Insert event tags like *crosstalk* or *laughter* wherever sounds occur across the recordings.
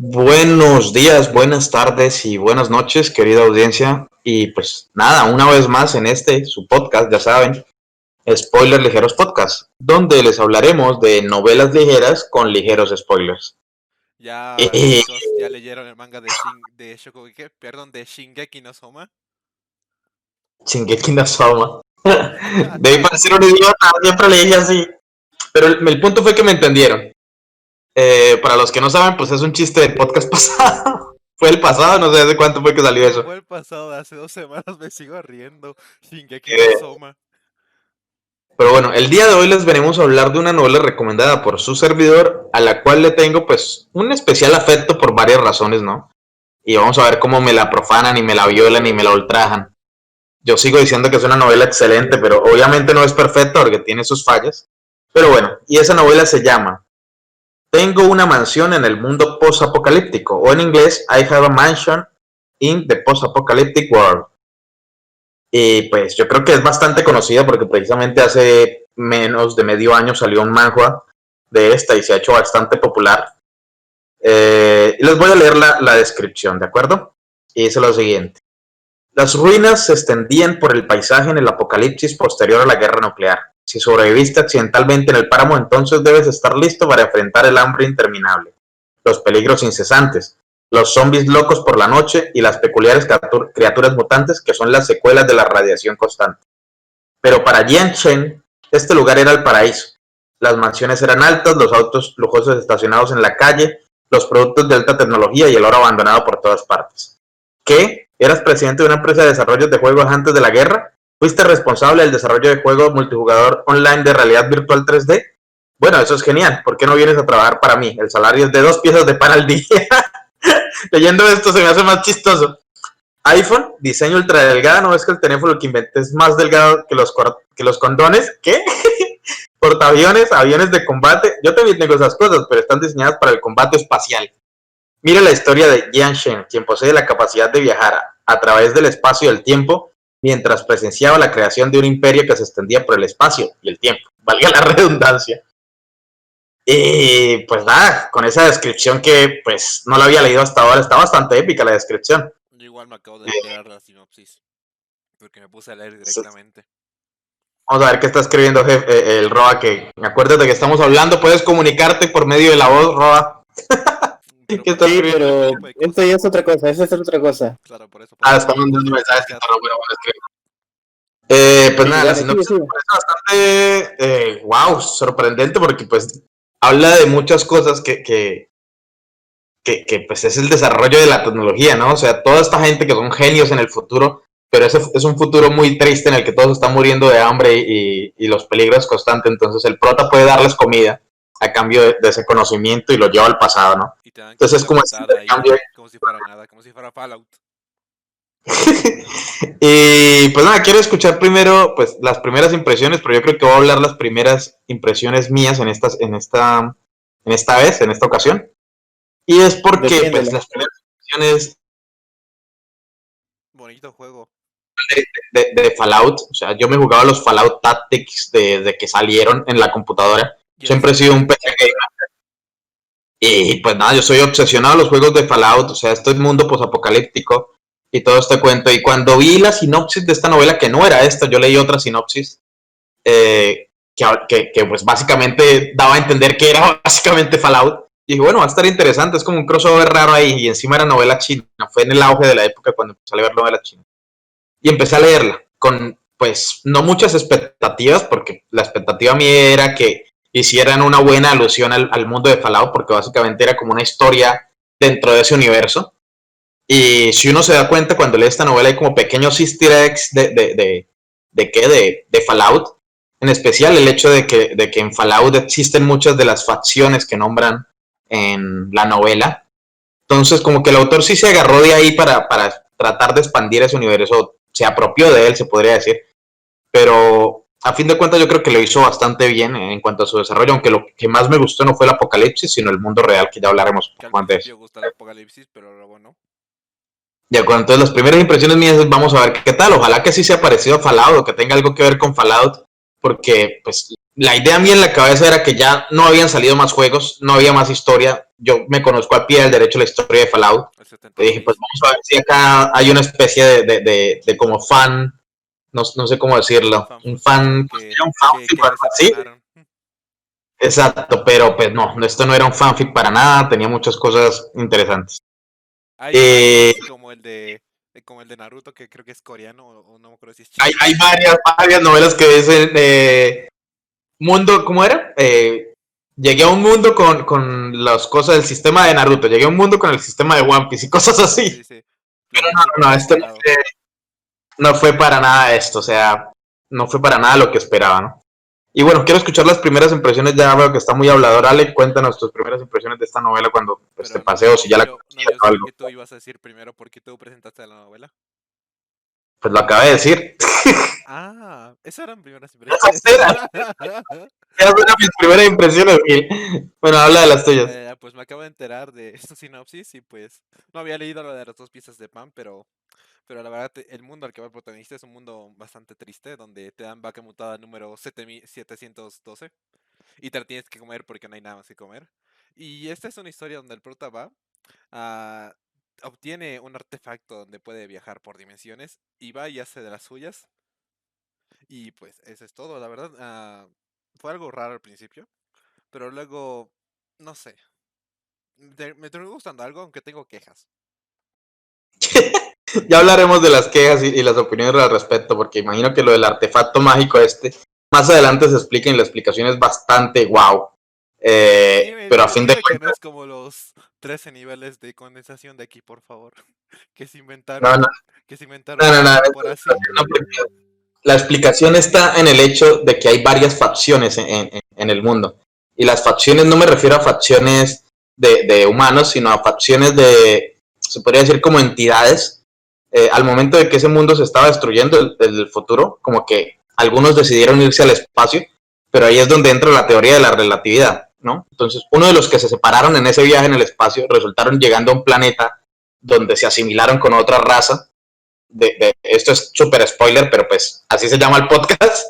Buenos días, buenas tardes y buenas noches, querida audiencia. Y pues nada, una vez más en este, su podcast, ya saben, Spoilers Ligeros Podcast, donde les hablaremos de novelas ligeras con ligeros spoilers. Ya, ya leyeron el manga de, Shin, de Shokugeki, perdón, de Shingeki no Soma. Shingeki no Soma. *laughs* Debí parecer un idiota, siempre leí así. Pero el, el punto fue que me entendieron. Eh, para los que no saben, pues es un chiste del podcast *laughs* pasado. fue el pasado, no sé hace cuánto fue que salió eso. Fue el pasado hace dos semanas, me sigo riendo. Shingeki Eh. Soma. Pero bueno, el día de hoy les venimos a hablar de una novela recomendada por su servidor, a la cual le tengo pues un especial afecto por varias razones, ¿no? Y vamos a ver cómo me la profanan y me la violan y me la ultrajan. Yo sigo diciendo que es una novela excelente, pero obviamente no es perfecta porque tiene sus fallas. Pero bueno, y esa novela se llama Tengo una mansión en el mundo post-apocalíptico, o en inglés, I have a mansion in the post-apocalyptic world. Y pues yo creo que es bastante conocida porque precisamente hace menos de medio año salió un manhwa de esta y se ha hecho bastante popular. Eh, y les voy a leer la, la descripción, ¿de acuerdo? Y dice lo siguiente. Las ruinas se extendían por el paisaje en el apocalipsis posterior a la guerra nuclear. Si sobreviviste accidentalmente en el páramo, entonces debes estar listo para enfrentar el hambre interminable, los peligros incesantes, los zombies locos por la noche y las peculiares criatu- criaturas mutantes que son las secuelas de la radiación constante. Pero para Jian Chen, este lugar era el paraíso. Las mansiones eran altas, los autos lujosos estacionados en la calle, los productos de alta tecnología y el oro abandonado por todas partes. ¿Qué? ¿Eras presidente de una empresa de desarrollo de juegos antes de la guerra? ¿Fuiste responsable del desarrollo de juegos multijugador online de realidad virtual 3D? Bueno, eso es genial. ¿Por qué no vienes a trabajar para mí? El salario es de dos piezas de pan al día. *laughs* Leyendo esto se me hace más chistoso. iPhone, diseño ultra delgado, ¿no ves que el teléfono que inventé es más delgado que los, que los condones? ¿Qué? *laughs* Portaaviones, aviones de combate. Yo también tengo esas cosas, pero están diseñadas para el combate espacial. Mira la historia de Jian Shen, quien posee la capacidad de viajar a, a través del espacio y el tiempo mientras presenciaba la creación de un imperio que se extendía por el espacio y el tiempo. *laughs* Valga la redundancia. Y pues nada, con esa descripción que pues no la había leído hasta ahora, está bastante épica la descripción. Yo igual me acabo de leer la sinopsis. Porque me puse a leer directamente. Vamos a ver qué está escribiendo eh, el Roa, que acuérdate que estamos hablando, puedes comunicarte por medio de la voz, Roa. *laughs* Pero ¿Qué por estás ese Sí, escribiendo? pero esto ya es otra cosa, eso es otra cosa. Claro, por eso. por Ah, eso está me- mandando mensajes que bueno, bueno, escribe. Eh, pues Sí, nada, la sinopsis me parece bastante, eh, wow, sorprendente porque pues habla de muchas cosas que, que, que, que, pues es el desarrollo de la tecnología, ¿no? O sea, toda esta gente que son genios en el futuro, pero ese es un futuro muy triste en el que todos están muriendo de hambre y, y los peligros constantes, entonces el prota puede darles comida a cambio de, de ese conocimiento y lo lleva al pasado, ¿no? Y te dan Entonces es como intercambio. como si fuera nada, como si fuera Fallout. *laughs* y pues nada, quiero escuchar primero pues las primeras impresiones, pero yo creo que voy a hablar las primeras impresiones mías en estas, en esta, en esta vez, en esta ocasión. Y es porque pues, las primeras impresiones Bonito juego. de, de Fallout, o sea, yo me jugaba los Fallout Tactics desde que salieron en la computadora. Yo Siempre he sido un PC gamer. Y pues nada, yo soy obsesionado a los juegos de Fallout, o sea, este mundo posapocalíptico y todo este cuento. Y cuando vi la sinopsis de esta novela, que no era esta, yo leí otra sinopsis, eh, que, que, que, pues básicamente daba a entender que era *laughs* básicamente Fallout. Y dije, bueno, va a estar interesante, es como un crossover raro ahí. Y encima era novela china, fue en el auge de la época cuando empecé a leer novela china. Y empecé a leerla con, pues, no muchas expectativas, porque la expectativa mía era que hicieran una buena alusión al, mundo de Fallout, porque básicamente era como una historia dentro de ese universo. Y si uno se da cuenta cuando lee esta novela, hay como pequeños easter de, de, de, de qué, de, de, Fallout. En especial el hecho de que, de que en Fallout existen muchas de las facciones que nombran en la novela. Entonces, como que el autor sí se agarró de ahí para, para tratar de expandir ese universo, se apropió de él, se podría decir. Pero a fin de cuentas yo creo que lo hizo bastante bien en cuanto a su desarrollo, aunque lo que más me gustó no fue el apocalipsis, sino el mundo real, que ya hablaremos que principio eso. gusta el apocalipsis, pero luego no. De acuerdo, entonces las primeras impresiones mías vamos a ver qué tal, ojalá que sí sea parecido a Fallout o que tenga algo que ver con Fallout, porque pues la idea a mí en la cabeza era que ya no habían salido más juegos, no había más historia. Yo me conozco al pie del derecho la historia de Fallout. Y 76. dije, pues vamos a ver si acá hay una especie de, de, de, de como fan, no, no sé cómo decirlo, un fan, que, un fanfic que algo así. decepcionaron. Exacto, pero pues no, esto no era un fanfic para nada, tenía muchas cosas interesantes. Hay Eh, como el de como el de Naruto que creo que es coreano o, no me acuerdo si es chino. Hay, hay varias, varias novelas que dicen, eh, mundo, ¿cómo era? Eh, llegué a un mundo con, con las cosas del sistema de Naruto, llegué a un mundo con el sistema de One Piece y cosas así. Sí, sí. Pero no, no, no, esto no fue, para nada esto, o sea, no fue para nada lo que esperaba, ¿no? Y bueno, quiero escuchar las primeras impresiones, ya veo que está muy hablador, Ale, cuéntanos tus primeras impresiones de esta novela cuando pues, te paseo, si ya la no, o algo. que tú ibas a decir primero porque tú presentaste la novela. Pues lo acabé de decir. Ah, esas eran primeras *laughs* impresiones. Esas eran mis primeras impresiones, Gil. Bueno, habla de las tuyas. Eh, pues me acabo de enterar de esta sinopsis y pues no había leído lo de las dos piezas de pan, pero, pero la verdad el mundo al que va el protagonista es un mundo bastante triste, donde te dan vaca mutada número 7712 y te la tienes que comer porque no hay nada más que comer. Y esta es una historia donde el prota va, a obtiene un artefacto donde puede viajar por dimensiones y va y hace de las suyas. Y pues eso es todo, la verdad. ah, fue algo raro al principio, pero luego, no sé. me terminó gustando algo, aunque tengo quejas. *laughs* Ya hablaremos de las quejas y, y las opiniones al respecto, porque imagino que lo del artefacto mágico este, más adelante se explica y la explicación es bastante wow. Eh, pero a fin de no cuentas, es como los 13 niveles de condensación de aquí, por favor. *laughs* Que se no, inventaron, no, que se inventaron no, no, no, por no, la explicación está en el hecho de que hay varias facciones en, en- en el mundo. Y las facciones no me refiero a facciones de, de humanos, sino a facciones de, se podría decir como entidades. Eh, al momento de que ese mundo se estaba destruyendo, el, futuro, como que algunos decidieron irse al espacio, pero ahí es donde entra la teoría de la relatividad, ¿no? Entonces, uno de los que se separaron en ese viaje en el espacio resultaron llegando a un planeta donde se asimilaron con otra raza. De, de- esto es súper spoiler, pero pues así se llama el podcast.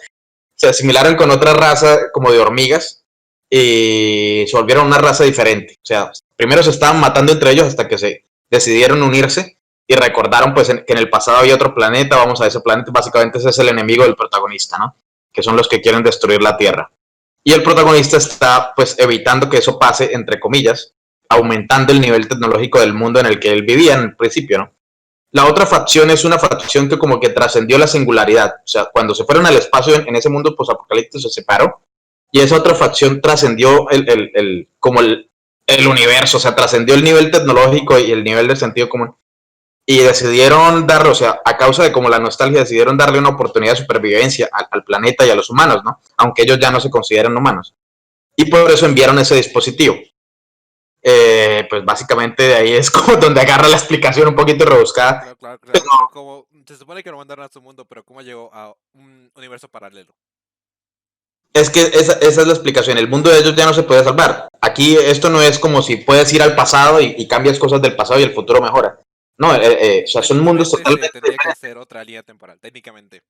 Se asimilaron con otra raza como de hormigas y se volvieron una raza diferente. O sea, primero se estaban matando entre ellos hasta que se decidieron unirse y recordaron pues que en el pasado había otro planeta, vamos a ese planeta, básicamente ese es el enemigo del protagonista, ¿no? Que son los que quieren destruir la Tierra. Y el protagonista está pues evitando que eso pase, entre comillas, aumentando el nivel tecnológico del mundo en el que él vivía en el principio, ¿no? La otra facción es una facción que como que trascendió la singularidad. O sea, cuando se fueron al espacio en, ese mundo apocalíptico se separó. Y esa otra facción trascendió el, el, el- como el, el universo, o sea, trascendió el nivel tecnológico y el nivel del sentido común. Y decidieron darle, o sea, a causa de como la nostalgia, decidieron darle una oportunidad de supervivencia al, al planeta y a los humanos, ¿no? Aunque ellos ya no se consideran humanos. Y por eso enviaron ese dispositivo. Eh, pues básicamente de ahí es *laughs* como donde agarra la explicación un poquito rebuscada. Claro, claro, claro. Pero como, se supone que lo mandaron a su mundo, pero ¿cómo llegó a un universo paralelo? Es que esa, esa es la explicación. El mundo de ellos ya no se puede salvar. Aquí esto no es como si puedes ir al pasado y, y cambias cosas del pasado y el futuro mejora. No, eh, eh, o sea, son mundos totalmente Tendría que ser otra línea temporal, técnicamente.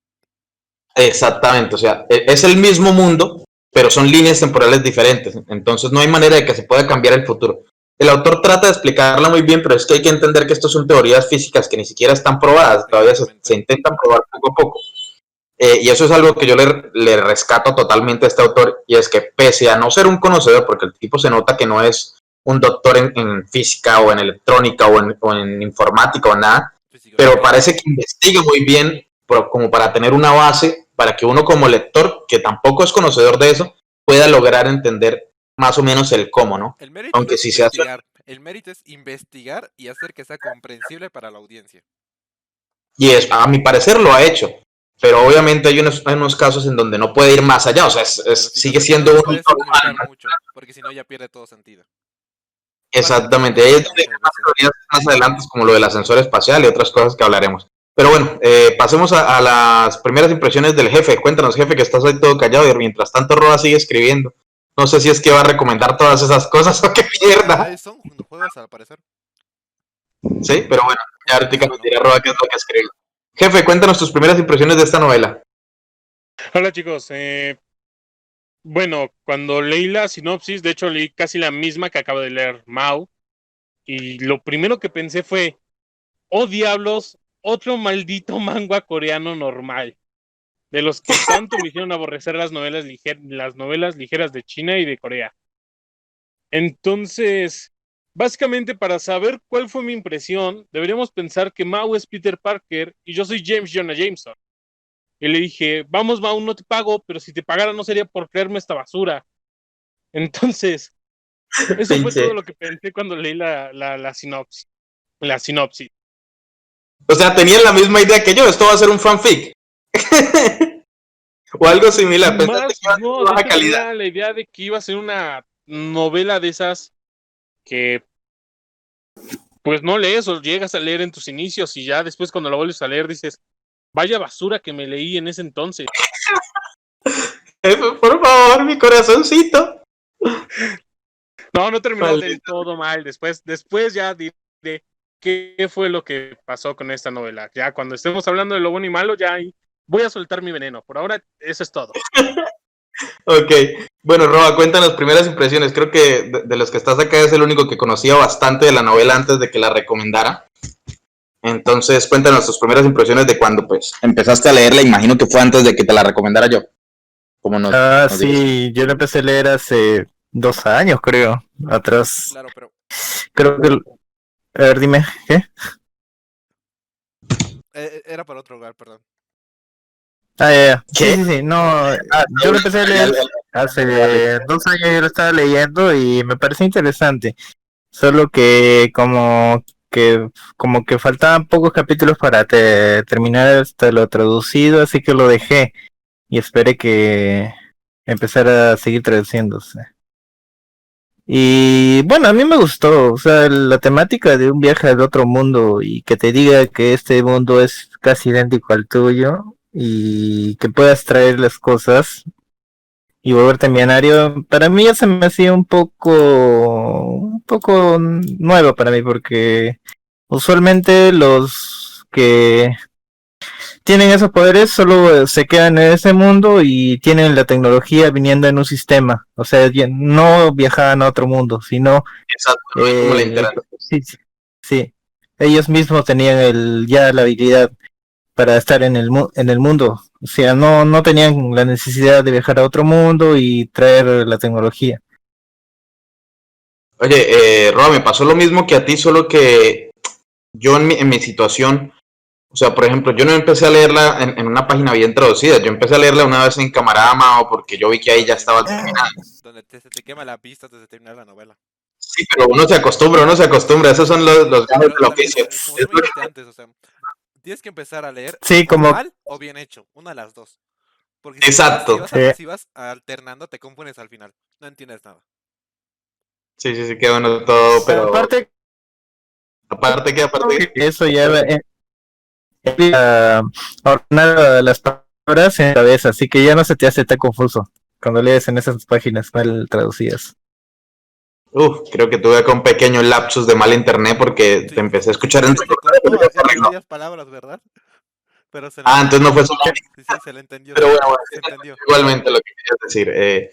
Exactamente, o sea, e- es el mismo mundo, pero son líneas temporales diferentes. Entonces no hay manera de que se pueda cambiar el futuro. El autor trata de explicarla muy bien, pero es que hay que entender que esto son teorías físicas que ni siquiera están probadas, todavía se, se intentan probar poco a poco. Eh, y eso es algo que yo le, le rescato totalmente a este autor, y es que pese a no ser un conocedor, porque el tipo se nota que no es un doctor en, en física o en electrónica o en, o en informática o nada, pero parece que investiga muy bien pero como para tener una base para que uno como lector, que tampoco es conocedor de eso, pueda lograr entender más o menos el cómo, ¿no? El mérito aunque es si se hace-. El mérito es investigar y hacer que sea comprensible para la audiencia. Y es, a mi parecer lo ha hecho, pero obviamente hay unos, hay unos casos en donde no puede ir más allá, o sea, es- es- Pero si no sigue siendo no un mucho, porque si no ya pierde todo sentido. Exactamente, ahí es donde hay más teorías más adelante, como lo del ascensor espacial y otras cosas que hablaremos. Pero bueno, eh, pasemos a, a las primeras impresiones del jefe. Cuéntanos, jefe, que estás ahí todo callado y mientras tanto Roa sigue escribiendo. No sé si es que va a recomendar todas esas cosas *laughs* o qué mierda. Son juegos al parecer. Sí, pero bueno, ya ahorita nos dirá Roa qué es lo que escribió. Jefe, cuéntanos tus primeras impresiones de esta novela. Hola chicos, eh, Bueno, cuando leí la sinopsis, de hecho leí casi la misma que acabo de leer Mau, y lo primero que pensé fue, oh diablos, otro maldito *laughs* manga coreano normal, de los que tanto me hicieron aborrecer las novelas, las novelas ligeras de China y de Corea. Entonces, básicamente para saber cuál fue mi impresión, deberíamos pensar que Mau es Peter Parker y yo soy James Jonah Jameson. Y le dije, vamos, Mau, no te pago, pero si te pagara no sería por creerme esta basura. *laughs* Entonces, eso fue todo lo que pensé cuando leí la, la, sinopsis. La sinopsis. O sea, tenían la misma idea que yo, esto va a ser un fanfic. *laughs* o algo similar. no, calidad. La idea de que iba a ser una novela de esas que pues no lees o llegas a leer en tus inicios y ya después cuando lo vuelves a leer dices, Vaya basura que me leí en ese entonces. Eh, por favor, mi corazoncito. No, no terminó del todo mal. Después, después ya diré qué fue lo que pasó con esta novela. Ya cuando estemos hablando de lo bueno y malo, ya voy a soltar mi veneno. Por ahora, eso es todo. *laughs* ok. Bueno, Roba, cuéntanos primeras impresiones. Creo que de, de, los que estás acá es el único que conocía bastante de la novela antes de que la recomendara. Entonces, cuéntanos tus primeras impresiones de cuando pues empezaste a leerla. Imagino que fue antes de que te la recomendara yo. Como no, ah, sí, yo la empecé a leer hace dos años, creo, atrás. Claro, pero... Creo que... A ver, dime, ¿qué? Eh, eh, era para otro lugar, perdón. Ah, ya, ya. Sí, sí, sí, no. Ah, yo lo empecé a leer hace dos años, yo lo estaba leyendo y me pareció interesante. Solo que como que como que faltaban pocos capítulos para terminar hasta lo traducido, así que lo dejé y esperé que empezara a seguir traduciéndose. Y bueno, a mí me gustó, o sea, la temática de un viaje al otro mundo y que te diga que este mundo es casi idéntico al tuyo y que puedas traer las cosas y volverte millonario, para mí ya se me hacía un poco, un poco nuevo para mí, porque usualmente los que tienen esos poderes solo se quedan en ese mundo y tienen la tecnología viniendo en un sistema, o sea, no viajaban a otro mundo, sino... Exacto, eh, sí, sí, ellos mismos tenían el, ya la habilidad para estar en el, en el mundo. O sea, no, no tenían la necesidad de viajar a otro mundo y traer la tecnología. Oye, eh, Roa, me pasó lo mismo que a ti, solo que yo en mi, en mi situación, o sea, por ejemplo, yo no empecé a leerla en, una página bien traducida, yo empecé a leerla una vez en Camarama o porque yo vi que ahí ya estaba terminada. Donde te, se te quema la pista antes de terminar la novela. Sí, pero uno se acostumbra, uno se acostumbra, esos son los, los del oficio. Tienes que empezar a leer sí, como... mal o bien hecho, una de las dos. Porque Exacto. Si vas, alternando, te compones al final. No entiendes nada. Sí, sí, sí, qué bueno todo, pero... Aparte... Aparte que aparte... Eso ya... Eh, eh, ordenar las palabras en la cabeza, así que ya no se te hace tan confuso cuando lees en esas páginas mal traducidas. Uf, creo que tuve acá un pequeño lapsus de mal internet porque te empecé a escuchar en *laughs* palabras, ¿verdad? *laughs* Pero se ah, entonces no fue solo. Sí, sí, se le entendió. Pero bueno, bueno se entendió. igualmente lo que querías decir. Eh,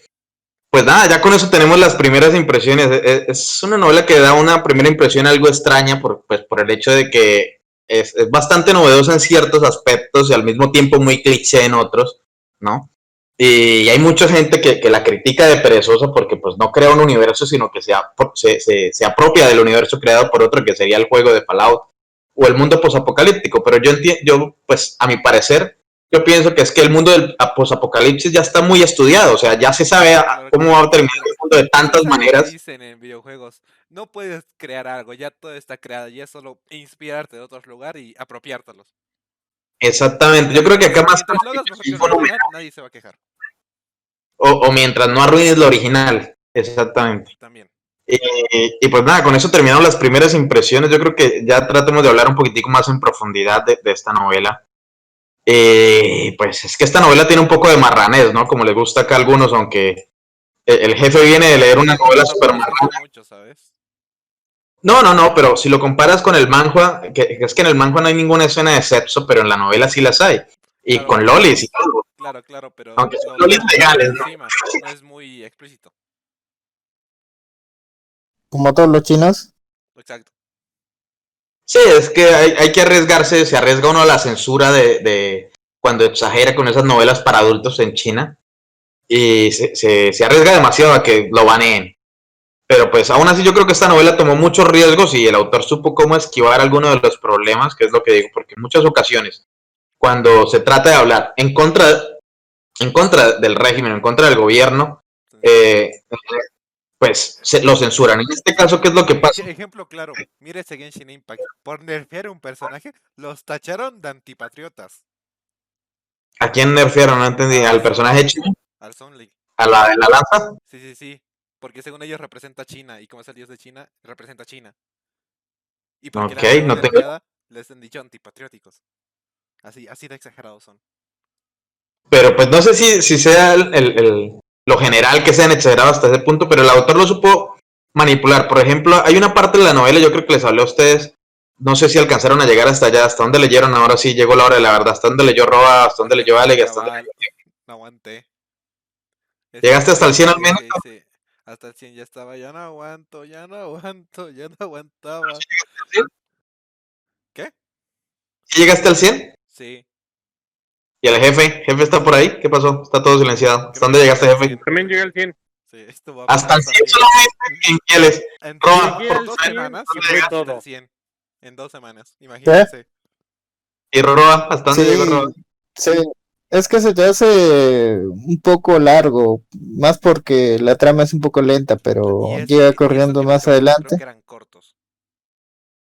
pues nada, ya con eso tenemos las primeras impresiones. E, e, es una novela que da una primera impresión algo extraña por, pues, por el hecho de que es, es bastante novedosa en ciertos aspectos y al mismo tiempo muy cliché en otros, ¿no? Y hay mucha gente que, que, la critica de perezosa porque pues no crea un universo, sino que se, se, se, apropia del universo creado por otro, que sería el juego de Fallout o el mundo posapocalíptico. Pero yo entiendo, yo pues a mi parecer, yo pienso que es que el mundo del posapocalipsis ya está muy estudiado, o sea, ya se sabe cómo va a terminar el mundo de tantas maneras. Dicen en videojuegos, no puedes crear algo, ya todo está creado, ya es solo inspirarte de otros lugares y apropiártelos. Exactamente, yo creo que acá más... nadie se va a quejar. O, mientras no arruines lo original, exactamente. También. Y, pues nada, con eso terminaron las primeras impresiones. Yo creo que ya tratemos de hablar un poquitico más en profundidad de, esta novela. Eh, pues es que esta novela tiene un poco de marranés, ¿no? Como le gusta acá a algunos, aunque el jefe viene de leer una novela super marrana. No, no, no, pero si lo comparas con el manhua, que, es que en el manhua no hay ninguna escena de sexo, pero en la novela sí las hay. Y con lolis y todo. Claro, claro, pero Aunque son lolis lo- legales, ¿no? encima, no es muy explícito. Como todos los chinos. Exacto. Sí, es que hay, hay que arriesgarse, se arriesga uno a la censura de, de cuando exagera con esas novelas para adultos en China y se, se- se arriesga demasiado a que lo baneen. Pero pues aún así yo creo que esta novela tomó muchos riesgos y el autor supo cómo esquivar algunos de los problemas, que es lo que digo, porque en muchas ocasiones cuando se trata de hablar en contra, en contra del régimen, en contra del gobierno, eh, pues se lo censuran. En este caso, ¿qué es lo que pasa? Ej- Ejemplo claro, mire ese Genshin Impact. Por nerfear un personaje, los tacharon de antipatriotas. ¿A quién nerfearon? No entendí. ¿Al personaje chino? Al League. ¿A la de la lanza? Sí, sí, sí. Porque según ellos representa a China. Y como es el dios de China, representa a China. Y porque la Ok, han no les han dicho antipatrióticos. Así, así de exagerados son. Pero pues no sé si, si sea el, el- el- lo general que sean exagerados hasta ese punto, pero el autor lo supo manipular. Por ejemplo, hay una parte de la novela, yo creo que les hablé a ustedes, no sé si alcanzaron a llegar hasta allá, hasta dónde leyeron, ahora sí llegó la hora de la verdad, hasta dónde leyó Roba, hasta dónde leyó Alec, hasta dónde No aguanté. ¿Llegaste que hasta el 100 al menos? sí, sí. Hasta el 100 ya estaba, ya no aguanto, ya no *laughs* aguanto, ya no aguantaba. ¿Qué? ¿Sí ¿Llegaste al 100? Sí. ¿Y el jefe? ¿Jefe está por ahí? ¿Qué pasó? Está todo silenciado. ¿Hasta dónde llegaste, llegué al jefe? 100. También llega el 100. Sí, esto va Hasta el apenas 100 también. solamente en *laughs* Kieles. En, Roba, en por dos semanas, ¿dónde llegué Todo. 100. En dos semanas, imagínense. ¿Y Roba? ¿Hasta dónde llegó Roba? sí. Es que se te hace un poco largo, más porque la trama es un poco lenta, pero llega corriendo más creo- creo adelante. que eran cortos.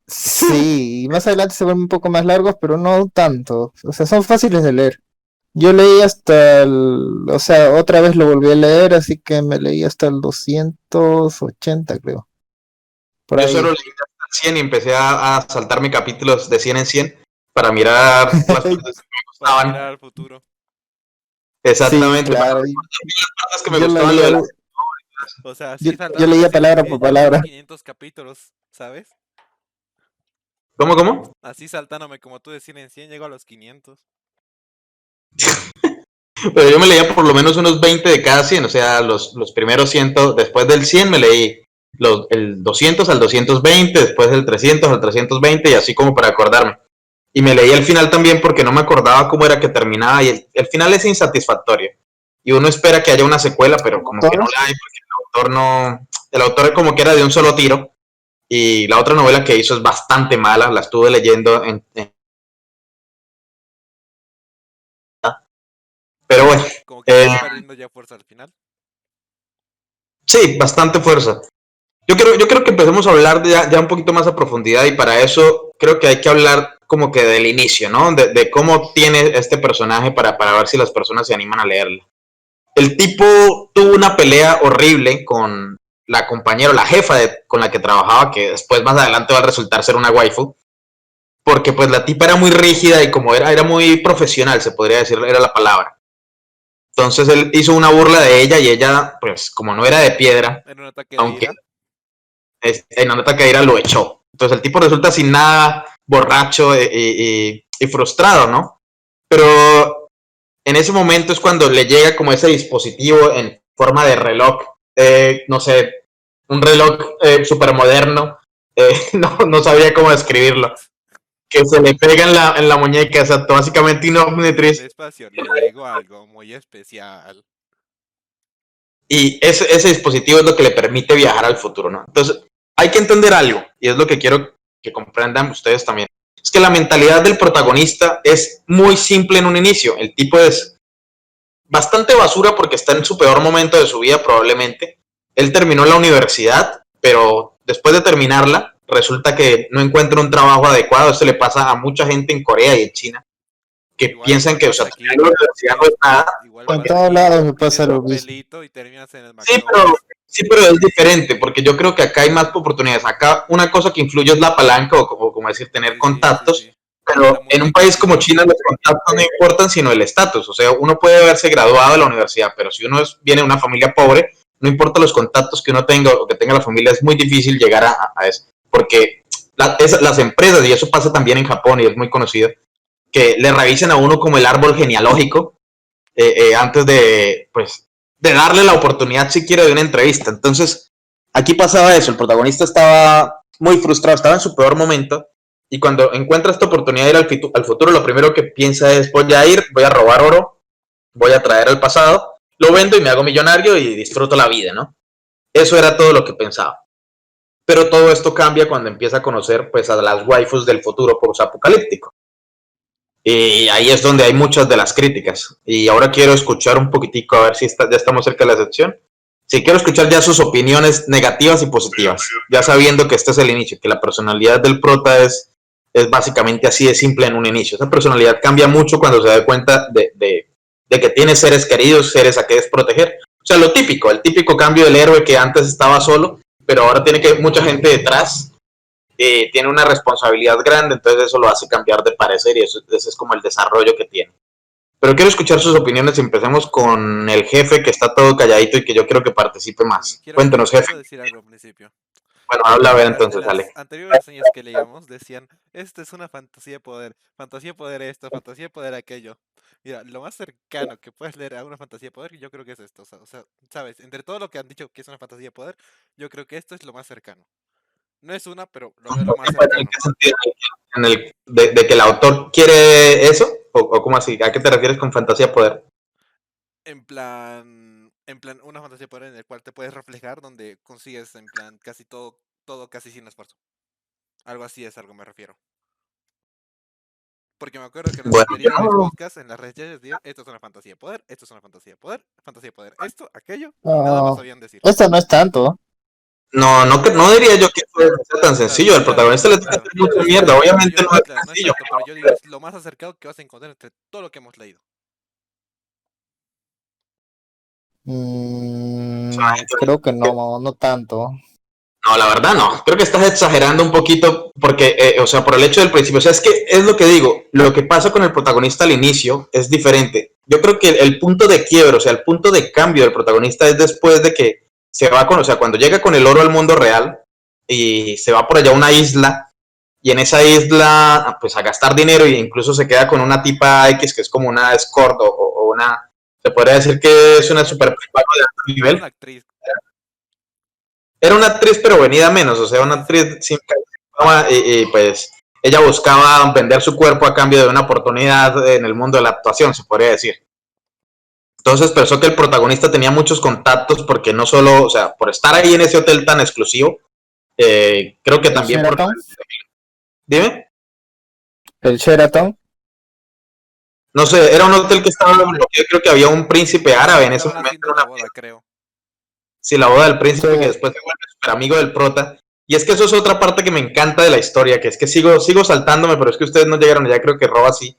Sí, y más adelante se vuelven un poco más largos, pero no tanto. O sea, son fáciles de leer. Yo leí hasta el, o sea, otra vez lo volví a leer, así que me leí hasta el 280, creo. Por Yo ahí. solo leí hasta el 100 y empecé a, a saltarme capítulos de 100 en 100 para mirar las *laughs* partes que me Para gustaban. mirar al futuro. Exactamente. Sí, claro. Las partes que me Yo gustaban leía- las- O sea, Yo- sí yo saltaron leía palabra por palabra. 500 capítulos, ¿sabes? ¿Cómo, cómo? Así saltándome como tú de 100 en 100, llego a los 500. *laughs* Pero yo me leía por lo menos unos 20 de cada 100, o sea, los, los primeros 100, después del 100 me leí los, el 200 al 220, después del 300 al 320 y así como para acordarme. Y me leí el final también porque no me acordaba cómo era que terminaba y el, el final es insatisfactorio. Y uno espera que haya una secuela, pero como que no la hay porque el autor no... El autor como que era de un solo tiro y la otra novela que hizo es bastante mala, la estuve leyendo en- en pero bueno, Como que Eh, está perdiendo ya fuerza al final. Sí, bastante fuerza. Yo creo, yo creo que empecemos a hablar de ya, ya un poquito más a profundidad y para eso creo que hay que hablar como que del inicio, ¿no? De, de cómo tiene este personaje para, para ver si las personas se animan a leerlo. El tipo tuvo una pelea horrible con la compañera, la jefa de- con la que trabajaba, que después más adelante va a resultar ser una waifu, porque pues la tipa era muy rígida y como era, era muy profesional, se podría decir, era la palabra. Entonces él hizo una burla de ella y ella, pues como no era de piedra, En un ataque de aunque ira. este, en Anata Caíra lo echó. Entonces el tipo resulta sin nada, borracho y, y- y frustrado, ¿no? Pero en ese momento es cuando le llega como ese dispositivo en forma de reloj, eh, no sé, un reloj eh, súper moderno, eh, *laughs* no, no sabía cómo describirlo, que se le pega en la, en la muñeca, exacto, básicamente un Omnitrix. Despacio, le llegó algo muy especial. Y ese, ese dispositivo es lo que le permite viajar al futuro, ¿no? Entonces, hay que entender algo, y es lo que quiero que comprendan ustedes también. Es que la mentalidad del protagonista es muy simple en un inicio. El tipo es bastante basura porque está en su peor momento de su vida probablemente. Él terminó la universidad, pero después de terminarla, resulta que no encuentra un trabajo adecuado. Esto le pasa a mucha gente en Corea y en China, que Igual piensan que, o sea, aquí. terminar la universidad no es nada, Igual En todos lados me pasa lo mismo. papelito y terminas en el Sí, pero. Sí, pero es diferente, porque yo creo que acá hay más oportunidades. Acá una cosa que influye es la palanca, o como, como decir, tener sí, contactos, sí, sí. pero en un país como. China los contactos no importan, sino el estatus. O sea, uno puede haberse graduado de la universidad, pero si uno es- viene de una familia pobre, no importa los contactos que uno tenga o que tenga la familia, es muy difícil llegar a, a eso. Porque la- es- las empresas, y eso pasa también en Japón y es muy conocido, que le revisen a uno como el árbol genealógico eh, eh, antes de, pues, de darle la oportunidad siquiera de una entrevista. Entonces, aquí pasaba eso, el protagonista estaba muy frustrado, estaba en su peor momento, y cuando encuentra esta oportunidad de ir al, al futuro, lo primero que piensa es, voy a ir, voy a robar oro, voy a traer el pasado, lo vendo y me hago millonario y disfruto la vida, ¿no? Eso era todo lo que pensaba. Pero todo esto cambia cuando empieza a conocer pues a las waifus del futuro post-apocalíptico. Y ahí es donde hay muchas de las críticas. Y ahora quiero escuchar un poquitico, a ver si ya estamos cerca de la sección. Sí, quiero escuchar ya sus opiniones negativas y positivas, ya sabiendo que este es el inicio, que la personalidad del prota es, es básicamente así de simple en un inicio. Esa personalidad cambia mucho cuando se da cuenta de, de, de que tiene seres queridos, seres a que desproteger. O sea, lo típico, el típico cambio del héroe que antes estaba solo, pero ahora tiene que mucha gente detrás eh, tiene una responsabilidad grande, entonces eso lo hace cambiar de parecer y eso, ese es como el desarrollo que tiene. Pero quiero escuchar sus opiniones y empecemos con el jefe que está todo calladito y que yo quiero que participe más. Jefe. Decir algo al principio. Bueno, habla a ver entonces, las dale. anteriores reseñas que leíamos decían, esta es una fantasía de poder, fantasía de poder esto, fantasía de poder aquello. Mira, lo más cercano que puedes leer a una fantasía de poder, yo creo que es esto. O sea, sabes, entre todo lo que han dicho que es una fantasía de poder, yo creo que esto es lo más cercano. No es una, pero lo veo lo más cercano. ¿En el, de, de, que el autor quiere eso? ¿O, ¿O cómo así? ¿A qué te refieres con fantasía de poder? En plan, en plan, una fantasía de poder en el cual te puedes reflejar, donde consigues en plan casi todo, todo casi sin esfuerzo. Algo así es algo me refiero. Porque me acuerdo que en los Bueno, yo- podcasts, en las redes decían, esto es una fantasía de poder, esto es una fantasía de poder, fantasía de poder, esto, aquello, y nada más sabían decir. esto no es tanto. No, no, que- no diría yo que sea tan sencillo. El protagonista le tiene que hacer mucha mierda. Obviamente no es sencillo. pero yo digo, es lo más acercado que vas a encontrar entre todo lo que hemos leído. Mm, Ay, creo que no, no tanto. No, la verdad no. Creo que estás exagerando un poquito porque, eh, o sea, por el hecho del principio. O sea, es que es lo que digo. Lo que pasa con el protagonista al inicio es diferente. Yo creo que el, el punto de quiebre, o sea, el punto de cambio del protagonista es después de que se va con, o sea, cuando llega con el oro al mundo real y se va por allá a una isla y en esa isla, pues a gastar dinero e incluso se queda con una tipa X que es como una escort o, o una, se podría decir que es una super de alto nivel. Una actriz, Era una actriz, pero venida menos, o sea, una actriz sin y, y, pues ella buscaba vender su cuerpo a cambio de una oportunidad en el mundo de la actuación, se podría decir. Entonces pensó que el protagonista tenía muchos contactos porque no solo, o sea, por estar ahí en ese hotel tan exclusivo, eh, creo que ¿El también por... Dime, El Sheraton. no sé, era un hotel que estaba bloqueado, creo que había un príncipe árabe en ese momento, una boda, creo. Sí, la boda del príncipe Sí. que después se vuelve super amigo del prota. Y es que eso es otra parte que me encanta de la historia, que es que sigo, sigo saltándome, pero es que ustedes no llegaron ya, creo que Roba sí.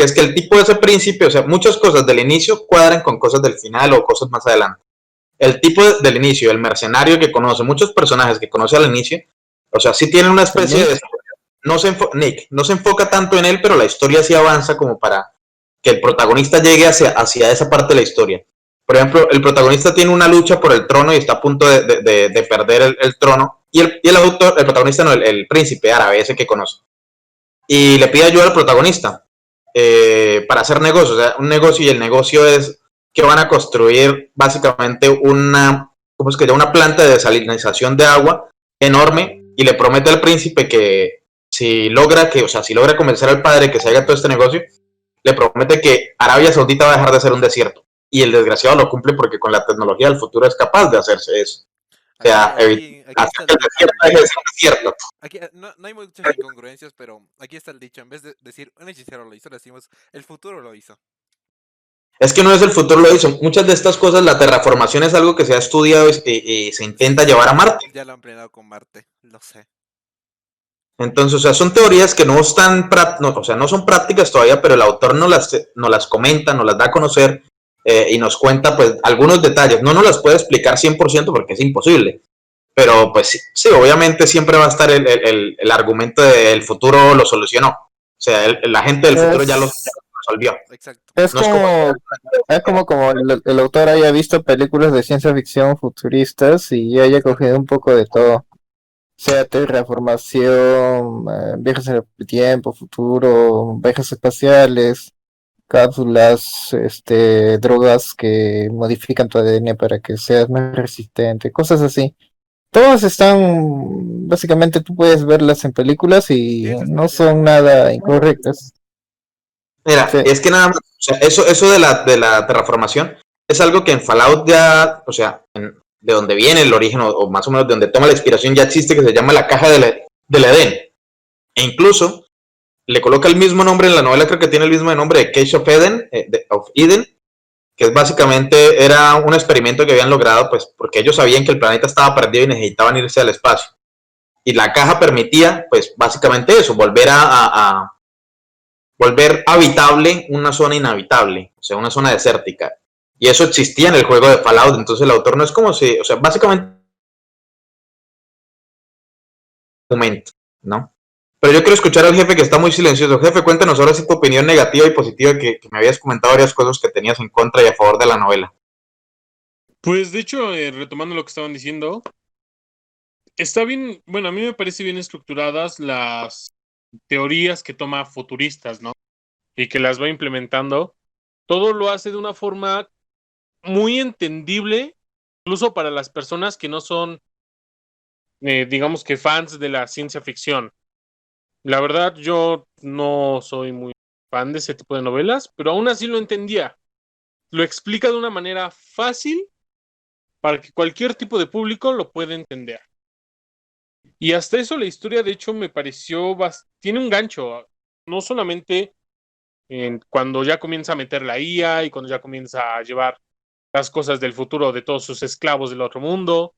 Que es que el tipo de ese príncipe, o sea, muchas cosas del inicio cuadran con cosas del final o cosas más adelante. El tipo de- del inicio, el mercenario que conoce, muchos personajes que conoce al inicio, o sea, sí tienen una especie de... No se enfo- Nick, no se enfoca tanto en él, pero la historia sí avanza como para que el protagonista llegue hacia, hacia esa parte de la historia. Por ejemplo, el protagonista tiene una lucha por el trono y está a punto de, de- de- de perder el, el trono. Y el, y el autor, el protagonista no, el, el príncipe árabe, ese que conoce. Y le pide ayuda al protagonista eh, para hacer negocios. O sea, un negocio y el negocio es que van a construir básicamente una, ¿cómo es que? Una planta de desalinización de agua enorme y le promete al príncipe que si logra que, o sea, si logra convencer al padre que se haga todo este negocio, le promete que Arabia Saudita va a dejar de ser un desierto. Y el desgraciado lo cumple porque con la tecnología del futuro es capaz de hacerse eso. O sea, Aquí- aquí- aquí Hacer está el desierto un desierto. Aquí, no, no hay muchas incongruencias, pero aquí está el dicho. En vez de decir un hechicero lo hizo, le decimos el futuro lo hizo. Es que no es el futuro lo hizo. Muchas de estas cosas, la terraformación es algo que se ha estudiado y, y- y se intenta llevar a Marte. Ya lo han planeado con Marte, lo sé. Entonces, o sea, son teorías que no están, no, o sea, no son prácticas todavía, pero el autor nos las, nos las comenta, nos las da a conocer eh, y nos cuenta, pues, algunos detalles. No nos las puede explicar 100% porque es imposible. Pero, pues, sí, sí, obviamente siempre va a estar el, el- el- el argumento del futuro lo solucionó. O sea, el- la gente del futuro ya lo, Es- ya lo resolvió. Exacto. Es No es como, es como como el, el autor haya visto películas de ciencia ficción futuristas y haya cogido un poco de todo. Sea terraformación, eh, viajes en el tiempo, futuro, viajes espaciales, cápsulas, este, drogas que modifican tu ADN para que seas más resistente, cosas así. Todas están, básicamente tú puedes verlas en películas y no son nada incorrectas. Mira, es que nada más, o sea, eso, eso de la, de la terraformación es algo que en Fallout ya, o sea, de donde viene el origen, o, más o menos de donde toma la inspiración, ya existe que se llama la caja del, del Edén. E incluso le coloca el mismo nombre en la novela, creo que tiene el mismo nombre de Case of Eden, eh, of Eden, que es básicamente era un experimento que habían logrado, pues, porque ellos sabían que el planeta estaba perdido y necesitaban irse al espacio. Y la caja permitía, pues, básicamente eso, volver a, volver habitable una zona inhabitable, o sea, una zona desértica. Y eso existía en el juego de Fallout, entonces el autor no es como si, o sea, básicamente momento, ¿no? Pero yo quiero escuchar al jefe que está muy silencioso. Jefe, cuéntanos ahora si tu opinión negativa y positiva, que, me habías comentado varias cosas que tenías en contra y a favor de la novela. Pues de hecho, eh, retomando lo que estaban diciendo, está bien, bueno, a mí me parece bien estructuradas las teorías que toma futuristas, ¿no? Y que las va implementando. Todo lo hace de una forma muy entendible, incluso para las personas que no son, eh, digamos que fans de la ciencia ficción. La verdad, yo no soy muy fan de ese tipo de novelas, pero aún así lo entendía. Lo explica de una manera fácil para que cualquier tipo de público lo pueda entender. Y hasta eso la historia, de hecho, me pareció, tiene un gancho, no solamente en cuando ya comienza a meter la IA y cuando ya comienza a llevar las cosas del futuro de todos sus esclavos del otro mundo,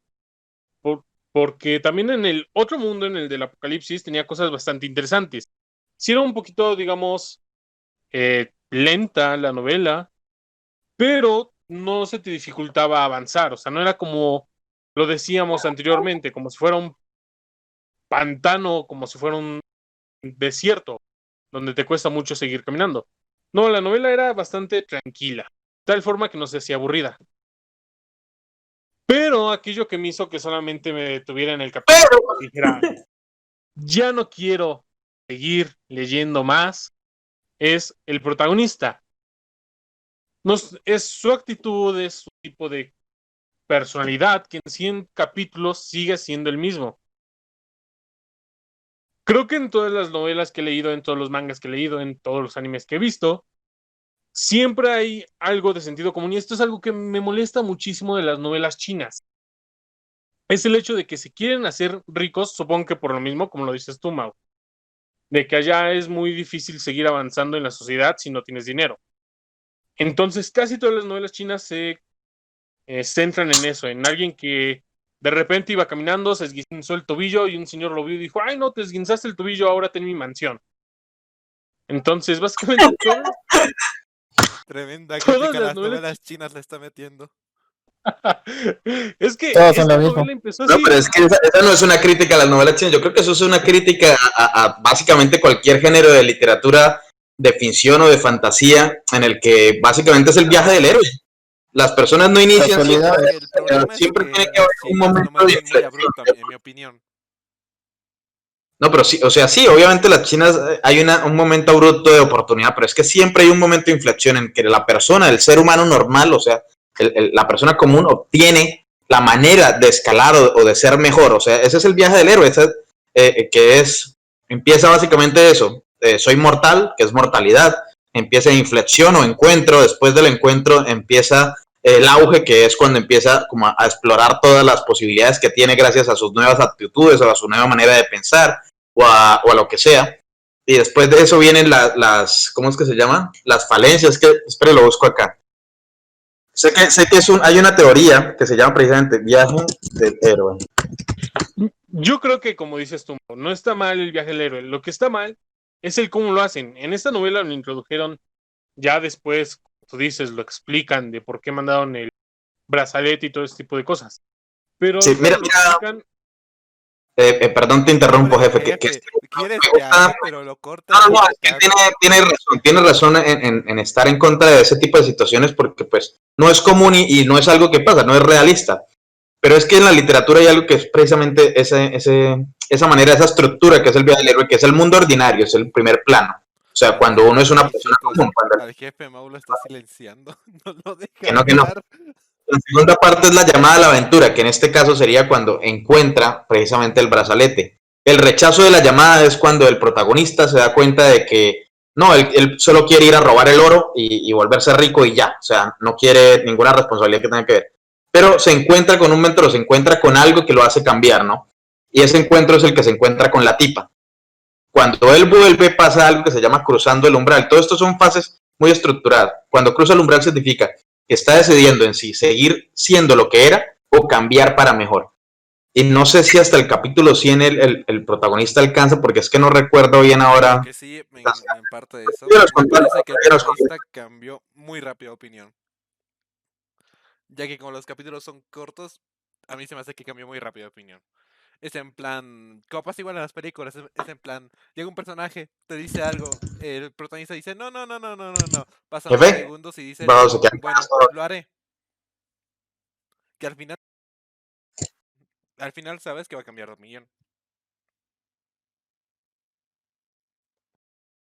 porque también en el otro mundo, en el del apocalipsis, tenía cosas bastante interesantes. Si era un poquito, digamos, eh, lenta la novela, pero no se te dificultaba avanzar, o sea, no era como lo decíamos anteriormente, como si fuera un pantano, como si fuera un desierto, donde te cuesta mucho seguir caminando. No, la novela era bastante tranquila, tal forma que no se hacía aburrida. Pero aquello que me hizo que solamente me detuviera en el capítulo dijera, ya no quiero seguir leyendo más, es el protagonista. es su actitud, es su tipo de personalidad que en 100 capítulos sigue siendo el mismo. Creo que en todas las novelas que he leído, en todos los mangas que he leído, en todos los animes que he visto, siempre hay algo de sentido común y esto es algo que me molesta muchísimo de las novelas chinas. Es el hecho de que si quieren hacer ricos, supongo que por lo mismo, como lo dices tú, Mau, de que allá es muy difícil seguir avanzando en la sociedad si no tienes dinero. Entonces, casi todas las novelas chinas se eh, centran en eso, en alguien que de repente iba caminando, se esguinzó el tobillo y un señor lo vio y dijo, ay, no, te esguinzaste el tobillo, ahora ten mi mansión. Entonces, básicamente, *laughs* Tremenda crítica las novelas... chinas le está metiendo. *laughs* es que empezó así. No, pero es que esa, no es una crítica a las novelas chinas. Yo creo que eso es una crítica a, básicamente cualquier género de literatura de ficción o de fantasía en el que básicamente es el viaje del héroe. Las personas no inician siempre, tiene que haber un momento de en mi opinión. No, pero sí, o sea, sí, obviamente las chinas eh, hay una, un momento abrupto de oportunidad, pero es que siempre hay un momento de inflexión en que la persona, el ser humano normal, o sea, la persona común obtiene la manera de escalar o, de ser mejor. O sea, ese es el viaje del héroe, eh, eh, que es, empieza básicamente eso, soy mortal, que es mortalidad, empieza inflexión o encuentro, después del encuentro empieza el auge, que es cuando empieza como a, a explorar todas las posibilidades que tiene gracias a sus nuevas actitudes o a su nueva manera de pensar o a, lo que sea. Y después de eso vienen las, ¿cómo es que se llama? Las falencias, que, espere, lo busco acá. Sé que, sé que es un, hay una teoría que se llama precisamente viaje del héroe. Yo creo que, como dices tú, no está mal el viaje del héroe. Lo que está mal es el cómo lo hacen. En esta novela lo introdujeron ya después, tú dices, lo explican de por qué mandaron el brazalete y todo ese tipo de cosas. Pero sí, mira, eh, eh, perdón, te interrumpo, jefe. Que, pero lo corta. No, no, es que tiene, tiene, razón, tiene razón en, en, estar en contra de ese tipo de situaciones porque, pues, no es común y, no es algo que pasa, no es realista. Pero es que en la literatura hay algo que es precisamente ese, ese, esa manera, esa estructura que es el viaje del héroe, que es el mundo ordinario, es el primer plano. O sea, cuando uno es una persona común, cuando al jefe Mau lo está silenciando. *laughs* No lo deja Que no, que no. La segunda parte es la llamada a la aventura, que en este caso sería cuando encuentra precisamente el brazalete. El rechazo de la llamada es cuando el protagonista se da cuenta de que no, él, solo quiere ir a robar el oro y, volverse rico y ya. O sea, no quiere ninguna responsabilidad que tenga que ver. Pero se encuentra con un mentor, se encuentra con algo que lo hace cambiar, ¿no? Y ese encuentro es el que se encuentra con la tipa. Cuando él vuelve pasa algo que se llama cruzando el umbral. Todo esto son fases muy estructuradas. Cuando cruza el umbral significa que está decidiendo en sí seguir siendo lo que era o cambiar para mejor. Y no sé si hasta el capítulo 100 el, el- el protagonista alcanza, porque es que no recuerdo bien ahora. Que sí, en, en parte de eso. Me parece que el protagonista cambió muy rápido de opinión. Ya que como los capítulos son cortos, a mí se me hace que cambió muy rápido de opinión. Es en plan, como pasa igual en las películas, es, es en plan, llega un personaje, te dice algo, el protagonista dice, no, no, no, no, no, no, no. Pasan unos segundos y dice, bueno, lo haré. Que al final, al final sabes que va a cambiar de.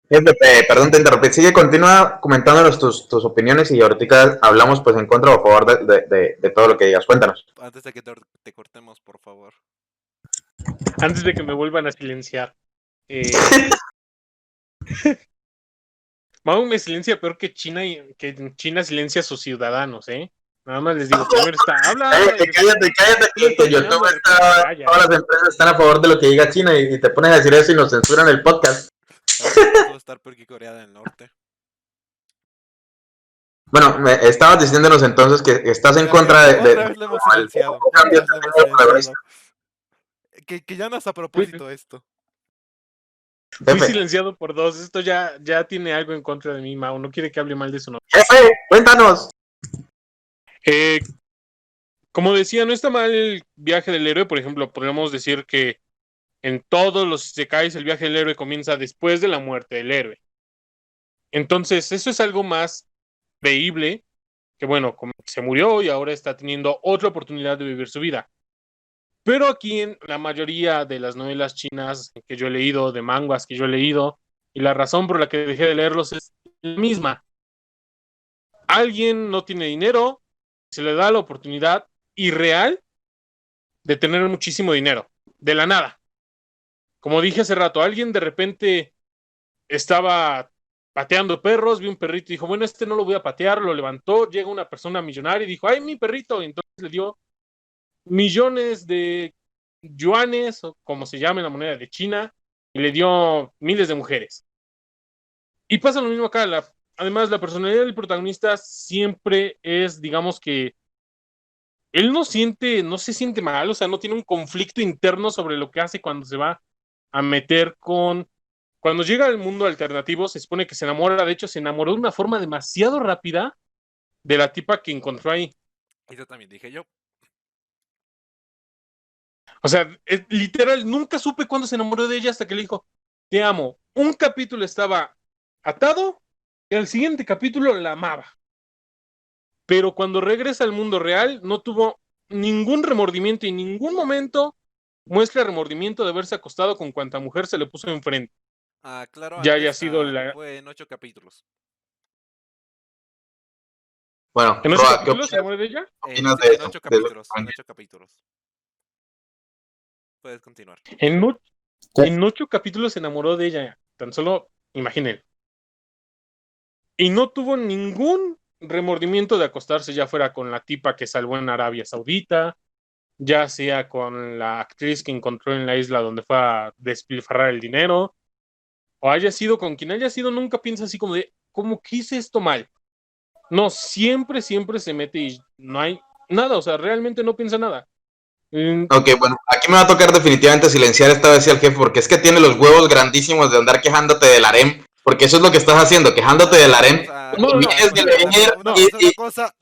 Jefe, eh, perdón, te interrumpí. Sigue, continúa comentándonos tus, tus opiniones y ahorita hablamos pues en contra o a favor de, de- de- de todo lo que digas. Cuéntanos. Antes de que te, te cortemos, por favor. Antes de que me vuelvan a silenciar. Eh... *laughs* Mau me silencia peor que China y que China silencia a sus ciudadanos, ¿eh? Nada más les digo, primero está, habla. Cállate, cállate, cállate, YouTube hombre, está, calla. todas las empresas están a favor de lo que diga China y, y te pones a decir eso y nos censuran el podcast. Puedo estar peor que Corea del Norte. Bueno, me, estabas diciéndonos entonces que estás en contra de... ya, de- otra Que, que ya no es a propósito esto. Fui Jefe, silenciado por dos. Esto ya, ya tiene algo en contra de mí, Mau. No quiere que hable mal de su nombre. jefe, cuéntanos. Eh, como decía, no está mal el viaje del héroe. Por ejemplo, podríamos decir que en todos los Isekais el viaje del héroe comienza después de la muerte del héroe. Entonces, eso es algo más creíble que, bueno, se murió y ahora está teniendo otra oportunidad de vivir su vida. Pero aquí en la mayoría de las novelas chinas que yo he leído, de mangas que yo he leído, y la razón por la que dejé de leerlos es la misma. Alguien no tiene dinero, se le da la oportunidad irreal de tener muchísimo dinero, de la nada. Como dije hace rato, alguien de repente estaba pateando perros, vio un perrito y dijo, bueno, este no lo voy a patear, lo levantó, llega una persona millonaria y dijo, ay, mi perrito, y entonces le dio millones de yuanes, o como se llame la moneda de China, y le dio miles de mujeres. Y pasa lo mismo acá, además la personalidad del protagonista siempre es, digamos que, él no siente, no se siente mal, o sea, no tiene un conflicto interno sobre lo que hace cuando se va a meter con... Cuando llega al mundo alternativo, se supone que se enamora, de hecho, se enamoró de una forma demasiado rápida de la tipa que encontró ahí. Eso también dije yo. O sea, es- literal, nunca supe cuándo se enamoró de ella hasta que le dijo, te amo. Un capítulo estaba atado y al siguiente capítulo la amaba. Pero cuando regresa al mundo real, no tuvo ningún remordimiento y en ningún momento muestra remordimiento de haberse acostado con cuanta mujer se le puso enfrente. Ah, claro. Ya haya sido ah, la- Fue en ocho capítulos. Bueno, ¿En ese Roa, ¿qué capítulo se de ella? En, de en ocho capítulos. En ocho capítulos. Puedes continuar. En, ocho capítulos se enamoró de ella. Tan solo, imaginen. Y no tuvo ningún remordimiento de acostarse, ya fuera con la tipa que salvó en Arabia Saudita, ya sea con la actriz que encontró en la isla donde fue a despilfarrar el dinero, o haya sido con quien haya sido, nunca piensa así como de, ¿cómo que hice esto mal? No, siempre, siempre se mete y no hay nada, o sea, realmente no piensa nada. Mm, Ok, bueno, aquí me va a tocar definitivamente silenciar esta vez al jefe, porque es que tiene los huevos grandísimos de andar quejándote del harem, porque eso es lo que estás haciendo, quejándote del harem. O sea, No, no, vienes de leer y- cosa.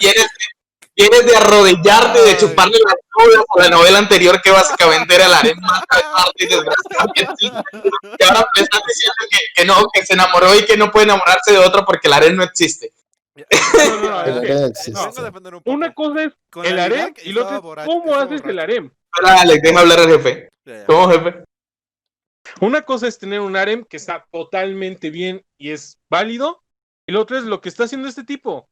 De arrodillarte, de Ay. chuparle las nubes a la novela anterior que básicamente era el harem más aparte y desgraciadamente. *laughs* Y ahora me estás diciendo que, que no, que se enamoró y que no puede enamorarse de otro porque el harem no existe. No, no, no, *laughs* defender un poco. Una cosa es Con el harem y lo otro borracho, cómo haces el harem. Ahora, Alex, deja hablar al jefe. ¿Cómo, jefe? Una cosa es tener un harem que está totalmente bien y es válido, y lo otro es lo que está haciendo este tipo. O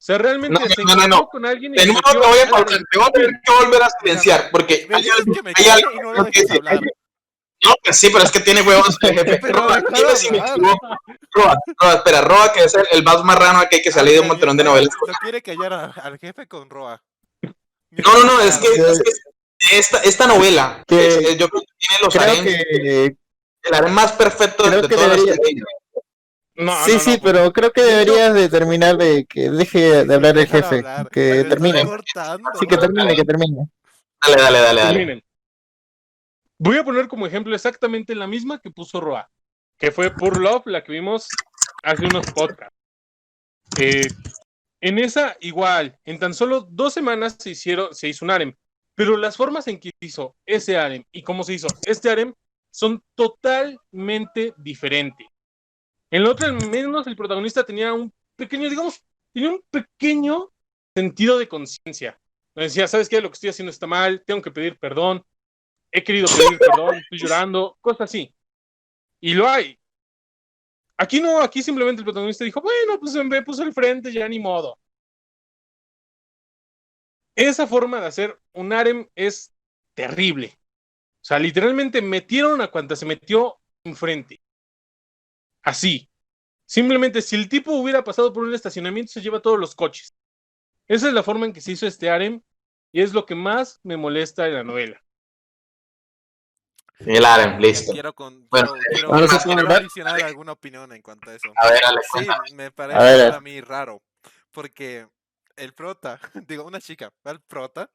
sea, realmente No, se no, no, no. con alguien y De nuevo te voy a te voy a tener que volver a silenciar, porque hay algo, hay algo y no lo que- dejes hablar. No, pues sí, pero es que tiene huevos *laughs* el jefe. Pero Roa, dime si me hablar. equivoco. Roa, Roa, espera, Roa, que es el, el más marrano aquí que salió de un montón de novelas. Lo quiere callar a- al jefe con Roa. No, no, no, es que, es que esta, esta novela, Que- es- yo creo que tiene los Creo que el harem más perfecto creo de que todas debería- las que. No, sí, no, sí, no, pero creo que deberías de terminar de que deje de hablar el jefe, que termine. Sí, que termine, que termine. Dale, dale, dale, dale. Voy a poner como ejemplo exactamente la misma que puso Roa, que fue Pure Love, la que vimos hace unos podcasts. Eh, en esa, igual, en tan solo dos semanas se, hicieron, se hizo un harem, pero las formas en que hizo ese harem y cómo se hizo este harem son totalmente diferentes. En la otra, menos el protagonista tenía un pequeño, digamos, tenía un pequeño sentido de conciencia. Decía, ¿sabes qué? Lo que estoy haciendo está mal, tengo que pedir perdón, he querido pedir perdón, estoy llorando, cosas así. Y lo hay. Aquí no, aquí simplemente el protagonista dijo, bueno, pues me puso el frente, ya ni modo. Esa forma de hacer un harem es terrible. O sea, literalmente metieron a cuanta se metió enfrente. Así. Simplemente, si el tipo hubiera pasado por un estacionamiento, se lleva todos los coches. Esa es la forma en que se hizo este harem y es lo que más me molesta de la novela. El harem, listo. Quiero, con, Bueno, quiero, quiero- se quiero hablar. adicionar alguna opinión en cuanto a eso. A ver, Ale, Sí, cuéntame. me parece A ver. a mí raro. Porque el prota, *laughs* digo, una chica, va al prota.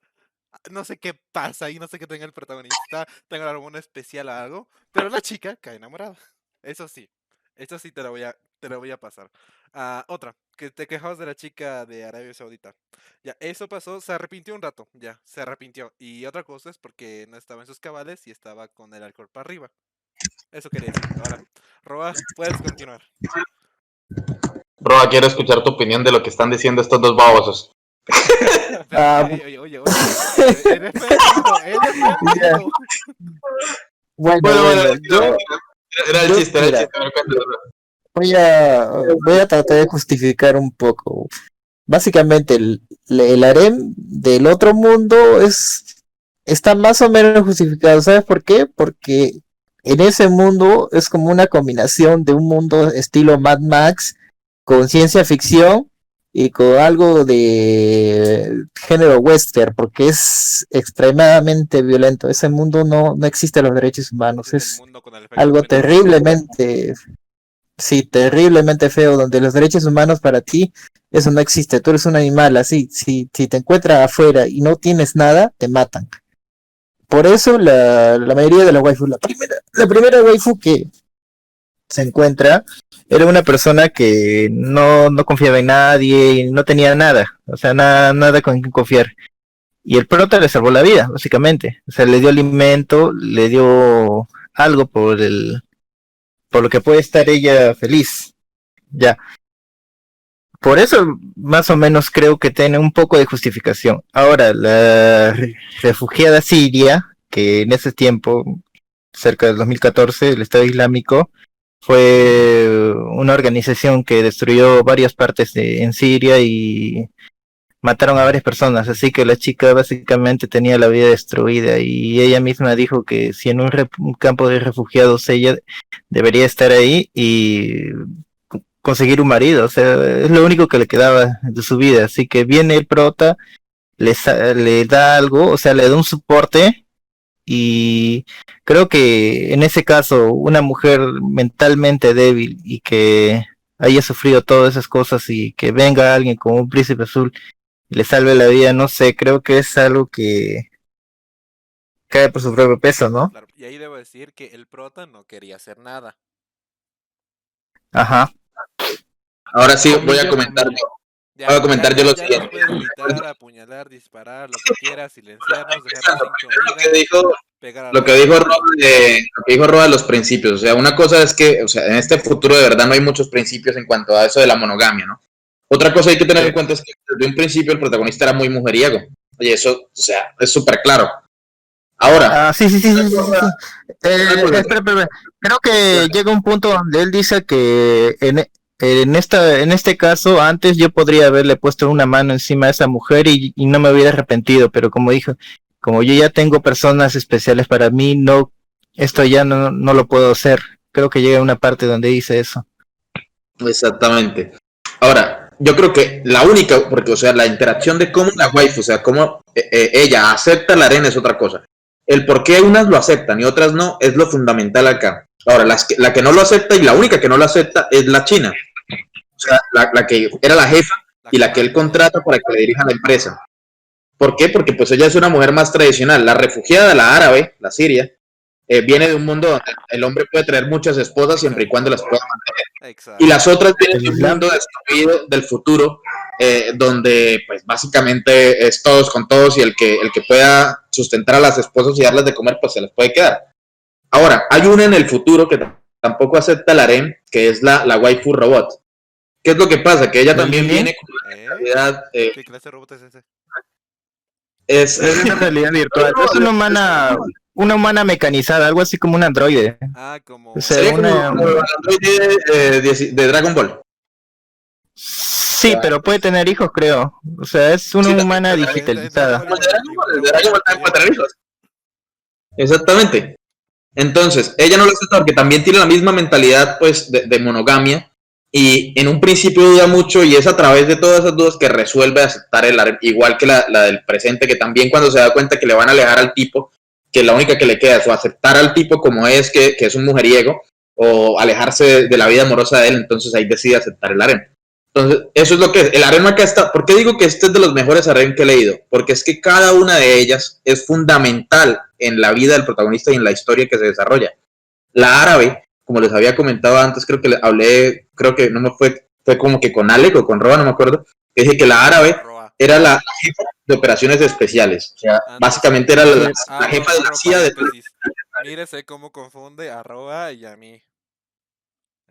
No sé qué pasa y no sé qué tenga el protagonista, tenga alguna especial o algo, pero la chica cae enamorada. Eso sí, eso sí te lo voy a, te lo voy a pasar. Ah, otra, que te quejabas de la chica de Arabia Saudita. Ya, eso pasó, se arrepintió un rato, ya, se arrepintió. Y otra cosa es porque no estaba en sus cabales y estaba con el alcohol para arriba. Eso quería decir. Ahora, Roa, puedes continuar. Roa, quiero escuchar tu opinión de lo que están diciendo estos dos babosos. *laughs* Oye, oye, oye, oye. Bueno, Bueno, bueno, yo era el chiste, era el chiste. Voy a, voy a tratar de justificar un poco. Básicamente, el, el harem del otro mundo es está más o menos justificado. ¿Sabes por qué? Porque en ese mundo es como una combinación de un mundo estilo Mad Max con ciencia ficción y con algo de género western, porque es extremadamente violento. Ese mundo no, no existe los derechos humanos. Es algo terriblemente, sí, terriblemente feo, donde los derechos humanos para ti, eso no existe, tú eres un animal, así, si, si te encuentras afuera y no tienes nada, te matan. Por eso la, la mayoría de las waifus, la primera, la primera waifu que se encuentra era una persona que no, no confiaba en nadie y no tenía nada, o sea, nada, nada con quien confiar. Y el prota le salvó la vida, básicamente. O sea, le dio alimento, le dio algo por el por lo que puede estar ella feliz. Ya. Por eso más o menos creo que tiene un poco de justificación. Ahora, la re- refugiada siria, que en ese tiempo, cerca del 2014, el Estado Islámico, fue una organización que destruyó varias partes de, en Siria y mataron a varias personas, así que la chica básicamente tenía la vida destruida y ella misma dijo que si en un, campo de refugiados ella debería estar ahí y co- conseguir un marido, o sea, es lo único que le quedaba de su vida, así que viene el prota, le, le da algo, o sea, le da un soporte y creo que en ese caso una mujer mentalmente débil y que haya sufrido todas esas cosas y que venga alguien como un príncipe azul le salve la vida, no sé, creo que es algo que cae por su propio peso, ¿no? Claro, Y ahí debo decir que el prota no quería hacer nada. Ajá. Ahora sí, voy a comentar. Ya, Voy a comentar yo lo siguiente. gritar, apuñalar, disparar, lo que quieras, silenciarnos, sin Lo que dijo, lo que dijo Roa de, lo que dijo Roa de los principios. O sea, una cosa es que, o sea, en este futuro de verdad no hay muchos principios en cuanto a eso de la monogamia, ¿no? Otra cosa hay que tener en cuenta es que desde un principio el protagonista era muy mujeriego. Y eso, o sea, es súper claro. Ahora, Ah, sí, sí, sí, sí, sí, sí. Eh, espera, espera, espera. Creo que llega un punto donde él dice que en, en esta en este caso antes yo podría haberle puesto una mano encima a esa mujer y, y no me hubiera arrepentido, pero como dijo, como yo ya tengo personas especiales para mí, no esto ya no, no lo puedo hacer. Creo que llega una parte donde dice eso. Exactamente. Ahora, yo creo que la única, porque, o sea, la interacción de cómo la waifu, o sea, cómo eh, eh, ella acepta la arena es otra cosa. El por qué unas lo aceptan y otras no es lo fundamental acá. Ahora, las que- la que no lo acepta y la única que no lo acepta es la china. O sea, la, la que era la jefa y la que él contrata para que le dirija la empresa. ¿Por qué? Porque pues ella es una mujer más tradicional. La refugiada, la árabe, la siria, eh, viene de un mundo donde el hombre puede traer muchas esposas siempre y cuando las pueda mantener. Exacto. Y las otras vienen de un mundo destruido del futuro, eh, donde pues básicamente es todos con todos y el que, el que pueda sustentar a las esposas y darles de comer, pues se les puede quedar. Ahora, hay una en el futuro que tampoco acepta el harem, que es la, la waifu robot. ¿Qué es lo que pasa? Que ella también viene con una ¿Eh? realidad, eh, ¿Qué clase de robot es ese? Es, Es una *laughs* realidad virtual. Es una humana, una humana mecanizada, algo así como un androide. Ah, como. O sea, sería como, una- como el androide de, de- de Dragon Ball. Sí, pero puede tener hijos, creo. O sea, es una Sí, humana también- digitalizada. Como el de Dragon Ball, el de Dragon Ball también puede tener hijos. Exactamente. Entonces, ella no lo acepta porque también tiene la misma mentalidad, pues, de, de monogamia. Y en un principio duda mucho y es a través de todas esas dudas que resuelve aceptar el harem, igual que la, la del presente, que también cuando se da cuenta que le van a alejar al tipo, que la única que le queda es o aceptar al tipo como es, que, que es un mujeriego, o alejarse de, la vida amorosa de él, entonces ahí decide aceptar el harem. Entonces, eso es lo que es. El harem acá está. ¿Por qué digo que este es de los mejores harem que he leído? Porque es que cada una de ellas es fundamental en la vida del protagonista y en la historia que se desarrolla. La árabe, como les había comentado antes, creo que le hablé, creo que no me fue, fue como que con Alec o con Roba, no me acuerdo. Dije que la árabe Roa. era la jefa de operaciones especiales. O sea, Ah, básicamente era la, la Ah, jefa no, de la CIA de. Mírese cómo confunde a Roa y a mí.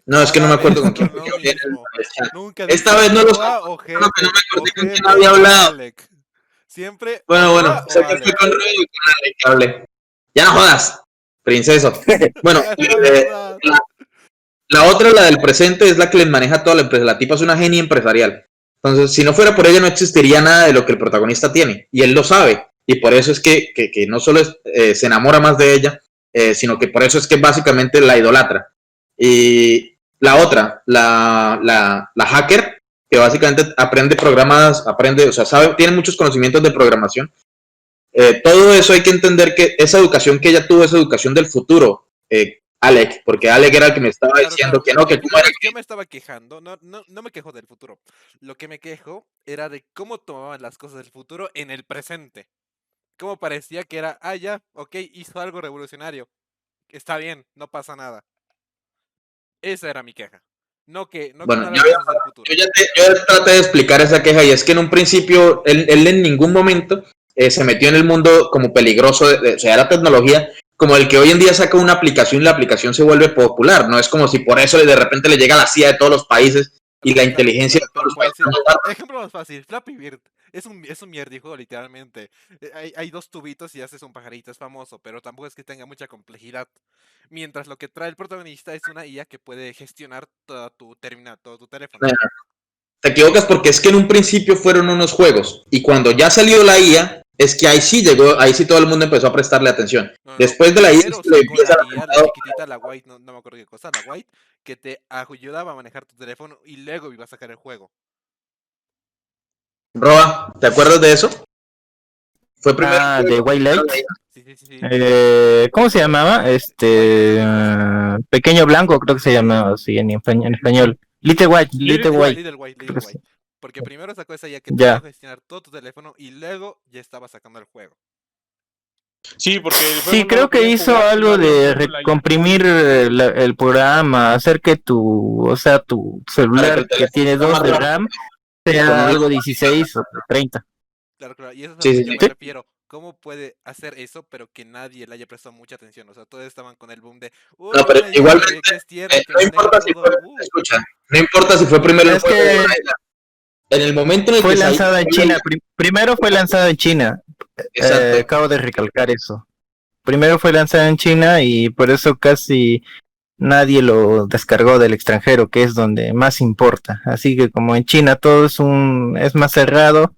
No, es que no me acuerdo con quién. *laughs* Nunca Esta vez no lo Roa o Creo que no me Jefe, acordé con quién Jefe había hablado. Siempre. Bueno, bueno, Roa o que fue con Roy y con Alec que hablé. Ya no jodas, princeso. Bueno, *laughs* la eh. La otra, la del presente, es la que les maneja toda la empresa. La tipa es una genia empresarial. Entonces, si no fuera por ella, no existiría nada de lo que el protagonista tiene. Y él lo sabe. Y por eso es que, que, que no solo es, eh, se enamora más de ella, eh, sino que por eso es que básicamente la idolatra. Y la otra, la, la, la hacker, que básicamente aprende programas, aprende, o sea, sabe, tiene muchos conocimientos de programación. Eh, todo eso hay que entender que esa educación que ella tuvo, esa educación del futuro, eh, Alec, porque Alec era el que me estaba Claro, diciendo claro, que no, que cómo era yo me estaba quejando, no, no, no me quejo del futuro. Lo que me quejo era de cómo tomaban las cosas del futuro en el presente. Cómo parecía que era, ah, ya, ok, hizo algo revolucionario. Está bien, no pasa nada. Esa era mi queja. No que, no que Bueno, no yo. Yo ya, te- yo traté de explicar esa queja y es que en un principio él, él en ningún momento eh, se metió en el mundo como peligroso, de- de- o sea, era tecnología como el que hoy en día saca una aplicación y la aplicación se vuelve popular, no es como si por eso de repente le llega la CIA de todos los países y la inteligencia de todos los países. Ejemplo más fácil, Flappy Bird. Es un, es un mierdijuego, literalmente. Eh, Hay, hay dos tubitos y haces un pajarito, es famoso, pero tampoco es que tenga mucha complejidad. Mientras lo que trae el protagonista es una IA que puede gestionar toda tu terminal, todo tu teléfono. Te equivocas porque es que en un principio fueron unos juegos y cuando ya salió la IA es que ahí sí llegó, ahí sí todo el mundo empezó a prestarle atención. No, no, Después de la que le empieza la la dar- chiquitita, la white, no, no me acuerdo qué cosa, la white, que te ayudaba a manejar tu teléfono y luego iba a sacar el juego. Roa, ¿te acuerdas de eso? Fue primero. Ah, de White Light. Sí, sí, sí. Eh, ¿Cómo se llamaba? Este Pequeño Blanco, creo que se llamaba así en, espa- en español. Little White, Little White. Little White, Little. White. Porque primero sacó esa IA que te Ya. podía gestionar todo tu teléfono y luego ya estaba sacando el juego. Sí, porque el juego Sí, no creo que hizo jugar, algo de comprimir el, el programa, hacer que tu, o sea, tu celular el que tiene sea 2 más de. RAM sea algo 16 o 30. Claro, claro. Y eso es a lo que sí, yo me refiero. ¿Cómo puede hacer eso, pero que nadie le haya prestado mucha atención? O sea, todos estaban con el boom de. "Uy, No, pero igualmente, Eh, que no maneja importa si todo, fue, uh". escucha, no importa si fue primero el Es juego que- la. En el momento en el Fue que lanzada en China, pri- primero fue lanzada en China, eh, acabo de recalcar eso. primero fue lanzado en China y por eso casi nadie lo descargó del extranjero, que es donde más importa. Así que como en China todo es un es más cerrado,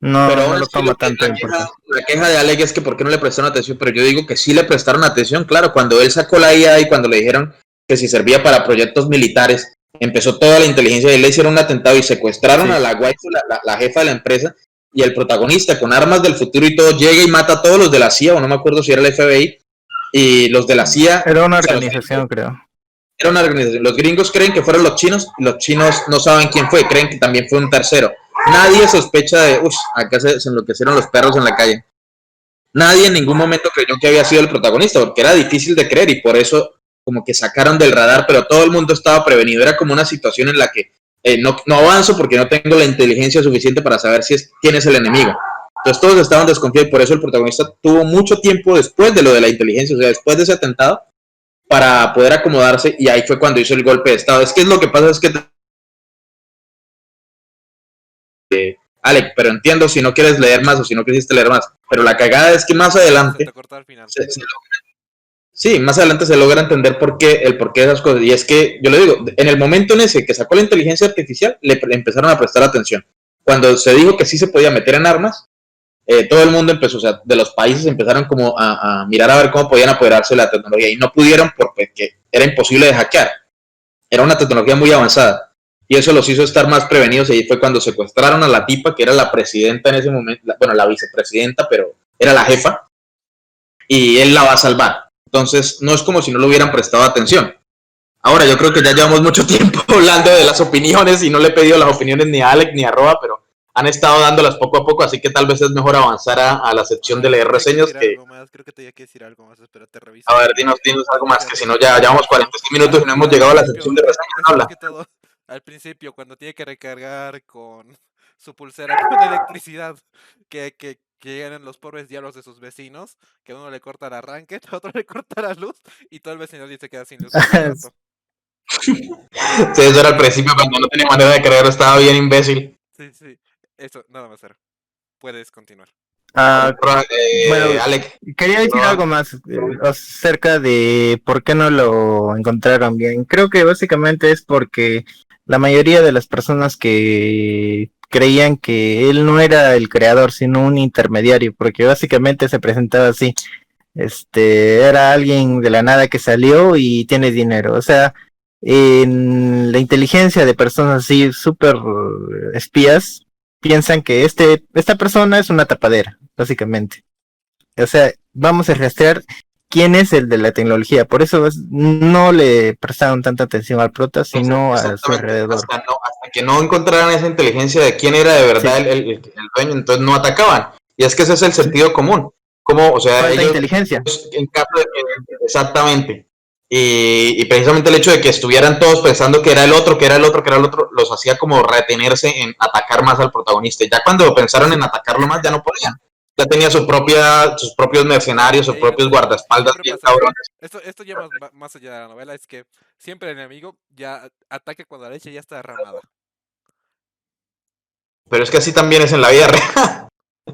no, Pero no lo toma tanto la, importancia. queja, la queja de Alec es que por qué no le prestaron atención, pero yo digo que sí le prestaron atención, claro, cuando él sacó la IA y cuando le dijeron que si servía para proyectos militares, empezó toda la inteligencia y le hicieron un atentado y secuestraron Sí. a la la, la- la jefa de la empresa, y el protagonista con armas del futuro y todo llega y mata a todos los de la CIA, o no me acuerdo si era el FBI, y los de la CIA Era una o sea, los organización, creo. era una organización. Los gringos creen que fueron los chinos, y los chinos no saben quién fue, creen que también fue un tercero. Nadie sospecha de, uff, acá se, se enloquecieron los perros en la calle. Nadie en ningún momento creyó que había sido el protagonista, porque era difícil de creer y por eso como que sacaron del radar, pero todo el mundo estaba prevenido. Era como una situación en la que eh, no, no avanzo porque no tengo la inteligencia suficiente para saber si es, quién es el enemigo. Entonces todos estaban desconfiados y por eso el protagonista tuvo mucho tiempo después de lo de la inteligencia, o sea, después de ese atentado, para poder acomodarse y ahí fue cuando hizo el golpe de estado. Es que lo que pasa es que eh, Alec, pero entiendo si no quieres leer más o si no quisiste leer más, pero la cagada es que más Se adelante te se- se sí, más adelante se logra entender por qué, el porqué de esas cosas. Y es que, yo le digo, en el momento en ese que sacó la inteligencia artificial, le, empezaron a prestar atención. Cuando se dijo que sí se podía meter en armas, eh, todo el mundo empezó, o sea, de los países empezaron como a, mirar a ver cómo podían apoderarse de la tecnología y no pudieron porque era imposible de hackear. Era una tecnología muy avanzada y eso los hizo estar más prevenidos y ahí fue cuando secuestraron a la tipa que era la presidenta en ese momento, bueno, la vicepresidenta, pero era la jefa y él la va a salvar. Entonces, no es como si no le hubieran prestado atención. Ahora, yo creo que ya llevamos mucho *laughs* tiempo hablando de las opiniones y no le he pedido las opiniones ni a Alec ni a Roa, pero han estado dándolas poco a poco, así que tal vez es mejor avanzar a, a la sección de leer reseñas que... algo más, Creo que tenía que decir algo más, espérate, reviso. A ver, dinos, dinos algo más, que si no ya llevamos 46 minutos y no hemos llegado a la sección de reseñas. Habla. todo, al principio, cuando tiene que recargar con su pulsera con *laughs* electricidad, que, que, que llegan los pobres diablos de sus vecinos, que uno le corta el arranque, *laughs* otro le corta la luz, y todo el vecino se queda sin luz. *laughs* Sí, eso era al principio cuando no tenía manera de creer, estaba bien imbécil. Sí, sí. Eso, nada más era. Puedes continuar. Ah, Roa, eh, bueno, Alec, Quería decir algo más eh, acerca de por qué no lo encontraron bien. Creo que básicamente es porque la mayoría de las personas que creían que él no era el creador, sino un intermediario, porque básicamente se presentaba así. Este era alguien de la nada que salió y tiene dinero. O sea, en la inteligencia de personas así súper espías piensan que este esta persona es una tapadera, básicamente. O sea, vamos a rastrear quién es el de la tecnología. Por eso es- no le prestaron tanta atención al prota, sino a su alrededor. Hasta, no- hasta que no encontraran esa inteligencia de quién era de verdad el, el- el dueño, entonces no atacaban. Y es que ese es el sentido común. Como, o sea, ellos, inteligencia. en caso de que- exactamente. Y, y precisamente el hecho de que estuvieran todos pensando que era el otro, que era el otro, que era el otro, los hacía como retenerse en atacar más al protagonista. Y ya cuando pensaron en atacarlo más, ya no podían. Ya tenía su propia, sus propios mercenarios, sus propios guardaespaldas bien cabrones. Esto, esto ya más, va- más allá de la novela es que siempre el enemigo ya ataque cuando la leche ya está derramada. Pero es que así también es en la vida real. *laughs*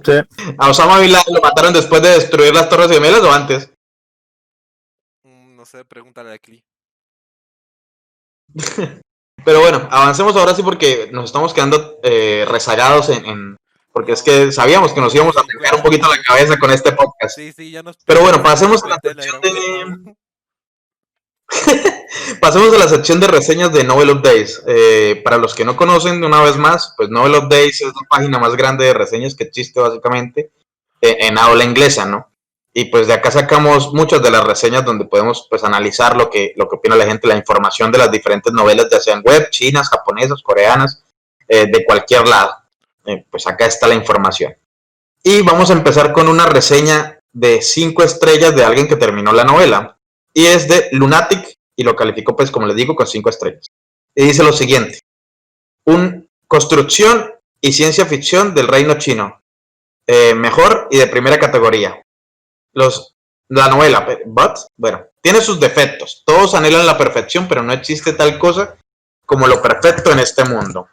Sí. A Osama Bin Laden lo mataron después de destruir las Torres Gemelas o antes. Mm, No sé, pregúntale a Klee. *laughs* Pero bueno, avancemos ahora sí porque nos estamos quedando eh, rezagados en, en- Porque es que sabíamos que nos íbamos a pegar un poquito la cabeza con este podcast. Sí, sí, ya nos. Pero bueno, pasemos a la sección ¿no? *laughs* *laughs* Pasemos a la sección de reseñas de Novel Updates. Eh, para los que no conocen, una vez más, pues Novel Updates es la página más grande de reseñas que existe básicamente eh, en habla inglesa, ¿no? Y pues de acá sacamos muchas de las reseñas donde podemos pues analizar lo que, lo que opina la gente, la información de las diferentes novelas, ya sean web, chinas, japonesas, coreanas, eh, de cualquier lado. Eh, pues acá está la información. Y vamos a empezar con una reseña de cinco estrellas de alguien que terminó la novela. Y es de Lunatic y lo calificó, pues como les digo, con cinco estrellas. Y dice lo siguiente. Un construcción y ciencia ficción del reino chino. Eh, mejor y de primera categoría. Los, la novela, but, bueno, tiene sus defectos. Todos anhelan la perfección, pero no existe tal cosa como lo perfecto en este mundo.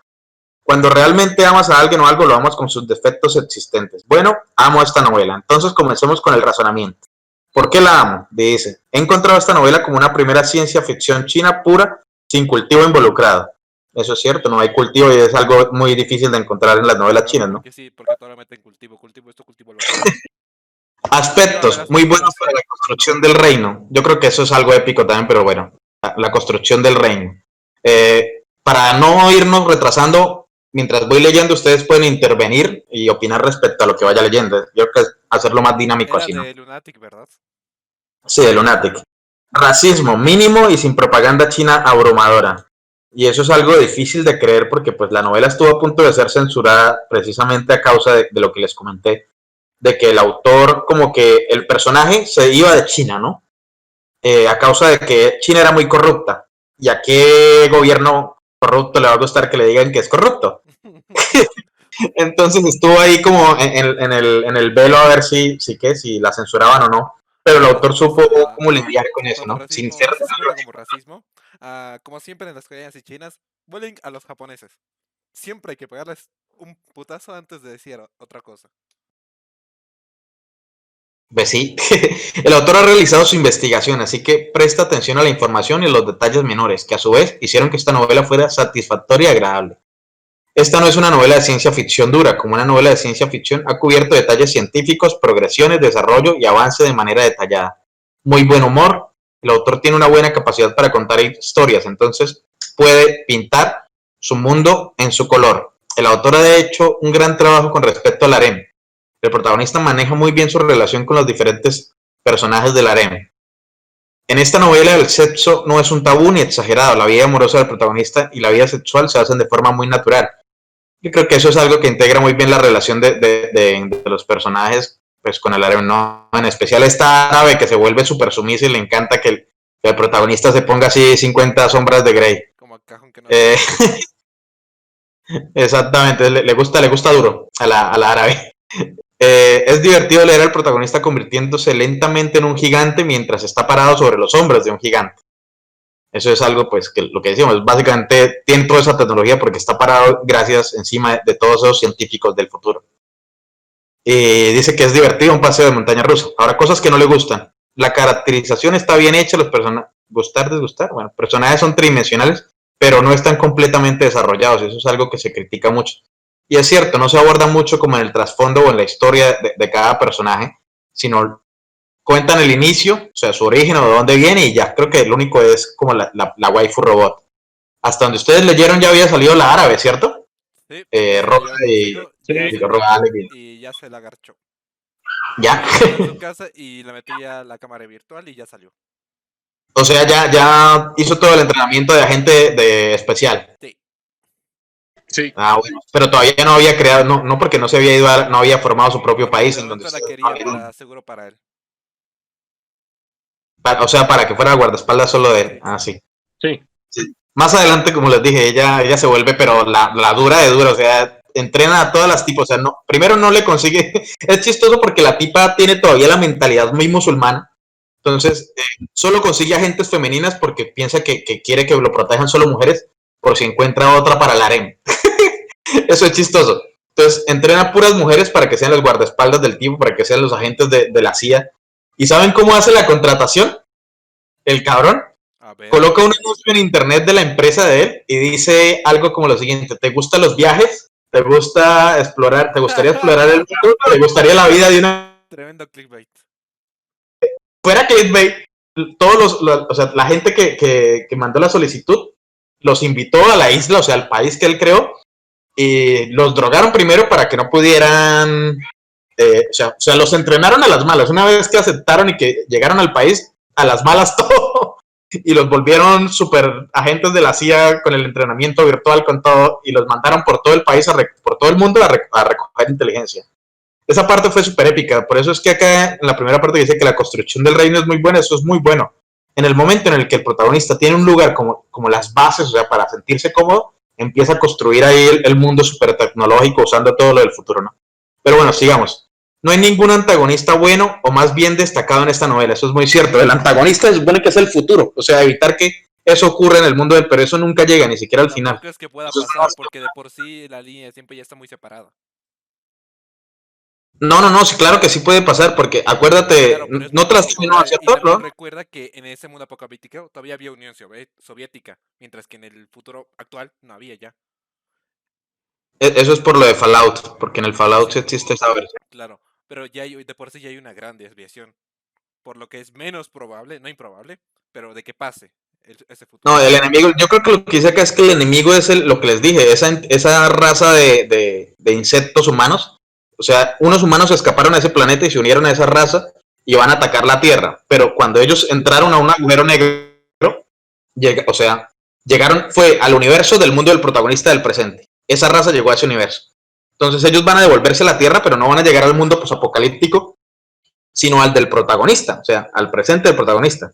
Cuando realmente amas a alguien o algo, lo amas con sus defectos existentes. Bueno, amo esta novela. Entonces comencemos con el razonamiento. ¿Por qué la amo? Dice, he encontrado esta novela como una primera ciencia ficción china pura, sin cultivo involucrado. Eso es cierto, no hay cultivo y es algo muy difícil de encontrar en las novelas chinas, ¿no? Sí, porque todavía meten cultivo, cultivo esto, cultivo lo. *laughs* Aspectos muy buenos para la construcción del reino. Yo creo que eso es algo épico también, pero bueno, la, la construcción del reino. Eh, para no irnos retrasando, mientras voy leyendo, ustedes pueden intervenir y opinar respecto a lo que vaya leyendo. Yo creo que es hacerlo más dinámico Era así, ¿no? de Lunatic, ¿verdad? Sí, de Lunatic. Racismo mínimo y sin propaganda china abrumadora. Y eso es algo difícil de creer porque pues la novela estuvo a punto de ser censurada precisamente a causa de, de lo que les comenté, de que el autor, como que el personaje se iba de China, ¿no? Eh, a causa de que China era muy corrupta. ¿Y a qué gobierno corrupto le va a gustar que le digan que es corrupto? *laughs* Entonces estuvo ahí como en, en- el, en el velo a ver si, si, qué, si la censuraban o no. Pero el autor supo Ah, cómo lidiar con eso, ¿no? Sin racismo, ser sí se cuenta como racismo. Ah, como siempre en las coreanas y chinas, bullying a los japoneses. Siempre hay que pegarles un putazo antes de decir otra cosa. Pues sí, *laughs* el autor ha realizado su investigación, así que presta atención a la información y los detalles menores, que a su vez hicieron que esta novela fuera satisfactoria y agradable. Esta no es una novela de ciencia ficción dura, como una novela de ciencia ficción ha cubierto detalles científicos, progresiones, desarrollo y avance de manera detallada. Muy buen humor, el autor tiene una buena capacidad para contar historias, entonces puede pintar su mundo en su color. El autor ha hecho un gran trabajo con respecto al harem, el protagonista maneja muy bien su relación con los diferentes personajes del harem. En esta novela el sexo no es un tabú ni exagerado, la vida amorosa del protagonista y la vida sexual se hacen de forma muy natural. Yo creo que eso es algo que integra muy bien la relación de, de- de- de los personajes pues con el harem, ¿no? En especial esta árabe que se vuelve súper sumisa y le encanta que el, que el protagonista se ponga así 50 sombras de Grey. Como cajón que no. Eh, *laughs* exactamente, le, le gusta, le gusta duro a la, a la árabe. *laughs* Eh, es divertido leer al protagonista convirtiéndose lentamente en un gigante mientras está parado sobre los hombros de un gigante. Eso es algo, pues, que lo que decimos, básicamente tiene toda esa tecnología porque está parado gracias encima de todos esos científicos del futuro. Y dice que es divertido un paseo de montaña rusa. Ahora, cosas que no le gustan. La caracterización está bien hecha, los personajes, gustar, desgustar, bueno, personajes son tridimensionales, pero no están completamente desarrollados. Eso es algo que se critica mucho. Y es cierto, no se aborda mucho como en el trasfondo o en la historia de cada personaje, sino cuentan el inicio, o sea, su origen o de dónde viene, y ya creo que lo único es como la, la, la waifu robot. Hasta donde ustedes leyeron ya había salido la árabe, ¿cierto? Sí, eh, roja y- Sí. ya Y y ya se la agarchó. Ya. En su casa y la metí a la cámara virtual y ya salió. O sea, ya, ya hizo todo el entrenamiento de agente de especial. Sí. Sí. Ah, bueno. Pero todavía no había creado, no, no porque no se había ido a- no había formado su propio país en Pero donde otra la quería no para, seguro para él. O sea, para que fuera guardaespaldas solo de él. Ah, sí. Sí. Más adelante, como les dije, ella, ella se vuelve, pero la, la dura de dura, o sea, entrena a todas las tipas, o sea, no, primero no le consigue, *laughs* es chistoso porque la tipa tiene todavía la mentalidad muy musulmana, entonces eh, solo consigue agentes femeninas porque piensa que, que quiere que lo protejan solo mujeres por si encuentra otra para el harem. *laughs* Eso es chistoso. Entonces, entrena puras mujeres para que sean los guardaespaldas del tipo, para que sean los agentes de, de la CIA. ¿Y saben cómo hace la contratación? El cabrón A ver. coloca un anuncio en internet de la empresa de él y dice algo como lo siguiente: ¿Te gustan los viajes? ¿Te gusta explorar? ¿Te gustaría explorar el mundo? ¿Te gustaría la vida de una Tremendo clickbait. fuera clickbait? Todos los, los- o sea, la gente que, que, que mandó la solicitud los invitó a la isla, o sea, al país que él creó, y los drogaron primero para que no pudieran, eh, o, sea, o sea, los entrenaron a las malas. Una vez que aceptaron y que llegaron al país, a las malas *laughs* todo, y los volvieron super agentes de la CIA con el entrenamiento virtual, con todo, y los mandaron por todo el país, a por todo el mundo a, a recoger inteligencia. Esa parte fue súper épica, por eso es que acá en la primera parte dice que la construcción del reino es muy buena, eso es muy bueno. En el momento en el que el protagonista tiene un lugar como, como las bases, o sea, para sentirse cómodo, empieza a construir ahí el, el mundo súper tecnológico usando todo lo del futuro, ¿no? Pero bueno, sigamos. No hay ningún antagonista bueno o más bien destacado en esta novela, eso es muy cierto. El antagonista se supone que es el futuro, o sea, evitar que eso ocurra en el mundo del, pero eso nunca llega, ni siquiera al final. Es que pueda Eso pasar porque de por sí la línea siempre ya está muy separada. No, no, no, sí, claro que sí puede pasar, porque acuérdate, Claro, no y ¿cierto? ¿No? Recuerda que en ese mundo apocalíptico todavía había Unión Soviética, mientras que en el futuro actual no había ya. E- Eso es por lo de Fallout, porque en el Fallout sí existe esa versión. Claro, pero ya hay, de por sí ya hay una gran desviación. Por lo que es menos probable, no improbable, pero de que pase el- ese futuro. No, el enemigo, yo creo que lo que dice acá es que el enemigo es el, lo que les dije, esa, esa raza de, de- de insectos humanos. O sea, unos humanos escaparon a ese planeta y se unieron a esa raza y van a atacar la Tierra. Pero cuando ellos entraron a un agujero negro, llega, o sea, llegaron, fue al universo del mundo del protagonista del presente. Esa raza llegó a ese universo. Entonces ellos van a devolverse a la Tierra, pero no van a llegar al mundo posapocalíptico, sino al del protagonista, o sea, al presente del protagonista.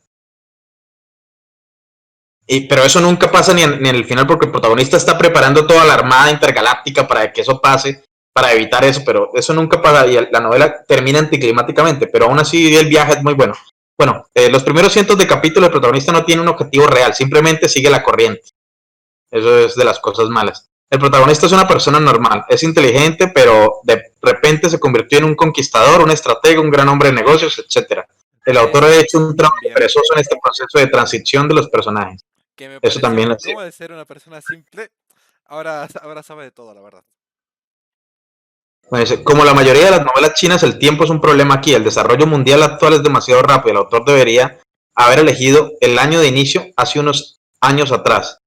Y, pero eso nunca pasa ni en, ni el final porque el protagonista está preparando toda la armada intergaláctica para que eso pase, para evitar eso, pero eso nunca pasa y la novela termina anticlimáticamente, pero aún así el viaje es muy bueno. Bueno, eh, los primeros cientos de capítulos el protagonista no tiene un objetivo real, simplemente sigue la corriente. Eso es de las cosas malas. El protagonista es una persona normal, es inteligente, pero de repente se convirtió en un conquistador, un estratega, un gran hombre de negocios, etcétera. El autor ha hecho un trabajo perezoso en este proceso de transición de los personajes. Que me Eso también es ¿Cómo de ser una persona simple? Ahora, *laughs* ahora sabe de todo, la verdad. Como la mayoría de las novelas chinas, el tiempo es un problema aquí. El desarrollo mundial actual es demasiado rápido. El autor debería haber elegido el año de inicio hace unos años atrás.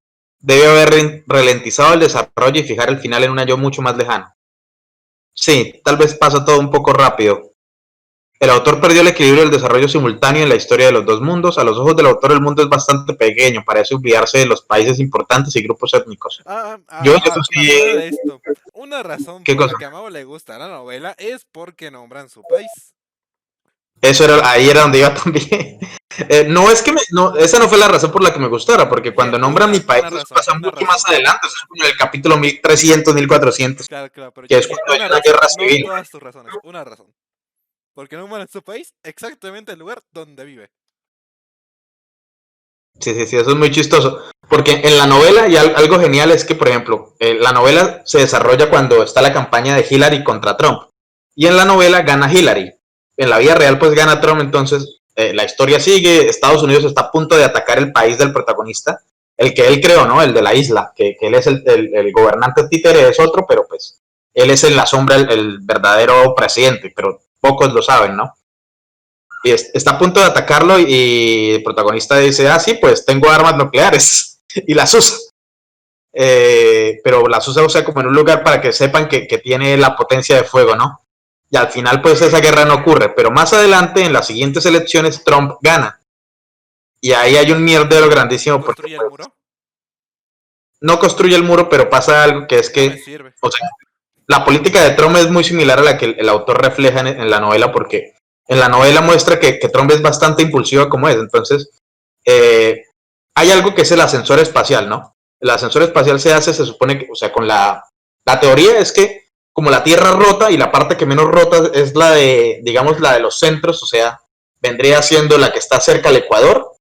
Debe haber ralentizado el desarrollo y fijar el final en un año mucho más lejano. Sí, tal vez pasa todo un poco rápido. El autor perdió el equilibrio del desarrollo simultáneo en la historia de los dos mundos. A los ojos del autor el mundo es bastante pequeño, parece olvidarse de los países importantes y grupos étnicos. Ah, ah, Yo- ah, yo de esto. Una razón ¿Qué por la que a Mau le gusta la novela es porque nombran su país. Eso era, ahí era donde iba *laughs* también. Eh, no es que me, no, esa no fue la razón por la que me gustara, porque cuando nombran mi país razón, pasa mucho más adelante, o sea, como en el capítulo 1300, 1400. Claro, claro, pero Que es cuando hay una razón, guerra no civil. todas tus razones, una razón. Porque nombran su país exactamente el lugar donde vive. Sí, sí, sí, eso es muy chistoso. Porque en la novela, y al- algo genial es que, por ejemplo, eh, la novela se desarrolla cuando está la campaña de Hillary contra Trump. Y en la novela gana Hillary. En la vida real, pues gana Trump. Entonces, eh, la historia sigue. Estados Unidos está a punto de atacar el país del protagonista. El que él creó, ¿no? El de la isla. Que, él es el, gobernante títere, es otro, pero pues él es en la sombra el, verdadero presidente. Pero pocos lo saben, ¿no? y es- está a punto de atacarlo y el protagonista dice, ah, sí, pues tengo armas nucleares *laughs* y las usa. Eh, pero las usa, o sea, como en un lugar para que sepan que tiene la potencia de fuego, ¿no? Y al final, pues esa guerra no ocurre, pero más adelante, en las siguientes elecciones, Trump gana. Y ahí hay un mierdero grandísimo porque ¿Construye el muro? no construye el muro, pero pasa algo que es que o sea, la política de Trump es muy similar a la que el, el autor refleja en, en la novela, porque en la novela muestra que, que Trump es bastante impulsivo como es. Entonces, eh, hay algo que es el ascensor espacial, ¿no? El ascensor espacial se hace, se supone que, o sea, con la, la teoría es que como la Tierra rota y la parte que menos rota es la de, digamos, la de los centros, o sea, vendría siendo la que está cerca al Ecuador.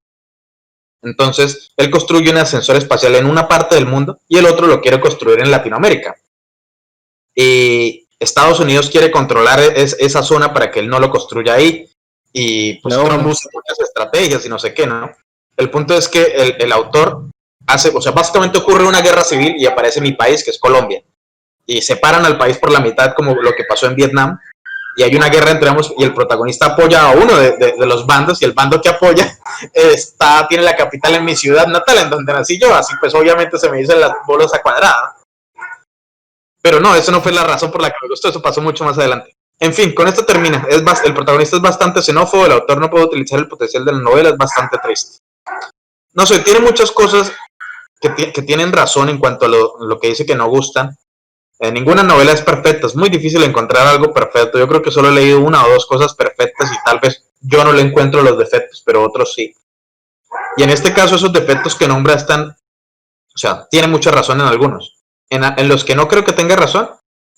Entonces, él construye un ascensor espacial en una parte del mundo y el otro lo quiere construir en Latinoamérica y Estados Unidos quiere controlar es- esa zona para que él no lo construya ahí. Y pues No. Trump usa muchas estrategias y no sé qué, ¿no? El punto es que el, el autor hace, o sea, básicamente ocurre una guerra civil y aparece mi país, que es Colombia. Y separan al país por la mitad, como lo que pasó en Vietnam. Y hay una guerra entre ambos y el protagonista apoya a uno de, de- los bandos y el bando que apoya *laughs* está, tiene la capital en mi ciudad natal, en donde nací yo. Así pues obviamente se me dicen las bolas a cuadrada. Pero no, eso no fue la razón por la que me gustó, eso pasó mucho más adelante. En fin, con esto termina. Es el protagonista es bastante xenófobo, el autor no puede utilizar el potencial de la novela, es bastante triste. No sé, tiene muchas cosas que, que tienen razón en cuanto a lo, lo que dice que no gustan. Eh, ninguna novela es perfecta, es muy difícil encontrar algo perfecto. Yo creo que solo he leído una o dos cosas perfectas y tal vez yo no le encuentro los defectos, pero otros sí. Y en este caso esos defectos que nombra están, o sea, tiene mucha razón en algunos. En, en los que no creo que tenga razón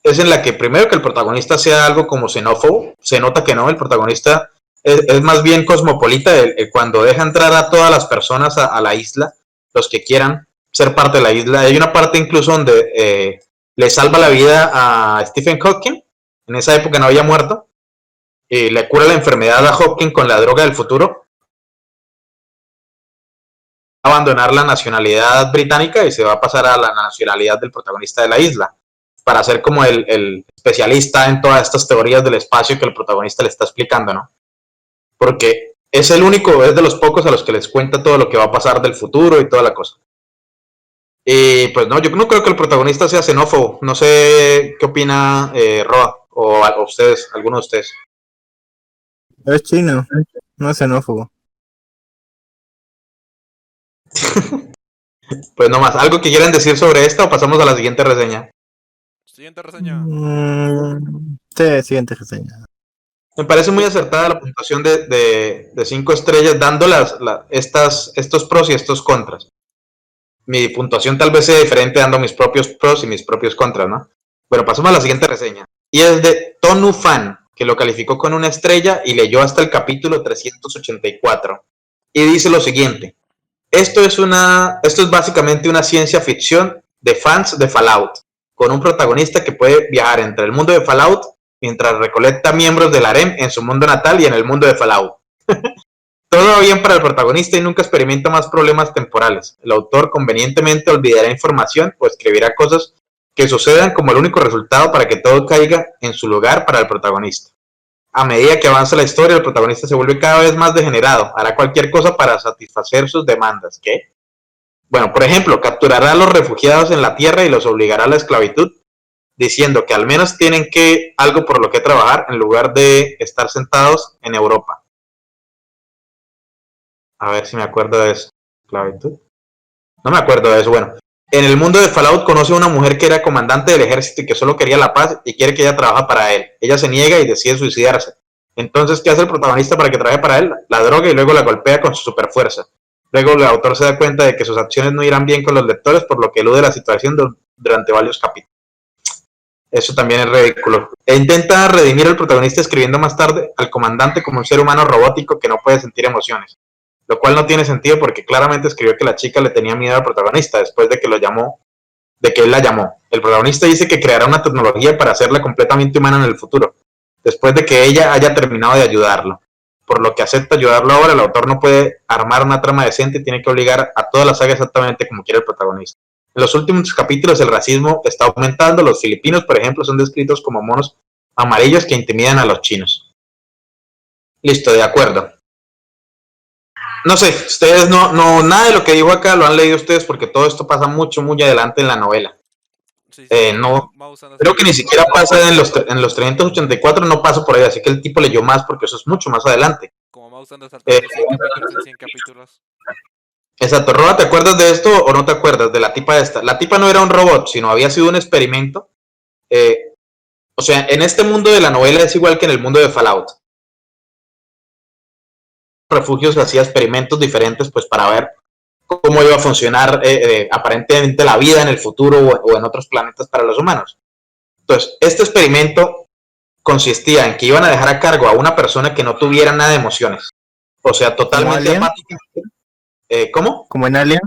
es en la que primero que el protagonista sea algo como xenófobo, se nota que no, el protagonista es, es más bien cosmopolita, el- cuando deja entrar a todas las personas a, a la isla, los que quieran ser parte de la isla. Hay una parte incluso donde eh, le salva la vida a Stephen Hawking en esa época no había muerto, y le cura la enfermedad a Hawking con la droga del futuro, abandonar la nacionalidad británica y se va a pasar a la nacionalidad del protagonista de la isla, para ser como el, el especialista en todas estas teorías del espacio que el protagonista le está explicando, ¿no? Porque es el único, es de los pocos a los que les cuenta todo lo que va a pasar del futuro y toda la cosa. Y pues no, yo no creo que el protagonista sea xenófobo. No sé qué opina eh, Roa o, o ustedes, alguno de ustedes. Es chino, no es xenófobo. *laughs* Pues no más, ¿algo que quieran decir sobre esta o pasamos a la siguiente reseña? Siguiente reseña. Mm, sí, siguiente reseña. Me parece muy acertada la puntuación de, de, de cinco estrellas, dando las, la- estas, estos pros y estos contras. Mi puntuación tal vez sea diferente dando mis propios pros y mis propios contras, ¿no? Bueno, pasamos a la siguiente reseña. Y es de Tonu Fan, que lo calificó con una estrella y leyó hasta el capítulo 384. Y dice lo siguiente. Esto es, una, esto es básicamente una ciencia ficción de fans de Fallout, con un protagonista que puede viajar entre el mundo de Fallout mientras recolecta miembros del harem en su mundo natal y en el mundo de Fallout. *laughs* Todo va bien para el protagonista y nunca experimenta más problemas temporales. El autor convenientemente olvidará información o escribirá cosas que sucedan como el único resultado para que todo caiga en su lugar para el protagonista. A medida que avanza la historia, el protagonista se vuelve cada vez más degenerado. Hará cualquier cosa para satisfacer sus demandas. ¿Qué? Bueno, por ejemplo, capturará a los refugiados en la tierra y los obligará a la esclavitud, diciendo que al menos tienen que algo por lo que trabajar en lugar de estar sentados en Europa. A ver si me acuerdo de eso. ¿Esclavitud? No me acuerdo de eso. Bueno, en el mundo de Fallout conoce a una mujer que era comandante del ejército y que solo quería la paz y quiere que ella trabaje para él. Ella se niega y decide suicidarse. Entonces, ¿qué hace el protagonista para que trabaje para él? La droga y luego la golpea con su superfuerza. Luego el autor se da cuenta de que sus acciones no irán bien con los lectores, por lo que elude la situación du- durante varios capítulos. Eso también es ridículo. E intenta redimir al protagonista escribiendo más tarde al comandante como un ser humano robótico que no puede sentir emociones. Lo cual no tiene sentido porque claramente escribió que la chica le tenía miedo al protagonista después de que lo llamó, de que él la llamó. El protagonista dice que creará una tecnología para hacerla completamente humana en el futuro, después de que ella haya terminado de ayudarlo. Por lo que acepta ayudarlo ahora, el autor no puede armar una trama decente y tiene que obligar a toda la saga exactamente como quiere el protagonista. En los últimos capítulos el racismo está aumentando. Los filipinos, por ejemplo, son descritos como monos amarillos que intimidan a los chinos. Listo, de acuerdo. No sé, ustedes no, no, nada de lo que dijo acá lo han leído ustedes porque todo esto pasa mucho, muy adelante en la novela. Sí, sí, Eh, no, Creo que ni siquiera pasa en los, en los 384, no paso por ahí, así que el tipo leyó más porque eso es mucho más adelante. Como va usando saltar Eh, de 100 capítulos en 100 capítulos. Exacto, Roba, ¿te acuerdas de esto o no te acuerdas de la tipa esta? La tipa no era un robot, sino había sido un experimento. Eh, o sea, en este mundo de la novela es igual que en el mundo de Fallout. Refugios hacía experimentos diferentes pues para ver cómo iba a funcionar eh, eh, aparentemente la vida en el futuro o, o en otros planetas para los humanos. Entonces, este experimento consistía en que iban a dejar a cargo a una persona que no tuviera nada de emociones. O sea, totalmente apática. Eh, ¿Cómo? Como en Alien.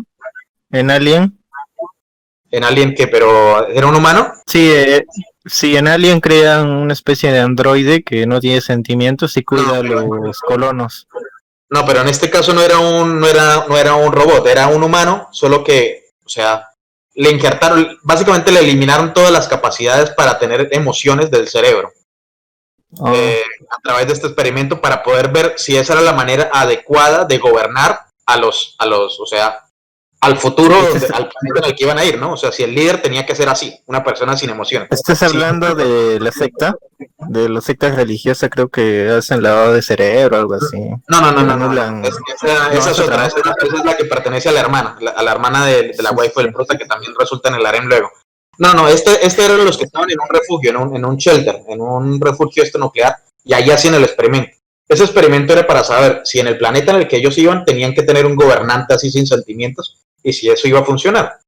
En Alien. En Alien que, pero era un humano. Sí, eh, sí, en Alien crean una especie de androide que no tiene sentimientos y cuida a los colonos. No, pero en este caso no era un, no era, no era un robot, era un humano, solo que, o sea, le injertaron, básicamente le eliminaron todas las capacidades para tener emociones del cerebro Oh, eh, a través de este experimento para poder ver si esa era la manera adecuada de gobernar a los, a los, o sea, al futuro, al planeta en el que iban a ir, ¿no? O sea, si el líder tenía que ser así, una persona sin emociones. ¿Estás hablando de la secta? De las sectas religiosas creo que hacen lavado de cerebro o algo así. No, no, no, no, no. Es- esa, esa es esa otra, otra. esa, es- esa es la que pertenece a la hermana, la- a la hermana de, de la waifu del prota que también resulta en el harem luego. No, no, este, este eran los que estaban en un refugio, en un, en un shelter, en un refugio este nuclear, y ahí hacían el experimento. Ese experimento era para saber si en el planeta en el que ellos iban tenían que tener un gobernante así sin sentimientos y si eso iba a funcionar.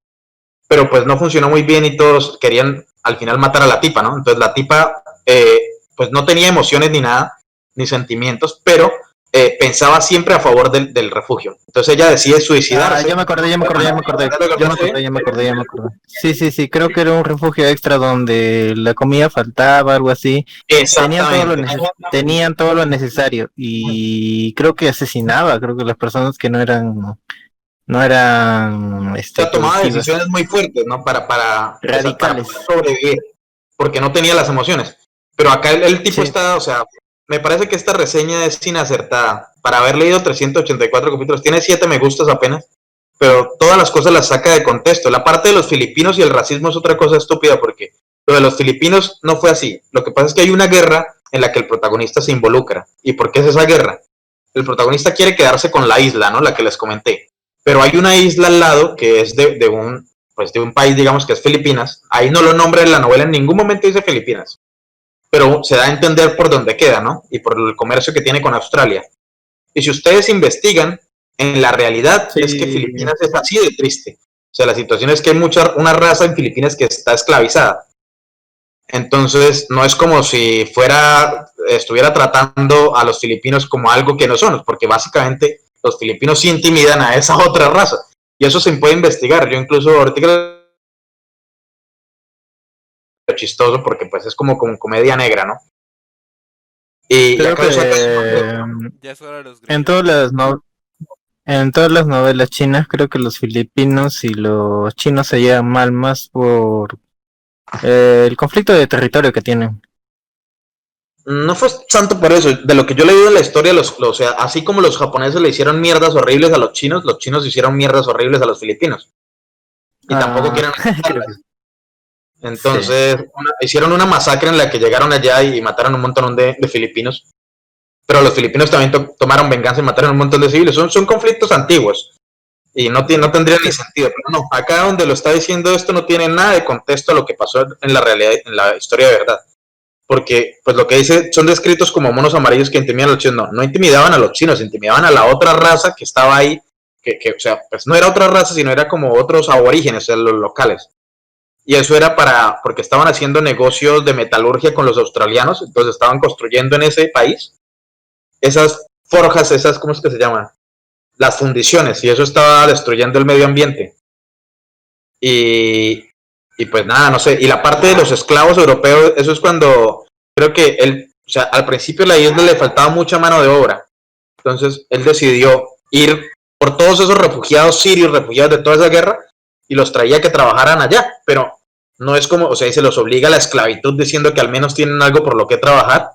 Pero pues no funcionó muy bien y todos querían al final matar a la tipa, ¿no? Entonces la tipa eh, pues no tenía emociones ni nada, ni sentimientos, pero eh, pensaba siempre a favor del, del, refugio. Entonces ella decide suicidarse. Ah, ya me acordé, ya me acordé, ya me acordé. Ya me acordé, ya me acordé, ya me acordé. Sí, sí, sí, creo que era un refugio extra donde la comida faltaba, algo así. Tenían todo, lo tenían todo lo necesario y creo que asesinaba, creo que las personas que no eran no eran este, tomaba decisiones muy fuertes, ¿no? Para, para, radicales sobrevivir, porque no tenía las emociones. Pero acá el, tipo está, o sea, me parece que esta reseña es inacertada. Para haber leído 384 capítulos, tiene 7 me gustas apenas, pero todas las cosas las saca de contexto. La parte de los filipinos y el racismo es otra cosa estúpida porque lo de los filipinos no fue así. Lo que pasa es que hay una guerra en la que el protagonista se involucra. ¿Y por qué es esa guerra? El protagonista quiere quedarse con la isla, ¿no? La que les comenté. Pero hay una isla al lado que es de, de un, pues de un país, digamos, que es Filipinas. Ahí no lo nombra en la novela, en ningún momento dice Filipinas pero se da a entender por dónde queda, ¿no? Y por el comercio que tiene con Australia. Y si ustedes investigan, en la realidad es que Filipinas es así de triste. O sea, la situación es que hay mucha, una raza en Filipinas que está esclavizada. Entonces, no es como si fuera, estuviera tratando a los filipinos como algo que no son, porque básicamente los filipinos sí intimidan a esa *laughs* otra raza. Y eso se puede investigar. Yo incluso ahorita chistoso porque pues es como con comedia negra, ¿no? Y en todas las no en todas las novelas chinas creo que los filipinos y los chinos se llevan mal más por eh, el conflicto de territorio que tienen. No fue tanto por eso, de lo que yo he leído en la historia, los, o sea, así como los japoneses le hicieron mierdas horribles a los chinos, los chinos hicieron mierdas horribles a los filipinos. Y tampoco ah, quieren *laughs* Entonces, hicieron una masacre en la que llegaron allá y mataron un montón de, filipinos. Pero los filipinos también tomaron venganza y mataron un montón de civiles. Son, son conflictos antiguos. Y no, no tendría ni sentido. Pero no, acá donde lo está diciendo esto no tiene nada de contexto a lo que pasó en la realidad, en la historia de verdad. Porque, pues lo que dice, son descritos como monos amarillos que intimidan a los chinos. No, no intimidaban a los chinos, intimidaban a la otra raza que estaba ahí. Que, que, o sea, pues no era otra raza, sino era como otros aborígenes, o sea, los locales y eso era para, porque estaban haciendo negocios de metalurgia con los australianos, entonces estaban construyendo en ese país esas forjas, esas, ¿cómo es que se llaman? Las fundiciones, y eso estaba destruyendo el medio ambiente. Y, y pues nada, no sé, y la parte de los esclavos europeos, eso es cuando creo que él, o sea, al principio la isla le faltaba mucha mano de obra, entonces él decidió ir por todos esos refugiados sirios, refugiados de toda esa guerra, y los traía que trabajaran allá, pero no es como, o sea, se los obliga a la esclavitud diciendo que al menos tienen algo por lo que trabajar.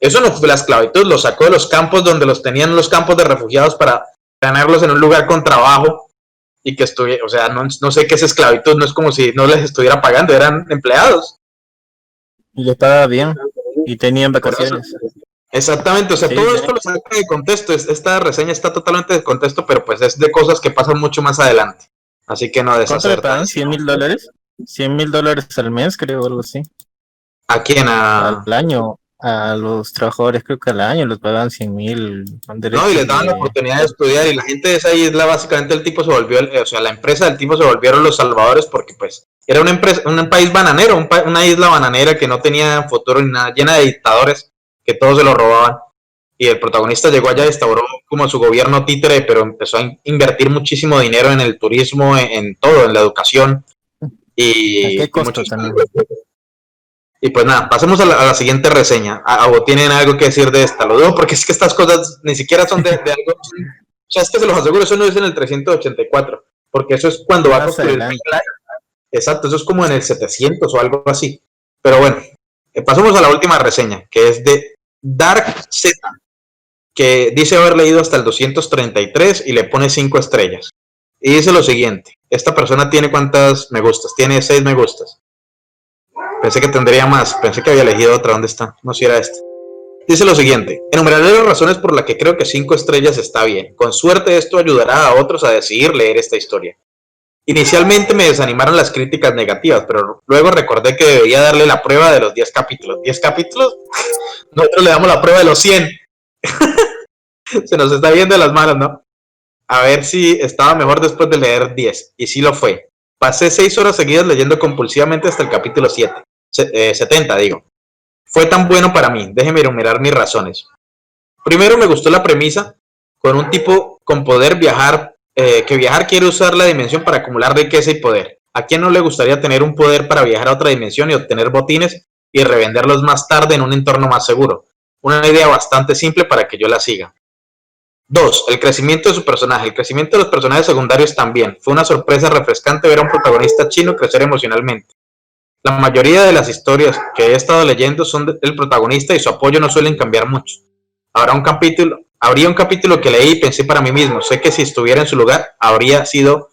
Eso no fue la esclavitud, los sacó de los campos donde los tenían los campos de refugiados para tenerlos en un lugar con trabajo y que estuviera, o sea, no, no sé qué es esclavitud, no es como si no les estuviera pagando, eran empleados. Y les pagaba bien y tenían vacaciones. Exactamente, o sea, todo esto lo saca de contexto, esta reseña está totalmente de contexto, pero pues es de cosas que pasan mucho más adelante. Así que no deshacer. ¿Cuánto le ¿100 mil dólares? 100 mil dólares al mes, creo, algo así. ¿A quién? A... Al año. A los trabajadores, creo que al año les pagan 100 mil. No, y les daban la oportunidad de estudiar. Y la gente de esa isla, básicamente, el tipo se volvió, o sea, la empresa del tipo se volvieron los salvadores porque, pues, era una empresa, un país bananero, una isla bananera que no tenía futuro ni nada, llena de dictadores que todos se lo robaban. Y el protagonista llegó allá, instauró como su gobierno títere, pero empezó a invertir muchísimo dinero en el turismo, en todo, en la educación y, y pues nada, pasemos a la, siguiente reseña. ¿O tienen algo que decir de esta? Lo digo porque es que estas cosas ni siquiera son de, algo. O sea, es que se los aseguro, eso no es en el 384, porque eso es cuando va a construir Exacto, eso es como en el 700 o algo así. Pero bueno, eh, pasemos a la última reseña, que es de Dark Z, que dice haber leído hasta el 233 y le pone 5 estrellas. Y dice lo siguiente, esta persona tiene cuántas me gustas, tiene seis me gustas. Pensé que tendría más, pensé que había elegido otra, ¿dónde está? No si era esta. Dice lo siguiente, enumeraré las razones por las que creo que cinco estrellas está bien. Con suerte esto ayudará a otros a decidir leer esta historia. Inicialmente me desanimaron las críticas negativas, pero luego recordé que debería darle la prueba de los 10 capítulos. ¿10 capítulos? *laughs* Nosotros le damos la prueba de los 100. *laughs* Se nos está viendo las manos, ¿no? a ver si estaba mejor después de leer 10. Y sí lo fue. Pasé 6 horas seguidas leyendo compulsivamente hasta el capítulo 7. 70, eh, digo. Fue tan bueno para mí. Déjeme enumerar mis razones. Primero me gustó la premisa con un tipo con poder viajar, eh, que viajar quiere usar la dimensión para acumular riqueza y poder. ¿A quién no le gustaría tener un poder para viajar a otra dimensión y obtener botines y revenderlos más tarde en un entorno más seguro? Una idea bastante simple para que yo la siga. Dos, el crecimiento de su personaje. El crecimiento de los personajes secundarios también. Fue una sorpresa refrescante ver a un protagonista chino crecer emocionalmente. La mayoría de las historias que he estado leyendo son del protagonista y su apoyo no suelen cambiar mucho. Habrá un capítulo, habría un capítulo que leí y pensé para mí mismo, sé que si estuviera en su lugar habría sido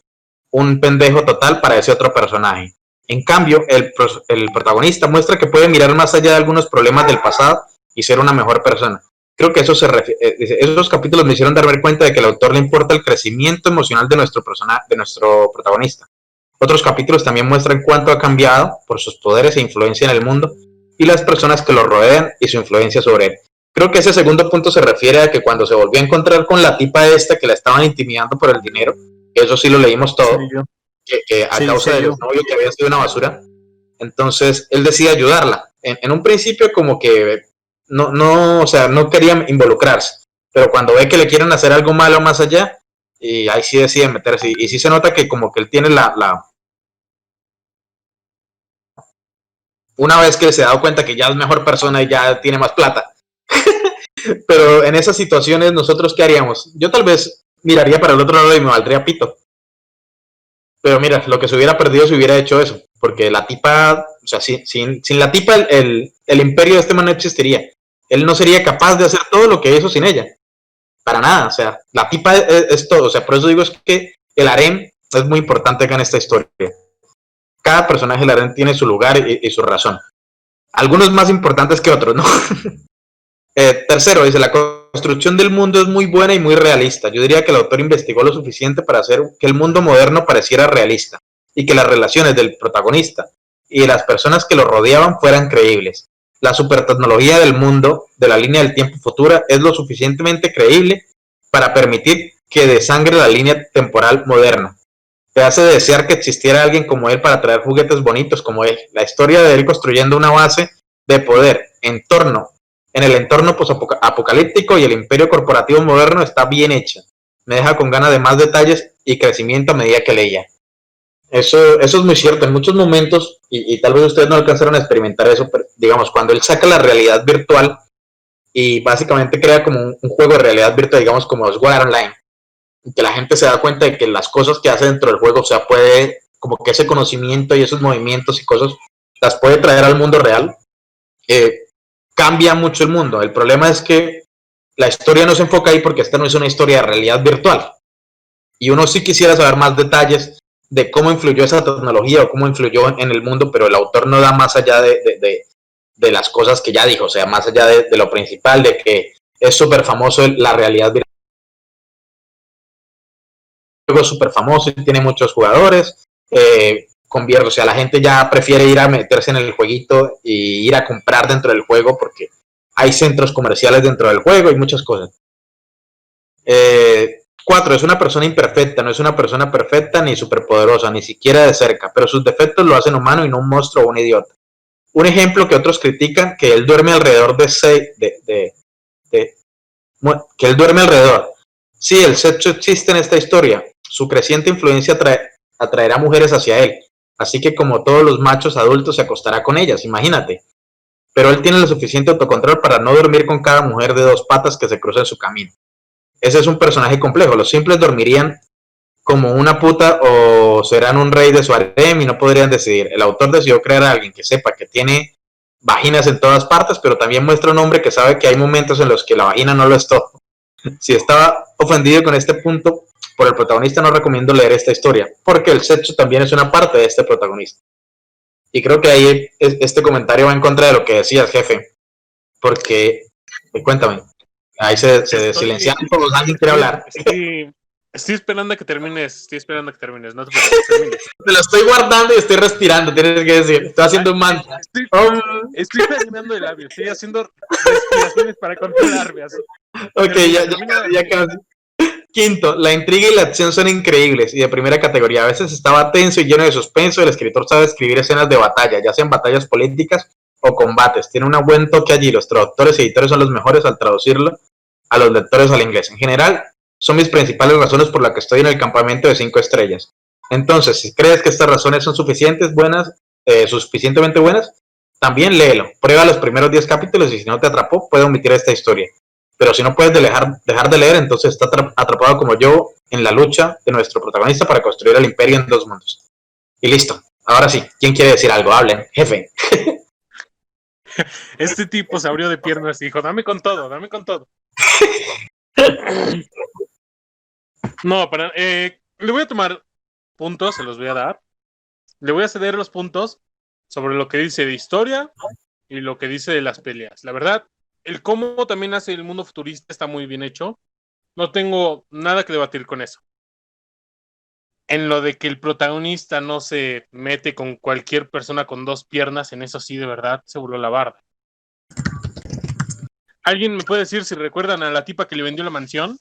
un pendejo total para ese otro personaje. En cambio, el, el protagonista muestra que puede mirar más allá de algunos problemas del pasado y ser una mejor persona creo que eso se eh, esos capítulos me hicieron darme cuenta de que al autor le importa el crecimiento emocional de nuestro personaje, de nuestro protagonista. Otros capítulos también muestran cuánto ha cambiado por sus poderes e influencia en el mundo y las personas que lo rodean y su influencia sobre él. Creo que ese segundo punto se refiere a que cuando se volvió a encontrar con la tipa esta que la estaban intimidando por el dinero, eso sí lo leímos todo, que, a causa del novio que había sido una basura, entonces él decide ayudarla. en, un principio como que no, no, o sea, no quería involucrarse. Pero cuando ve que le quieren hacer algo malo más allá, y ahí sí decide meterse. Y, sí se nota que como que él tiene la, la... Una vez que se ha dado cuenta que ya es mejor persona y ya tiene más plata. *laughs* Pero en esas situaciones, ¿nosotros qué haríamos? Yo tal vez miraría para el otro lado y me valdría pito. Pero mira, lo que se hubiera perdido si hubiera hecho eso. Porque la tipa, o sea, sin, sin, sin la tipa el, el, imperio de este man no existiría. Él no sería capaz de hacer todo lo que hizo sin ella. Para nada, o sea, la tipa es, todo. O sea, por eso digo es que el harem es muy importante acá en esta historia. Cada personaje del harem tiene su lugar y, su razón. Algunos más importantes que otros, ¿no? *laughs* Eh, tercero, dice, la construcción del mundo es muy buena y muy realista. Yo diría que el autor investigó lo suficiente para hacer que el mundo moderno pareciera realista y que las relaciones del protagonista y de las personas que lo rodeaban fueran creíbles. La supertecnología del mundo de la línea del tiempo futura es lo suficientemente creíble para permitir que desangre la línea temporal moderna. Te hace desear que existiera alguien como él para traer juguetes bonitos como él. La historia de él construyendo una base de poder en torno en el entorno apocalíptico y el imperio corporativo moderno está bien hecha. Me deja con ganas de más detalles y crecimiento a medida que leía. Eso, eso es muy cierto. En muchos momentos, y, tal vez ustedes no alcanzaron a experimentar eso, pero digamos, cuando él saca la realidad virtual y básicamente crea como un, juego de realidad virtual, digamos, como Sword Online, que la gente se da cuenta de que las cosas que hace dentro del juego, o sea, puede, como que ese conocimiento y esos movimientos y cosas, las puede traer al mundo real. Eh, cambia mucho el mundo. El problema es que la historia no se enfoca ahí porque esta no es una historia de realidad virtual. Y uno sí quisiera saber más detalles de cómo influyó esa tecnología o cómo influyó en el mundo, pero el autor no da más allá de, de, las cosas que ya dijo, o sea, más allá de, lo principal, de que es súper famoso la realidad virtual. Juego súper famoso y tiene muchos jugadores. Eh, convierte, o sea, la gente ya prefiere ir a meterse en el jueguito y ir a comprar dentro del juego porque hay centros comerciales dentro del juego y muchas cosas. Eh, cuatro, es una persona imperfecta, no es una persona perfecta ni superpoderosa, ni siquiera de cerca, pero sus defectos lo hacen humano y no un monstruo o un idiota. Un ejemplo que otros critican, que él duerme alrededor de seis, de, de, que él duerme alrededor. Sí, el sexo existe en esta historia. Su creciente influencia atraerá mujeres hacia él, Así que como todos los machos adultos se acostará con ellas, imagínate. Pero él tiene lo suficiente autocontrol para no dormir con cada mujer de dos patas que se cruza en su camino. Ese es un personaje complejo. Los simples dormirían como una puta o serán un rey de su harem y no podrían decidir. El autor decidió crear a alguien que sepa que tiene vaginas en todas partes, pero también muestra un hombre que sabe que hay momentos en los que la vagina no lo es todo. *laughs* Si estaba ofendido con este punto, por el protagonista no recomiendo leer esta historia, porque el sexo también es una parte de este protagonista. Y creo que ahí este comentario va en contra de lo que decías, jefe, porque, eh, cuéntame, ahí se, se silenciaron todos, alguien quiere hablar. Estoy, esperando a que termines, estoy esperando a que termines, no te termines. Te lo estoy guardando y estoy respirando, tienes que decir, estoy haciendo un mantra. Estoy, estoy terminando el labio, estoy haciendo respiraciones para controlarme. Así. Ok, ya, ya, ya casi. Quinto, la intriga y la acción son increíbles y de primera categoría. A veces estaba tenso y lleno de suspenso. El escritor sabe escribir escenas de batalla, ya sean batallas políticas o combates. Tiene un buen toque allí. Los traductores y editores son los mejores al traducirlo a los lectores al inglés. En general, son mis principales razones por las que estoy en el campamento de cinco estrellas. Entonces, si crees que estas razones son suficientes, buenas, eh, suficientemente buenas, también léelo. Prueba los primeros 10 capítulos y si no te atrapó, puedes omitir esta historia. Pero si no puedes dejar, dejar de leer, entonces está atrapado como yo en la lucha de nuestro protagonista para construir el imperio en dos mundos. Y listo. Ahora sí, ¿quién quiere decir algo? Hablen, jefe. *laughs* Este tipo se abrió de piernas y dijo, dame con todo, dame con todo. *laughs* No, para, eh, le voy a tomar puntos, se los voy a dar. Le voy a ceder los puntos sobre lo que dice de historia y lo que dice de las peleas. La verdad, el cómo también hace el mundo futurista está muy bien hecho. No tengo nada que debatir con eso. En lo de que el protagonista no se mete con cualquier persona con dos piernas, en eso sí, de verdad, se burló la barda. ¿Alguien me puede decir si recuerdan a la tipa que le vendió la mansión?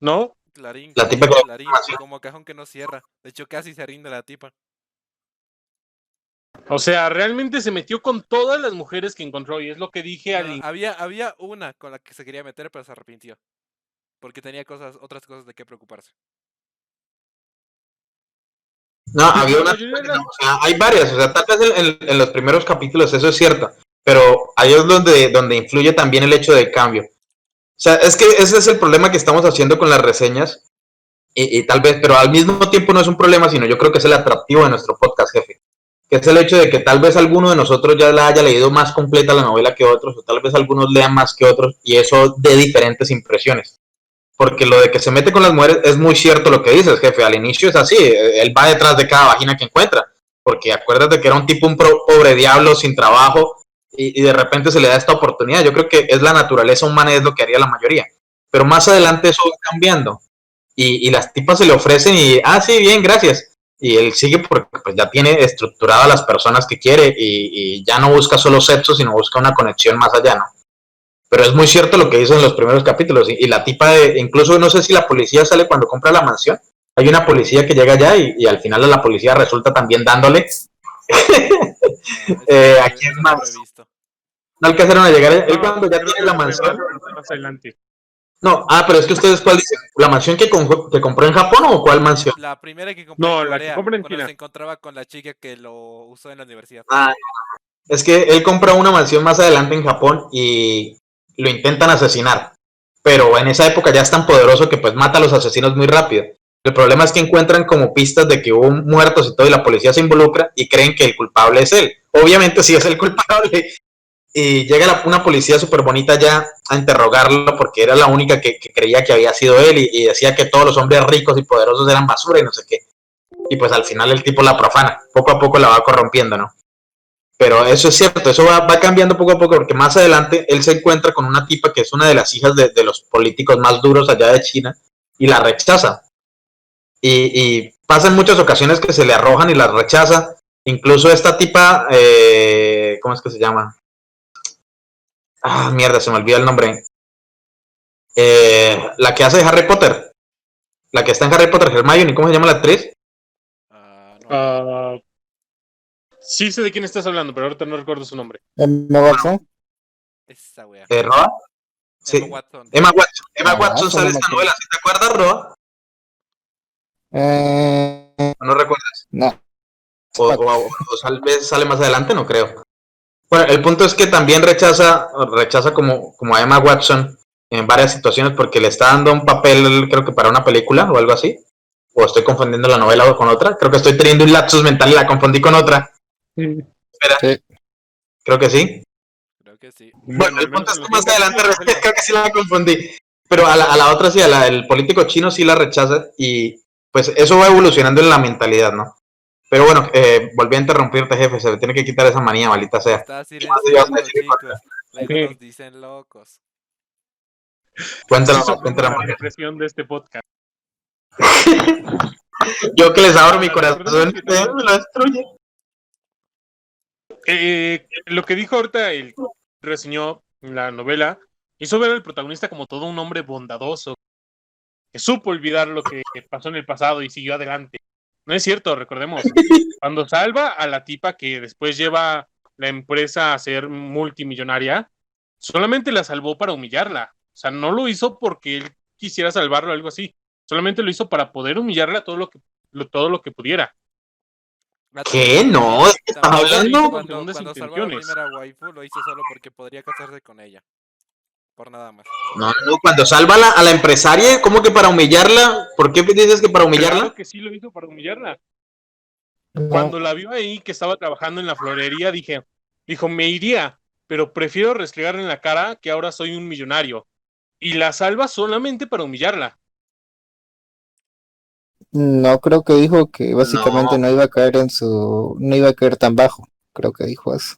¿No? Clarín, La tipa Clarín, como cajón que no cierra. De hecho, casi se rinde la tipa. O sea, realmente se metió con todas las mujeres que encontró y es lo que dije al No, in- había, había una con la que se quería meter, pero se arrepintió. Porque tenía cosas, otras cosas de qué preocuparse. No, había una. *laughs* o sea, hay varias, o sea, tal vez en, en- en los primeros capítulos eso es cierto, pero ahí es donde, donde influye también el hecho del cambio. O sea, es que ese es el problema que estamos haciendo con las reseñas, y, y tal vez, pero al mismo tiempo no es un problema, sino yo creo que es el atractivo de nuestro podcast, jefe. Que es el hecho de que tal vez alguno de nosotros ya la haya leído más completa la novela que otros, o tal vez algunos lean más que otros, y eso de diferentes impresiones porque lo de que se mete con las mujeres es muy cierto lo que dices, jefe. Al inicio es así, él va detrás de cada vagina que encuentra, porque acuérdate que era un tipo, un pobre diablo sin trabajo, y, y de repente se le da esta oportunidad. Yo creo que es la naturaleza humana, es lo que haría la mayoría. Pero más adelante eso va cambiando, y, y las tipas se le ofrecen y, ah, sí, bien, gracias. Y él sigue porque pues, ya tiene estructurada a las personas que quiere y, y ya no busca solo sexo, sino busca una conexión más allá, ¿no? Pero es muy cierto lo que dice en los primeros capítulos. Y, y la tipa, de, incluso no sé si la policía sale cuando compra la mansión. Hay una policía que llega allá y, y al final la policía resulta también dándole. *laughs* Eh, no- aquí es más. No alcanzaron a llegar. Él No, cuando ya tiene la más mansión. No, ah, pero es que ustedes, ¿cuál dicen? ¿La mansión que, con- que compró en Japón o cuál mansión? La primera que compró No, en la que Corea, compra en cuando China. se encontraba con la chica que lo usó en la universidad. Ah, es que él compra una mansión más adelante en Japón y lo intentan asesinar. Pero en esa época ya es tan poderoso que pues mata a los asesinos muy rápido. El problema es que encuentran como pistas de que hubo muertos y todo y la policía se involucra y creen que el culpable es él. Obviamente sí es el culpable. Y llega una policía súper bonita ya a interrogarlo porque era la única que, creía que había sido él y, decía que todos los hombres ricos y poderosos eran basura y no sé qué. Y pues al final el tipo la profana, poco a poco la va corrompiendo, ¿no? Pero eso es cierto, eso va, cambiando poco a poco, porque más adelante él se encuentra con una tipa que es una de las hijas de, los políticos más duros allá de China y la rechaza. Y, y pasa en muchas ocasiones que se le arrojan y la rechaza. Incluso esta tipa, eh, ¿cómo es que se llama? Ah, mierda, se me olvida el nombre. Eh, la que hace de Harry Potter. La que está en Harry Potter, Hermione, ¿cómo se llama la actriz? Ah, no, Ah, sí sé de quién estás hablando, pero ahorita no recuerdo su nombre. ¿Me Watson? esa wea. Eh, ¿Roa? Sí. Emma Watson. Emma Watson. Emma Ah, Watson sale esta novela, ¿sí te acuerdas, Roa? Eh, ¿O no recuerdas? no. O, o- o tal vez sale más adelante, no creo. Bueno, el punto es que también rechaza, rechaza como, como a Emma Watson en varias situaciones porque le está dando un papel, creo que para una película o algo así. O estoy confundiendo la novela con otra. Creo que estoy teniendo un lapsus mental y la confundí con otra. Sí. Creo que sí. Creo que sí. Bueno, el punto es que más adelante de la *laughs* creo que sí la confundí. Pero a la, a la otra sí, a la del político chino sí la rechaza y pues eso va evolucionando en la mentalidad, ¿no? Pero bueno, eh, volví a interrumpirte, jefe, se le tiene que quitar esa manía, maldita sea. Está sé, yo silenciando, sé, chico. chicos. Luego nos dicen locos. La represión de este podcast. *laughs* Yo que les abro mi corazón, ustedes me lo destruyen. Eh, lo que dijo ahorita el reseñó la novela hizo ver al protagonista como todo un hombre bondadoso que supo olvidar lo que pasó en el pasado y siguió adelante. No es cierto, recordemos, *laughs* cuando salva a la tipa que después lleva la empresa a ser multimillonaria, solamente la salvó para humillarla. O sea, no lo hizo porque él quisiera salvarlo o algo así. Solamente lo hizo para poder humillarla todo lo que, lo- todo lo que pudiera. ¿Qué? No, ¿de qué estás hablando? Cuando, salvó a la primera waifu, lo hizo solo porque podría casarse con ella. Por nada más. No, no, cuando salva a la, a la empresaria, ¿cómo que para humillarla? ¿Por qué dices que para humillarla? Claro que sí lo hizo para humillarla. No, Cuando la vio ahí que estaba trabajando en la florería, dije, dijo, me iría, pero prefiero restregarle en la cara que ahora soy un millonario. Y la salva solamente para humillarla. no, creo que dijo que básicamente No. no. iba a caer en su, no iba a caer tan bajo. Creo que dijo eso.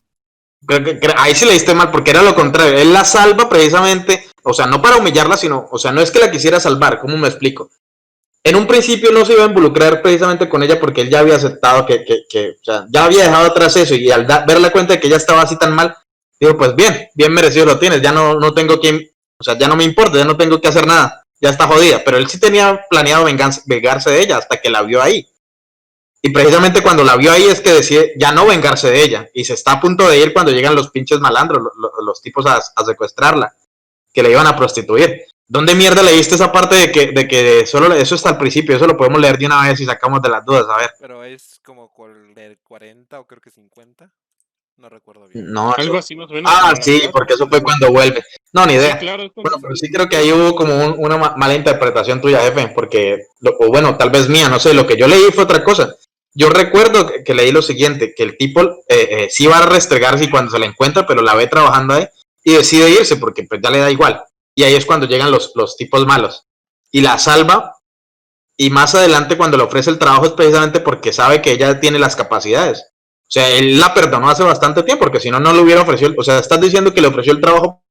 Ahí sí le diste mal, porque era lo contrario. Él la salva precisamente, o sea, no para humillarla, sino, o sea, no es que la quisiera salvar, ¿cómo me explico? En un principio no se iba a involucrar precisamente con ella porque él ya había aceptado que, que, que, o sea, ya había dejado atrás eso y al da- darle cuenta de que ella estaba así tan mal, digo, pues bien, bien merecido lo tienes, ya no, no tengo que, o sea, ya no me importa, ya no tengo que hacer nada, ya está jodida, pero él sí tenía planeado vengarse de ella hasta que la vio ahí. Y precisamente cuando la vio ahí es que decide ya no vengarse de ella. Y se está a punto de ir cuando llegan los pinches malandros, lo- lo- los tipos a, a secuestrarla, que le iban a prostituir. ¿Dónde mierda leíste esa parte de que, de que solo eso está al principio? Eso lo podemos leer de una vez y sacamos de las dudas, a ver. Pero es como con el 40 o creo que 50. No recuerdo bien. No, Algo así más o menos. Ah, sí, verdad. porque eso fue cuando vuelve. No, ni Sí, idea. claro, Bueno, pero sí creo que ahí hubo como un- una ma- mala interpretación tuya, jefe, porque, lo- o bueno, tal vez mía, no sé, lo que yo leí fue otra cosa. Yo recuerdo que, que leí lo siguiente, que el tipo eh, eh, sí va a restregarse y cuando se la encuentra, pero la ve trabajando ahí y decide irse porque pues ya le da igual. Y ahí es cuando llegan los, los tipos malos. Y la salva y más adelante cuando le ofrece el trabajo es precisamente porque sabe que ella tiene las capacidades. O sea, él la perdonó hace bastante tiempo, porque si no, no le hubiera ofrecido, o sea, estás diciendo que le ofreció el trabajo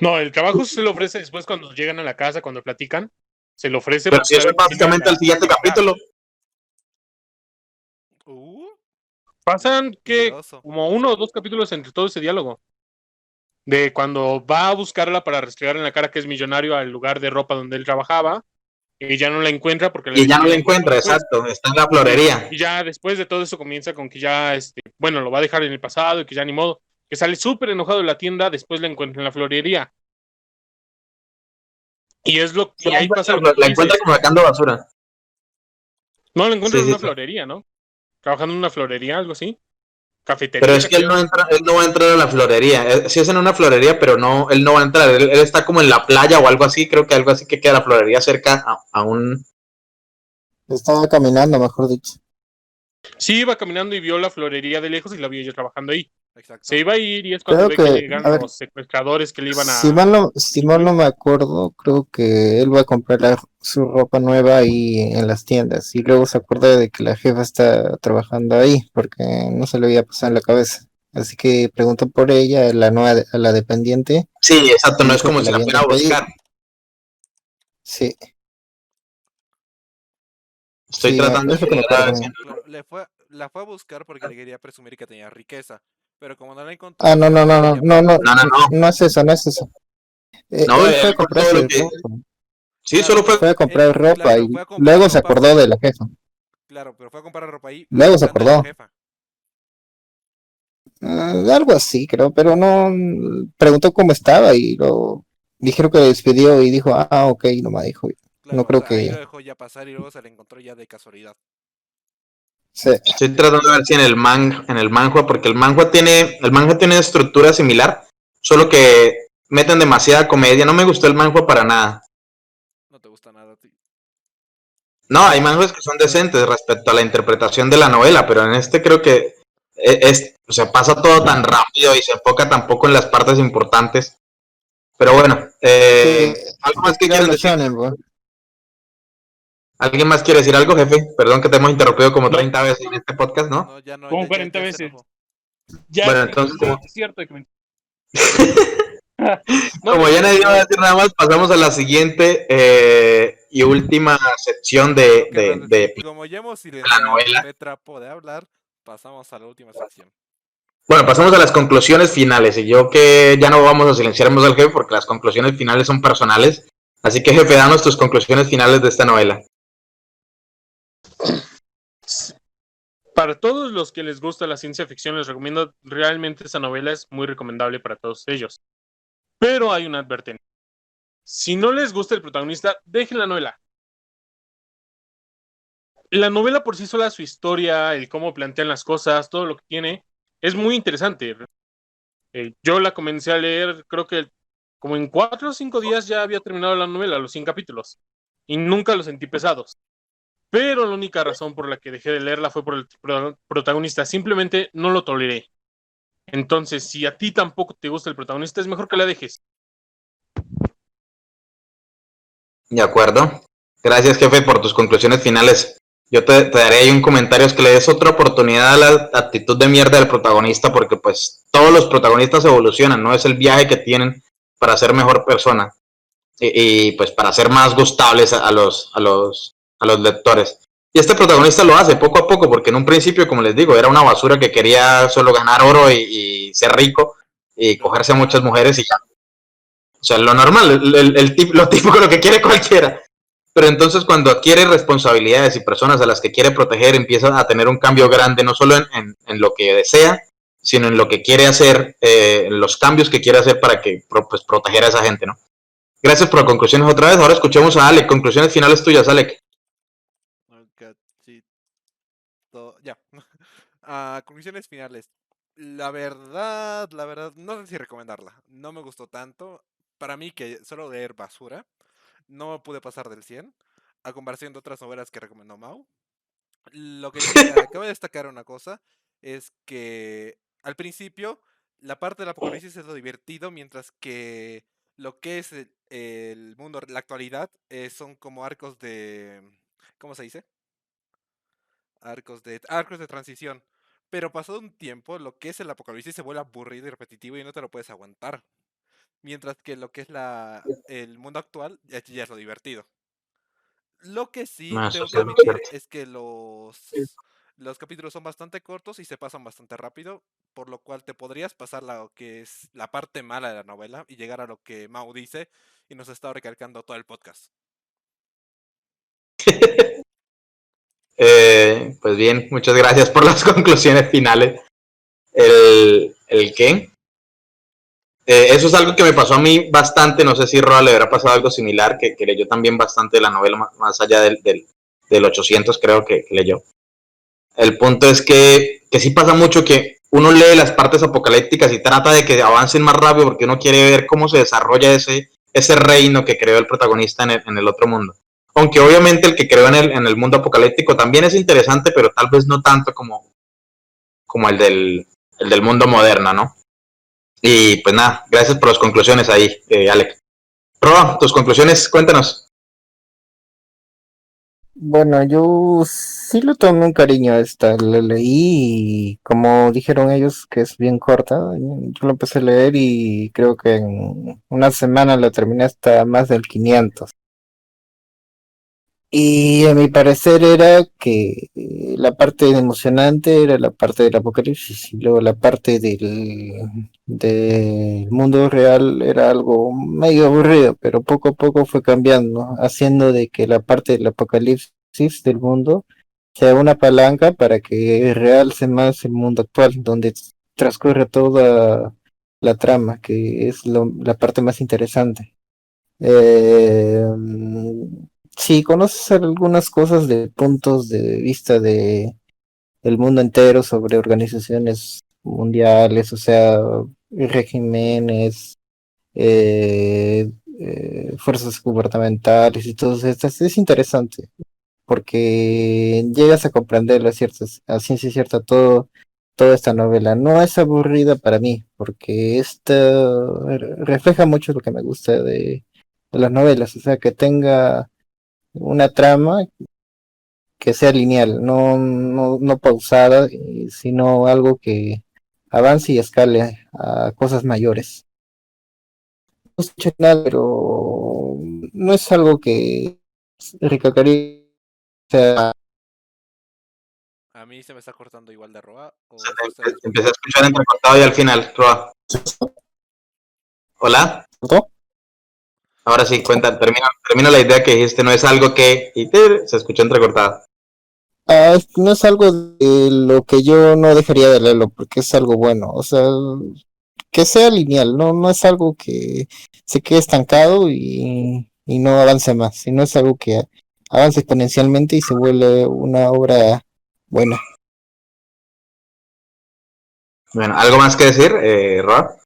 No, el trabajo se lo ofrece después cuando llegan a la casa, cuando platican. Se lo ofrece. Pero si eso es básicamente el siguiente capítulo. Uh, Pasan que como uno o dos capítulos entre todo ese diálogo. De cuando va a buscarla para restregar en la cara que es millonario al lugar de ropa donde él trabajaba. Y ya no la encuentra porque Y ya no la encuentra, después. exacto. Está en la florería. Y ya después de todo eso comienza con que ya, este, bueno, lo va a dejar en el pasado y que ya ni modo. Que sale súper enojado de la tienda, después la encuentra en la florería. Y es lo y ahí pasa que La encuentra como sacando basura. No, la encuentra Sí, en sí, una sí. florería, ¿no? Trabajando en una florería, algo así. Cafetería. Pero es que él no entra, él no va a entrar a la florería. Eh, Sí es en una florería, pero no, él no va a entrar. Él, él está como en la playa o algo así. Creo que algo así que queda la florería cerca a, a un. Estaba caminando, mejor dicho. Sí, iba caminando y vio la florería de lejos y la vio ella trabajando ahí. Exacto. Se iba a ir y es cuando Creo ve que, que- llegan ver. los secuestradores que le iban a. Si mal, no, si mal no me acuerdo, creo que él va a comprar la- su ropa nueva ahí en las tiendas y luego se acuerda de que la jefa está trabajando ahí porque no se le había pasado en la cabeza. Así que preguntó por ella, a la nueva, de- a la dependiente. Sí, exacto. No es como si la la fuera a buscar. Sí, Estoy Sí, tratando de. Claro, le fue, la fue a buscar porque le quería presumir que tenía riqueza. Pero como no la encontró. Ah, no, no, no, no, no, no, No, no, no. no es eso, no es eso. Eh, No, él fue a comprar todo lo su que- ropa, Sí, Claro, solo fue. fue a comprar Él, ropa claro, y comprar luego se ropa. acordó de la jefa. Claro, pero fue a comprar ropa ahí. Luego se acordó. jefa. Ah, algo así, creo, pero no preguntó cómo estaba y lo dijeron que despidió y dijo, ah, ok, nomás dijo. Claro, No creo o sea, ahí que- lo dejó ya pasar y luego se le encontró ya de casualidad. Sí. Estoy tratando de ver si en el man, en el manhua, porque el manhua tiene, el manhua tiene estructura similar, solo que meten demasiada comedia. No me gustó el manhua para nada. No te gusta nada a ti. No, hay manhwas que son decentes respecto a la interpretación de la novela, pero en este creo que e- es, o sea, pasa todo tan rápido y se enfoca tan poco en las partes importantes. Pero bueno, eh, Sí, ¿algo más que quieran decir? shonen. ¿Alguien más quiere decir algo, jefe? Perdón que te hemos interrumpido como No. 30 veces en este podcast, ¿no? No, ya no. Como ya- ya- 40 ya veces. Ya, Bueno, entonces, como- es cierto que *laughs* me- Como ya nadie va a decir nada más, pasamos a la siguiente eh, y última sección de, de, bueno, de- Como ya hemos silenciado novela. a Petra de hablar, pasamos a la última sección. Bueno, pasamos a las conclusiones finales. Y yo que ya no vamos a silenciarnos al jefe porque las conclusiones finales son personales. Así que, jefe, danos tus conclusiones finales de esta novela. Para todos los que les gusta la ciencia ficción, les recomiendo realmente esa novela, es muy recomendable para todos ellos. Pero hay una advertencia. Si no les gusta el protagonista, dejen la novela. La novela por sí sola, su historia, el cómo plantean las cosas, todo lo que tiene, es muy interesante. Eh, yo la comencé a leer, creo que como en cuatro o cinco días ya había terminado la novela, los 100 capítulos, y nunca los sentí pesados. Pero la única razón por la que dejé de leerla fue por el protagonista, simplemente no lo toleré. Entonces, si a ti tampoco te gusta el protagonista, es mejor que la dejes. De acuerdo. Gracias, jefe, por tus conclusiones finales. Yo te, daré ahí un comentario, es que le des otra oportunidad a la actitud de mierda del protagonista, porque pues todos los protagonistas evolucionan, ¿no? Es el viaje que tienen para ser mejor persona y, pues para ser más gustables a, los, a, los, a los lectores. Y este protagonista lo hace poco a poco, porque en un principio, como les digo, era una basura que quería solo ganar oro y, ser rico y cogerse a muchas mujeres y ya. O sea, lo normal, el, el, lo *laughs* típico, lo que quiere cualquiera. Pero entonces cuando adquiere responsabilidades y personas a las que quiere proteger, empieza a tener un cambio grande, no solo en, en, lo que desea, sino en lo que quiere hacer, eh, los cambios que quiere hacer para que pues, proteger a esa gente, ¿no? Gracias por las conclusiones otra vez. Ahora escuchemos a Alec. Conclusiones finales tuyas, Alec. Ya. *laughs* Ah, conclusiones finales. La verdad, la verdad, no sé si recomendarla. No me gustó tanto. Para mí, que solo leer basura no pude pasar del 100, a comparación de otras novelas que recomendó Mau. Lo que acabo de destacar una cosa es que al principio la parte del apocalipsis es lo divertido, mientras que lo que es el, mundo, la actualidad, eh, son como arcos de... ¿Cómo se dice? Arcos de, arcos de transición. Pero pasado un tiempo, lo que es el apocalipsis se vuelve aburrido y repetitivo y no te lo puedes aguantar. Mientras que lo que es la, el mundo actual ya, es lo divertido. Lo que sí tengo que admitir es que los, los capítulos son bastante cortos y se pasan bastante rápido, por lo cual te podrías pasar lo que es la parte mala de la novela y llegar a lo que Mau dice y nos está recalcando todo el podcast. *laughs* Eh, pues bien, muchas gracias por las *laughs* conclusiones finales. ¿El, el qué? Eh, eso es algo que me pasó a mí bastante, no sé si Roa le habrá pasado algo similar, que, leyó también bastante de la novela, más, allá del, del, 800 creo que, leyó. El punto es que, que sí pasa mucho que uno lee las partes apocalípticas y trata de que avancen más rápido porque uno quiere ver cómo se desarrolla ese, ese reino que creó el protagonista en el, en el otro mundo. Aunque obviamente el que creó en el, en el mundo apocalíptico también es interesante, pero tal vez no tanto como, como el, del, el del mundo moderno, ¿no? Y pues nada, gracias por las conclusiones ahí, eh, Alec. Roa, tus conclusiones, cuéntanos. Bueno, yo sí lo tomé un cariño a esta, la leí y como dijeron ellos que es bien corta, yo lo empecé a leer y creo que en una semana lo terminé hasta más del 500. Y a mi parecer era que eh, la parte emocionante era la parte del apocalipsis y luego la parte del, del mundo real era algo medio aburrido, pero poco a poco fue cambiando, haciendo de que la parte del apocalipsis del mundo sea una palanca para que realce más el mundo actual, donde transcurre toda la trama, que es la parte más interesante. Eh, si conoces algunas cosas de puntos de vista de el mundo entero sobre organizaciones mundiales, o sea, regímenes, eh, eh, fuerzas gubernamentales y todo esto, es interesante porque llegas a comprender a, ciertas, ciencia cierta todo, toda esta novela. No es aburrida para mí, porque esta refleja mucho lo que me gusta de, de las novelas, o sea, que tenga una trama que sea lineal, no, no, no pausada, sino algo que avance y escale a cosas mayores. No escuché nada, pero no es algo que recalcaría. a mí se me está cortando igual de Roa. O empecé a escuchar entrecortado y al final, Roa. ¿Hola? Ahora sí, cuenta, termina, la idea que dijiste, no es algo que... Y se escuchó entrecortado. Ah, no es algo de lo que yo no dejaría de leerlo, porque es algo bueno. O sea, que sea lineal, no, no es algo que se quede estancado y, y no avance más, sino es algo que avance exponencialmente y se vuelve una obra buena. Bueno, ¿algo más que decir, eh, Rob?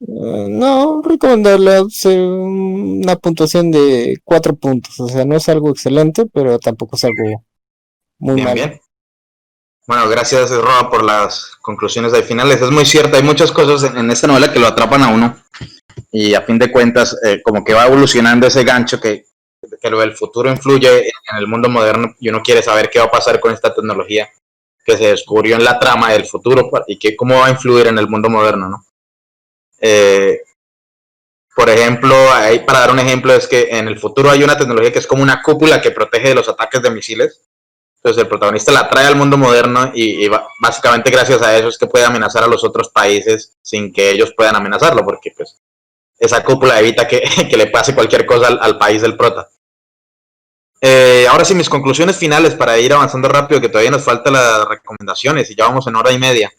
No, recomendarle una puntuación de cuatro puntos. O sea, no es algo excelente, pero tampoco es algo muy Bien, malo. bien. Bueno, gracias, Rob, por las conclusiones de finales. Es muy cierto, hay muchas cosas en, esta novela que lo atrapan a uno. Y a fin de cuentas, eh, como que va evolucionando ese gancho que, que lo del futuro influye en el mundo moderno y uno quiere saber qué va a pasar con esta tecnología que se descubrió en la trama del futuro y que cómo va a influir en el mundo moderno, ¿no? Eh, por ejemplo, ahí para dar un ejemplo es que en el futuro hay una tecnología que es como una cúpula que protege de los ataques de misiles. Entonces el protagonista la trae al mundo moderno y, básicamente gracias a eso es que puede amenazar a los otros países sin que ellos puedan amenazarlo, porque pues esa cúpula evita *laughs* que, le pase cualquier cosa al, al país del prota. Eh, ahora sí, mis conclusiones finales para ir avanzando rápido, que todavía nos faltan las recomendaciones y ya vamos en hora y media.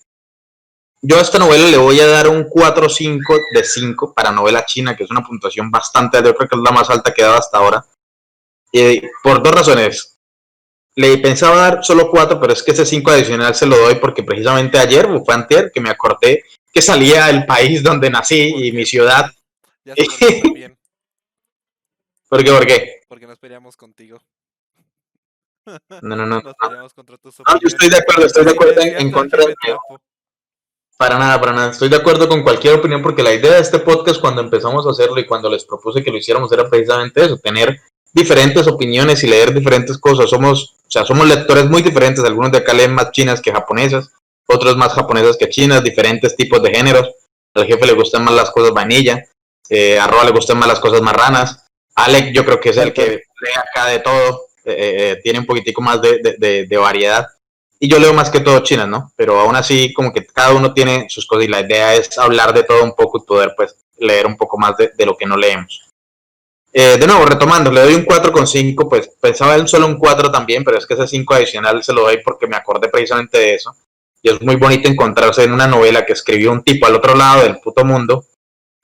Yo a esta novela le voy a dar un 4-5 de 5 para novela china, que es una puntuación bastante alta, yo creo que es la más alta que he dado hasta ahora. Por dos razones. Le pensaba dar solo 4, pero es que ese 5 adicional se lo doy porque precisamente ayer, fue antier, que me acordé que salía el país donde nací y mi ciudad. Ya se *laughs* ¿Por qué? ¿Por qué? porque nos peleamos contigo. No, no, no. *laughs* Nos peleamos contra tus No, yo estoy de acuerdo, estoy de acuerdo en, en contra de Para nada, para nada. Estoy de acuerdo con cualquier opinión porque la idea de este podcast cuando empezamos a hacerlo y cuando les propuse que lo hiciéramos era precisamente eso, tener diferentes opiniones y leer diferentes cosas. Somos, o sea, somos lectores muy diferentes. Algunos de acá leen más chinas que japonesas, otros más japonesas que chinas, diferentes tipos de géneros. Al jefe le gustan más las cosas vainilla, eh, a Roa le gustan más las cosas marranas. Alec yo creo que es el que lee acá de todo, eh, eh, tiene un poquitico más de, de- de- de variedad. Y yo leo más que todo chinas, ¿no? Pero aún así, como que cada uno tiene sus cosas y la idea es hablar de todo un poco y poder, pues, leer un poco más de, de lo que no leemos. Eh, de nuevo, retomando, le doy un 4,5, pues pensaba en solo un 4 también, pero es que ese 5 adicional se lo doy porque me acordé precisamente de eso. Y es muy bonito encontrarse en una novela que escribió un tipo al otro lado del puto mundo,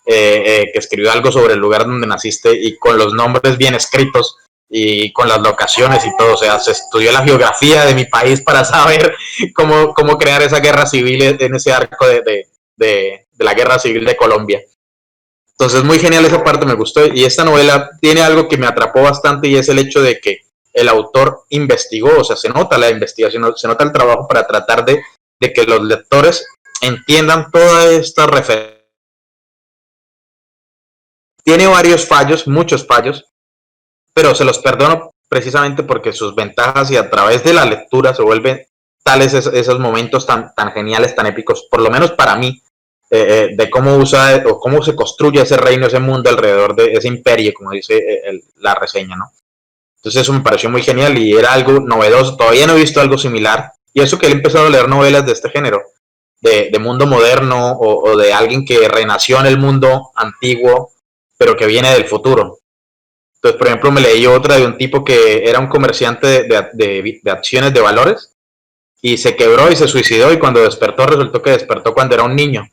eh, eh, que escribió algo sobre el lugar donde naciste y con los nombres bien escritos y con las locaciones y todo. O sea, se estudió la geografía de mi país para saber *laughs* cómo, cómo crear esa guerra civil en ese arco de, de, de, la guerra civil de Colombia. Entonces, muy genial esa parte, me gustó. Y esta novela tiene algo que me atrapó bastante y es el hecho de que el autor investigó, o sea, se nota la investigación, se nota el trabajo para tratar de, de que los lectores entiendan toda esta referencia. Tiene varios fallos, muchos fallos, pero se los perdono precisamente porque sus ventajas y a través de la lectura se vuelven tales es- esos momentos tan, tan geniales, tan épicos, por lo menos para mí, eh, eh, de cómo usa o cómo se construye ese reino, ese mundo alrededor de ese imperio, como dice eh, el- la reseña, ¿no? Entonces eso me pareció muy genial y era algo novedoso, todavía no he visto algo similar, y eso que he empezado a leer novelas de este género, de, de mundo moderno o, o de alguien que renació en el mundo antiguo, pero que viene del futuro. Entonces, por ejemplo, me leí otra de un tipo que era un comerciante de, acciones de valores y se quebró y se suicidó y cuando despertó resultó que despertó cuando era un niño.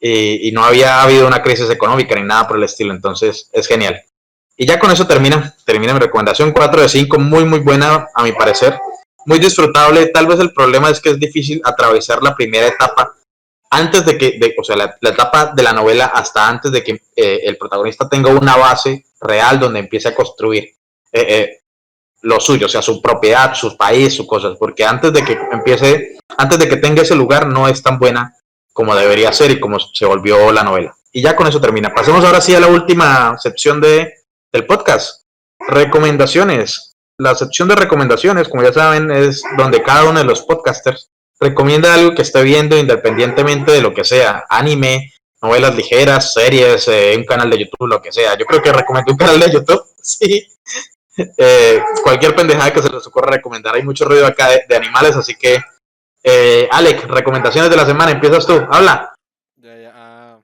Y, no había habido una crisis económica ni nada por el estilo, entonces es genial. Y ya con eso termina, termina mi recomendación. 4 de 5, muy muy buena a mi parecer, muy disfrutable, tal vez el problema es que es difícil atravesar la primera etapa antes de que, de- o sea, la, la etapa de la novela hasta antes de que eh, el protagonista tenga una base real donde empiece a construir eh, eh, lo suyo, o sea, su propiedad, su país, sus cosas, porque antes de que empiece, antes de que tenga ese lugar no es tan buena como debería ser y como se volvió la novela. Y ya con eso termina. Pasemos ahora sí a la última sección de, del podcast. Recomendaciones. La sección de recomendaciones, como ya saben, es donde cada uno de los podcasters recomienda algo que esté viendo independientemente de lo que sea, anime, novelas ligeras, series, eh, un canal de YouTube, lo que sea. Yo creo que recomendé un canal de YouTube, *laughs* sí. Eh, cualquier pendejada que se les ocurra recomendar. Hay mucho ruido acá de, de animales, así que, eh, Alec, recomendaciones de la semana, empiezas tú, habla. Ya, ya, ah,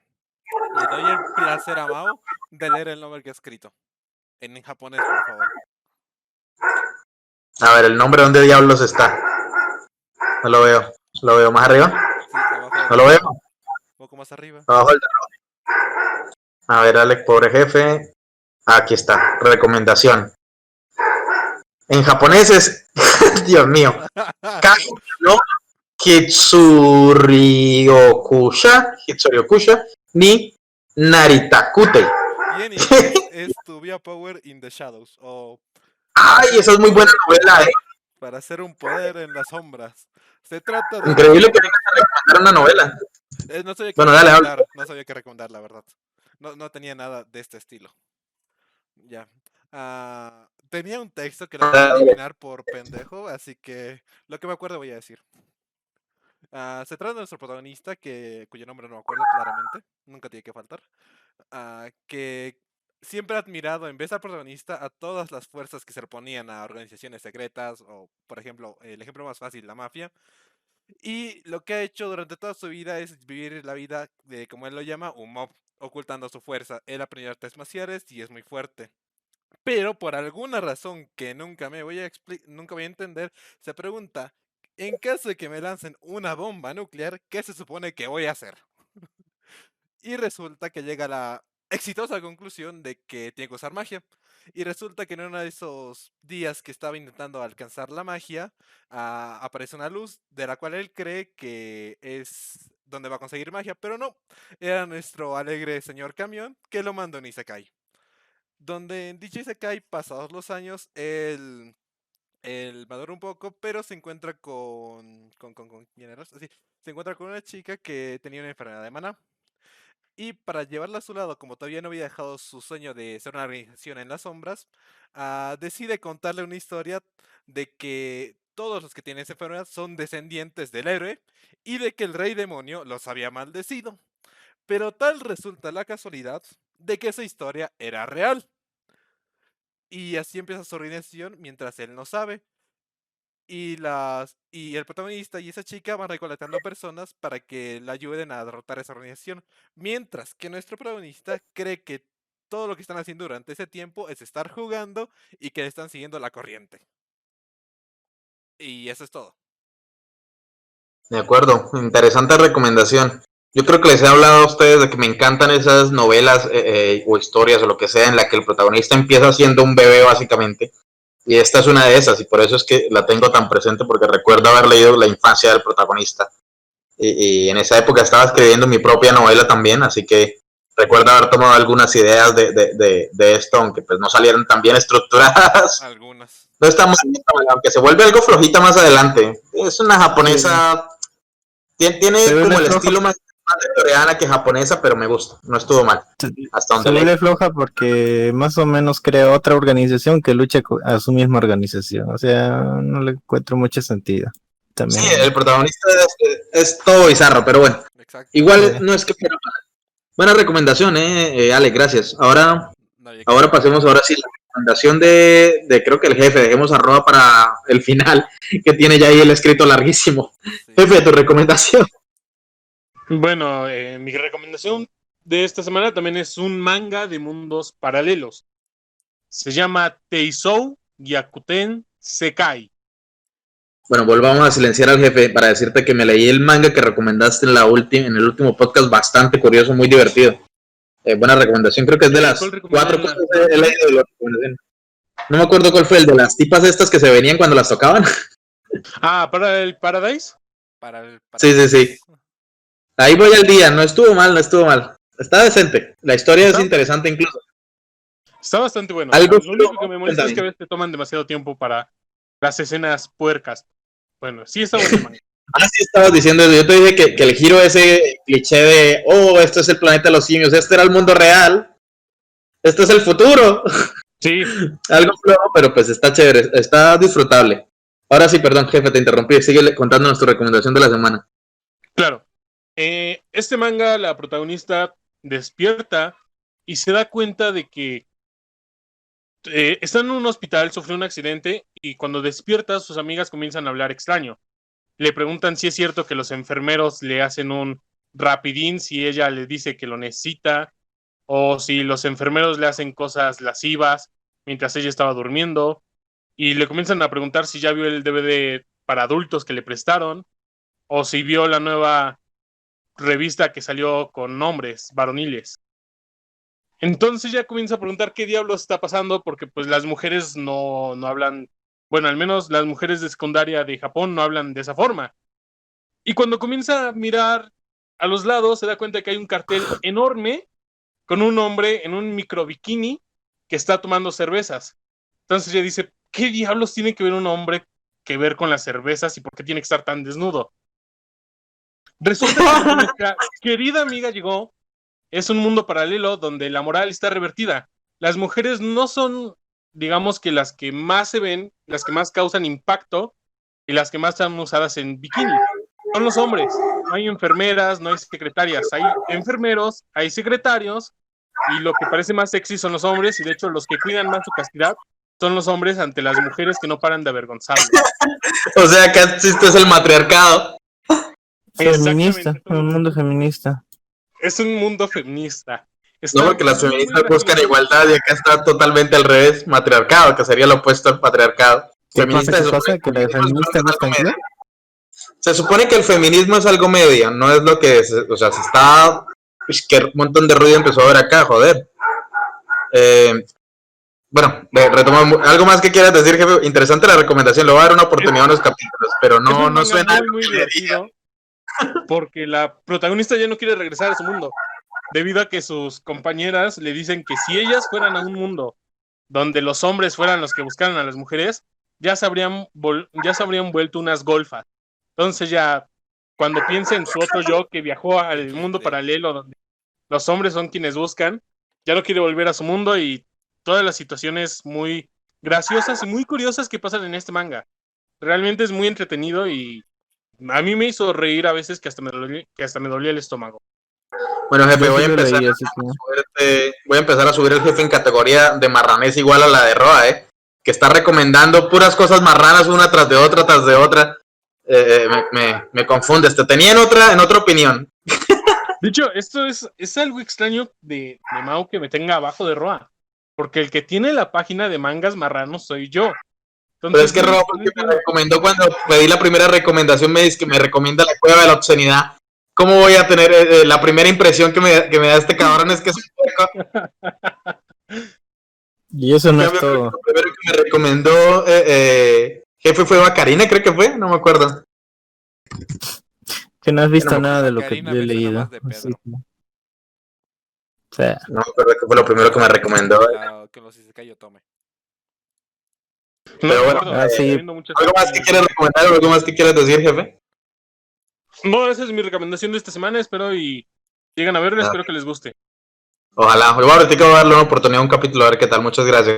le doy el placer a Mao de leer el nombre que ha escrito. En japonés, por favor. A ver, el nombre, ¿dónde diablos está? No lo veo. ¿Lo veo más arriba? Sí, ¿No lo veo? Más arriba. Abajo. A ver, Alec, pobre jefe. Aquí está, recomendación. En japonés es, *laughs* Dios mío, *laughs* Kaku no Hitsuryokusha, Hitsuryokusha, ni Naritakute. Y en inglés es To Be a Power in the Shadows. O Ay, esa es muy buena novela, eh. para hacer un poder en las sombras. Se trata de. Increíble que tengas que recomendar una novela. Eh, no sabía qué Bueno, dale, recomendar, no sabía qué recomendar, la verdad. No, no tenía nada de este estilo. Ya. Ah, tenía un texto que lo voy a Dale. eliminar por pendejo, así que lo que me acuerdo voy a decir. Ah, se trata de nuestro protagonista, que, cuyo nombre no me acuerdo claramente, nunca tiene que faltar, ah, que siempre ha admirado, en vez al protagonista, a todas las fuerzas que se oponían a organizaciones secretas, o por ejemplo, el ejemplo más fácil, la mafia. Y lo que ha hecho durante toda su vida es vivir la vida de, como él lo llama, un mob, ocultando su fuerza. Él aprendió artes marciales y es muy fuerte. Pero por alguna razón que nunca me voy a nunca voy a entender, se pregunta, en caso de que me lancen una bomba nuclear, ¿qué se supone que voy a hacer? *laughs* y resulta que llega a la exitosa conclusión de que tiene que usar magia. Y resulta que en uno de esos días que estaba intentando alcanzar la magia, ah, aparece una luz de la cual él cree que es donde va a conseguir magia, pero no, era nuestro alegre señor camión que lo mandó en Isekai. Donde en dicho Isekai, pasados los años, él, él madura un poco, pero se encuentra con... con, con, con ¿quién era? Se encuentra con una chica que tenía una enfermedad de maná. Y para llevarla a su lado, como todavía no había dejado su sueño de ser una organización en las sombras, ah, decide contarle una historia de que todos los que tienen esa enfermedad son descendientes del héroe y de que el rey demonio los había maldecido. Pero tal resulta la casualidad de que esa historia era real. Y así empieza su organización mientras él no sabe. Y, las, y el protagonista y esa chica van recolectando personas para que la ayuden a derrotar esa organización. Mientras que nuestro protagonista cree que todo lo que están haciendo durante ese tiempo es estar jugando y que le están siguiendo la corriente. Y eso es todo. De acuerdo, interesante recomendación. Yo creo que les he hablado a ustedes de que me encantan esas novelas eh, eh, o historias o lo que sea en la que el protagonista empieza siendo un bebé básicamente. Y esta es una de esas y por eso es que la tengo tan presente porque recuerdo haber leído la infancia del protagonista. Y, y en esa época estaba escribiendo mi propia novela también, así que recuerdo haber tomado algunas ideas de, de, de, de esto, aunque pues no salieron tan bien estructuradas. *laughs* Algunas. No está mal, aunque se vuelve algo flojita más adelante. Es una japonesa. Tiene, tiene como el estilo más, más de coreana que japonesa, pero me gusta. No estuvo mal. Hasta Se donde leí. vuelve floja porque más o menos crea otra organización que lucha a su misma organización. O sea, no le encuentro mucho sentido. También. Sí, el protagonista es, es todo bizarro, pero bueno. Exacto. Igual Sí. no es que fuera mal. Buena recomendación, eh, eh, Ale, gracias. Ahora, ahora pasemos ahora sí la recomendación de, de creo que el jefe, dejemos arroba para el final, *laughs* que tiene ya ahí el escrito larguísimo. sí. Jefe, tu recomendación. Bueno, eh, mi recomendación de esta semana también es un manga de mundos paralelos. Se llama Teisou Gyakuten Sekai. Bueno, volvamos a silenciar al jefe para decirte que me leí el manga que recomendaste en, la última, en el último podcast, bastante curioso, muy divertido. Eh, buena recomendación, creo que es de las ¿cuál recomendaron cuatro la- cosas que he leído de la recomendación. No me acuerdo cuál fue el de las tipas estas que se venían cuando las tocaban. Ah, para el Paradise. Para el Sí, sí, sí. Ahí voy al día, no estuvo mal, no estuvo mal. Está decente, la historia es interesante incluso. Está bastante bueno. Algo Lo único que me molesta es que a veces te toman demasiado tiempo para las escenas puercas. Bueno, sí está bueno. Ah, sí, estabas diciendo eso. Yo te dije que, que el giro ese cliché de, oh, esto es el planeta de los simios, este era el mundo real, este es el futuro. Sí, *laughs* Algo flojo, pero pues está chévere, está disfrutable. Ahora sí, perdón, jefe, te interrumpí. Sigue contándonos tu recomendación de la semana. Claro. Eh, este manga, la protagonista despierta y se da cuenta de que eh, está en un hospital, sufrió un accidente y cuando despierta sus amigas comienzan a hablar extraño. Le preguntan si es cierto que los enfermeros le hacen un rapidín si ella le dice que lo necesita o si los enfermeros le hacen cosas lascivas mientras ella estaba durmiendo y le comienzan a preguntar si ya vio el DVD para adultos que le prestaron o si vio la nueva revista que salió con nombres varoniles. Entonces ya comienza a preguntar qué diablos está pasando porque pues las mujeres no, no hablan, bueno, al menos las mujeres de secundaria de Japón no hablan de esa forma. Y cuando comienza a mirar a los lados se da cuenta que hay un cartel enorme con un hombre en un micro bikini que está tomando cervezas. Entonces ella dice, ¿qué diablos tiene que ver un hombre que ver con las cervezas y por qué tiene que estar tan desnudo? Resulta que *laughs* nuestra querida amiga llegó, es un mundo paralelo donde la moral está revertida. Las mujeres no son, digamos que las que más se ven, las que más causan impacto y las que más están usadas en bikini. Son los hombres. No hay enfermeras, no hay secretarias, hay enfermeros, hay secretarios y lo que parece más sexy son los hombres y de hecho los que cuidan más su castidad son los hombres ante las mujeres que no paran de avergonzarlos. *laughs* O sea, que existe es el matriarcado. Feminista, un mundo feminista. Es un mundo feminista. Está No, porque las feministas buscan igualdad y acá está totalmente al revés, matriarcado, que sería lo opuesto al patriarcado. ¿Qué Feminista pasa? ¿Qué pasa? supone ¿Que es qué? medio. Se supone que el feminismo es algo medio, no es lo que, se- o sea, se está, pues, que un montón de ruido empezó a ver acá, joder. Eh, bueno, re- retomamos, algo más que quieras decir, jefe, interesante la recomendación, le voy a dar una oportunidad a unos capítulos, pero Es no, no suena muy, muy divertido porque la protagonista ya no quiere regresar a su mundo debido a que sus compañeras le dicen que si ellas fueran a un mundo donde los hombres fueran los que buscaran a las mujeres ya se habrían, ya se habrían vuelto unas golfas. Entonces ya cuando piensa en su otro yo que viajó al mundo paralelo donde los hombres son quienes buscan ya no quiere volver a su mundo y todas las situaciones muy graciosas y muy curiosas que pasan en este manga. Realmente es muy entretenido y a mí me hizo reír a veces que hasta me dolía, que hasta me dolía el estómago. Bueno, jefe, voy a empezar leí, a subirte- voy a empezar a subir el jefe en categoría de marranés igual a la de Roa, ¿eh? Que está recomendando puras cosas marranas una tras de otra, tras de otra. Eh, me, me, me confundes. Te tenía en otra, en otra opinión. De hecho, esto es, es algo extraño de, de Mau que me tenga abajo de Roa. Porque el que tiene la página de mangas marranos soy yo. Pero es que el que me recomendó cuando pedí la primera recomendación, me dice que me recomienda la cueva de la obscenidad. ¿Cómo voy a tener eh, eh, la primera impresión que me, que me da este cabrón? Es que es un puerco. *laughs* Y eso no es todo. Lo primero que me recomendó eh, eh, jefe fue Bacarina, creo que fue, no me acuerdo. Que no has visto nada de lo que yo he leído. que- O sea, No me acuerdo qué fue lo primero que me recomendó. Ah, que los yo tome. Pero bueno, ah, sí. ¿Algo más que quieras recomendar o algo más que quieras decir, jefe? No, esa es mi recomendación de esta semana. Espero y llegan a verla. Ah. Espero que les guste. Ojalá. Igual ahorita que voy a darle una oportunidad a un capítulo a ver qué tal. Muchas gracias,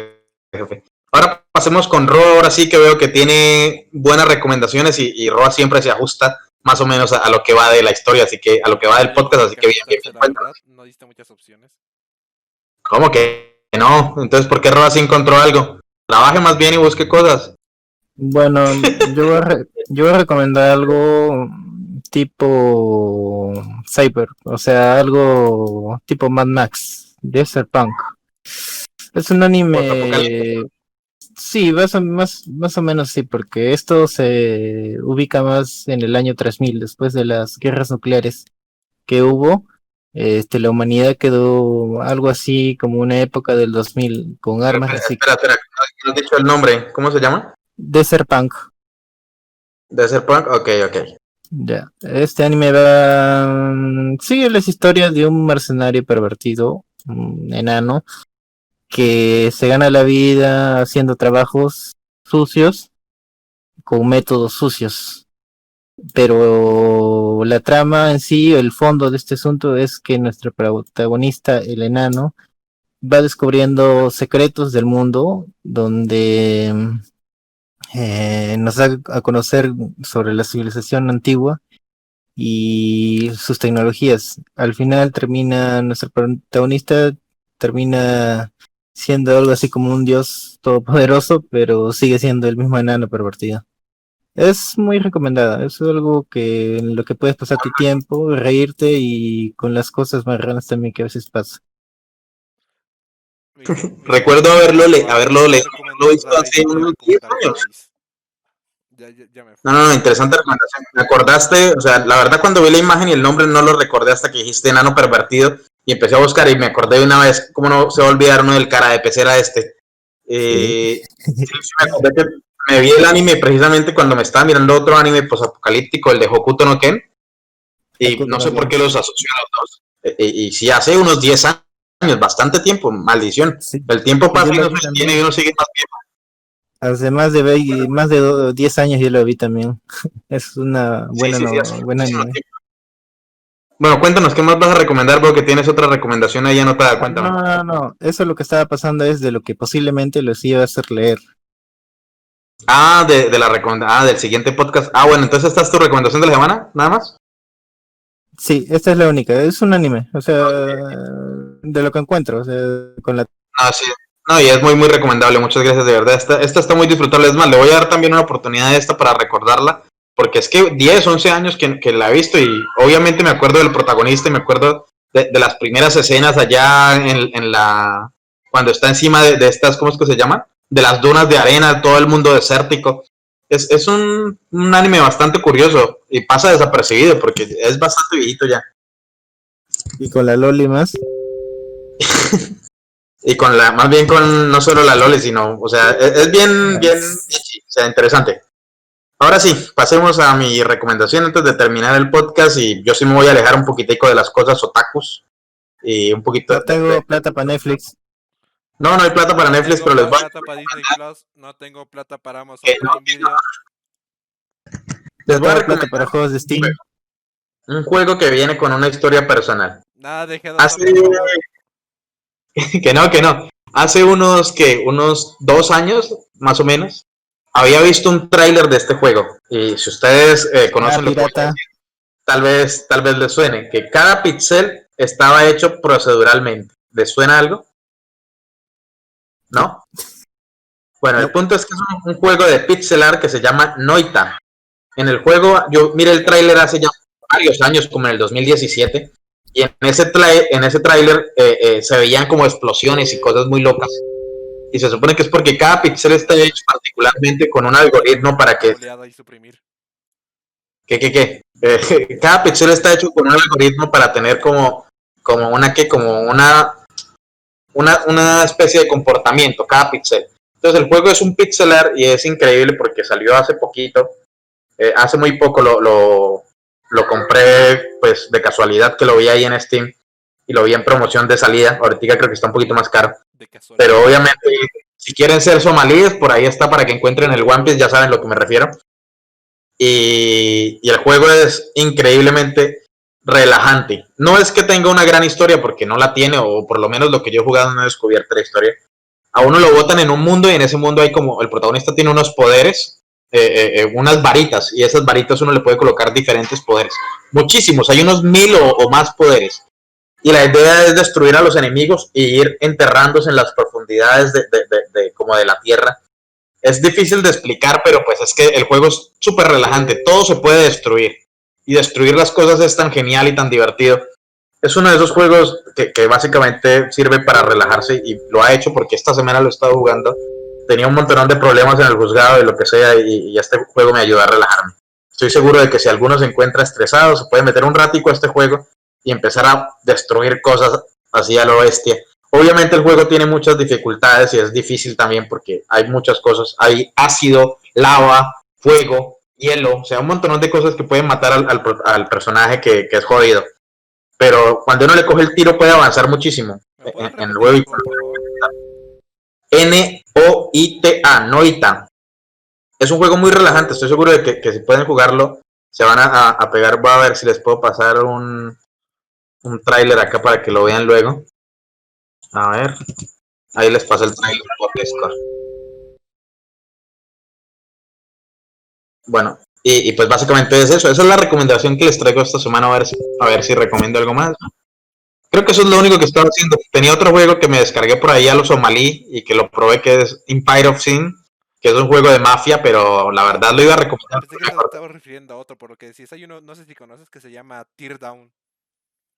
jefe. Ahora pasemos con Ro, ahora sí que veo que tiene buenas recomendaciones y, y Roa siempre se ajusta más o menos a, a lo que va de la historia, así que a lo que va del podcast, así que bien, bien, bien. Verdad, no diste muchas opciones. ¿Cómo que no? Entonces, ¿por qué Roa sí encontró algo? Trabaje más bien y busque cosas. bueno, *laughs* yo voy, a re- yo voy a recomendar algo tipo Cyber, o sea, algo tipo Mad Max, Desert Punk. Es un anime. Sí, más o, más, más o menos sí, porque esto se ubica más en el año 3000, después de las guerras nucleares que hubo. Este, la humanidad quedó algo así como una época del 2000 con armas espera, así. espera, espera, no has dicho el nombre. ¿Cómo se llama? Desert Punk. Desert Punk. Ok, ok. Ya, este anime va. mm, Sigue las historias de un mercenario pervertido, un enano, que se gana la vida haciendo trabajos sucios con métodos sucios. Pero la trama en sí, el fondo de este asunto es que nuestro protagonista, el enano, va descubriendo secretos del mundo donde eh, nos da a conocer sobre la civilización antigua y sus tecnologías. Al final termina, nuestro protagonista termina siendo algo así como un dios todopoderoso, pero sigue siendo el mismo enano pervertido. Es muy recomendada, es algo que en lo que puedes pasar tu tiempo, reírte y con las cosas más raras también que a veces pasa. Recuerdo haberlo le- haberlo mi leído, recomendado lo he visto hace unos recomendar 10 años. Rise. Ya, ya, ya me No, no, no, interesante recomendación. Me acordaste, o sea, la verdad cuando vi la imagen y el nombre no lo recordé hasta que dijiste enano pervertido y empecé a buscar y me acordé de una vez, cómo no se va a olvidar uno del cara de pecera este. Eh, sí, sí, me acordé que me vi el anime precisamente cuando me estaba mirando otro anime posapocalíptico, el de Hokuto no Ken, y Hokuto no no sé por qué los asoció a los dos. Eh, eh, y sí, hace unos 10 años, bastante tiempo, maldición. Sí. El tiempo pasa y no se detiene y uno sigue más bien. Hace más de ve- más de do- 10 años yo lo vi también. *laughs* Es una buena, Sí, sí, sí, no- hace buena anime. tiempo. Bueno, cuéntanos, ¿qué más vas a recomendar? Veo que tienes otra recomendación ahí anotada, cuéntame. No, no, no, eso lo que estaba pasando es de lo que posiblemente los iba a hacer leer. Ah, de, de la recomendación, ah, del siguiente podcast. Ah, bueno, entonces esta es tu recomendación de la semana, nada más. Sí, esta es la única, es un anime, o sea, de lo que encuentro, o sea, con la Ah, sí. No, y es muy, muy recomendable. Muchas gracias, de verdad. Esta, esta está muy disfrutable. Es más, le voy a dar también una oportunidad a esta para recordarla. Porque es que 10, 11 años que, que la he visto y obviamente me acuerdo del protagonista y me acuerdo de, de las primeras escenas allá en, en la... Cuando está encima de, de estas, ¿cómo es que se llama? De las dunas de arena, todo el mundo desértico. Es, es un, un anime bastante curioso y pasa desapercibido porque es bastante viejito ya. y con la Loli más. *laughs* Y con la, más bien con no solo la Loli, sino, o sea, es, es bien, bien, o sea, interesante. Ahora sí, pasemos a mi recomendación antes de terminar el podcast y yo sí me voy a alejar un poquitico de las cosas otakus y un poquito No tengo plata para Netflix. No, no hay plata para Netflix, tengo pero les voy a plata para Disney Plus, no tengo plata para Amazon no, Video. les voy a recomendar para juegos de Steam. un juego que viene con una historia personal. Nada de G2, Hace *laughs* que no, que no. Hace unos que unos dos años, más o menos, había visto un tráiler de este juego. Y si ustedes eh, Ah, conocen lo que tal vez, tal vez les suene, que cada pixel estaba hecho proceduralmente. ¿Les suena algo? ¿No? Bueno, el punto es que es un, un juego de pixel art que se llama Noita. En el juego, yo miré el tráiler hace ya varios años, como en el 2017, y en ese, en ese tráiler eh, eh, se veían como explosiones y cosas muy locas. Y se supone que es porque cada pixel está hecho particularmente con un algoritmo para que. ¿Qué, qué, qué? Eh, *laughs* cada pixel está hecho con un algoritmo para tener como, como una que, como una, una, una especie de comportamiento, cada pixel. Entonces el juego es un pixelar y es increíble porque salió hace poquito. Eh, hace muy poco lo, lo, lo compré pues de casualidad que lo vi ahí en Steam y lo vi en promoción de salida. Ahorita creo que está un poquito más caro. De. Pero obviamente, si quieren ser somalíes, por ahí está para que encuentren el One Piece, ya saben a lo que me refiero. Y, y el juego es increíblemente relajante. No es que tenga una gran historia, porque no la tiene, o por lo menos lo que yo he jugado no he descubierto la historia. A uno lo botan en un mundo y en ese mundo hay como, el protagonista tiene unos poderes, eh, eh, eh, unas varitas, y esas varitas uno le puede colocar diferentes poderes. Muchísimos, hay unos mil o, más poderes y la idea es destruir a los enemigos e ir enterrándose en las profundidades de, de- de- de- como de la tierra. Es difícil de explicar, pero pues es que el juego es súper relajante, todo se puede destruir y destruir las cosas es tan genial y tan divertido. Es uno de esos juegos que, básicamente sirve para relajarse y lo ha hecho porque esta semana lo he estado jugando. Tenía un montón de problemas en el juzgado y lo que sea y, y este juego me ayuda a relajarme. Estoy seguro de que si alguno se encuentra estresado, se puede meter un ratico a este juego y empezar a destruir cosas así a lo bestia. Obviamente el juego tiene muchas dificultades y es difícil también porque hay muchas cosas. Hay ácido, lava, fuego, hielo, o sea, un montón de cosas que pueden matar al, al personaje que, que es jodido. Pero cuando uno le coge el tiro puede avanzar muchísimo ¿Me puedes en, en el favor? N-O-I-T-A, Noita. Es un juego muy relajante, estoy seguro de que, que si pueden jugarlo, se van a, a- a pegar. Voy a ver si les puedo pasar un, un tráiler acá para que lo vean luego. A ver, ahí les paso el tráiler Bueno, y, y pues básicamente es eso. Esa es la recomendación que les traigo esta semana. A ver si, a ver si recomiendo algo más. Creo que eso es lo único que estaba haciendo. Tenía otro juego que me descargué por ahí a los somalí y que lo probé que es Empire of Sin, que es un juego de mafia, pero la verdad lo iba a recomendar. Pensé que te estaba refiriendo a otro, por lo que decís. Hay uno, no sé si conoces, que se llama Tear Down.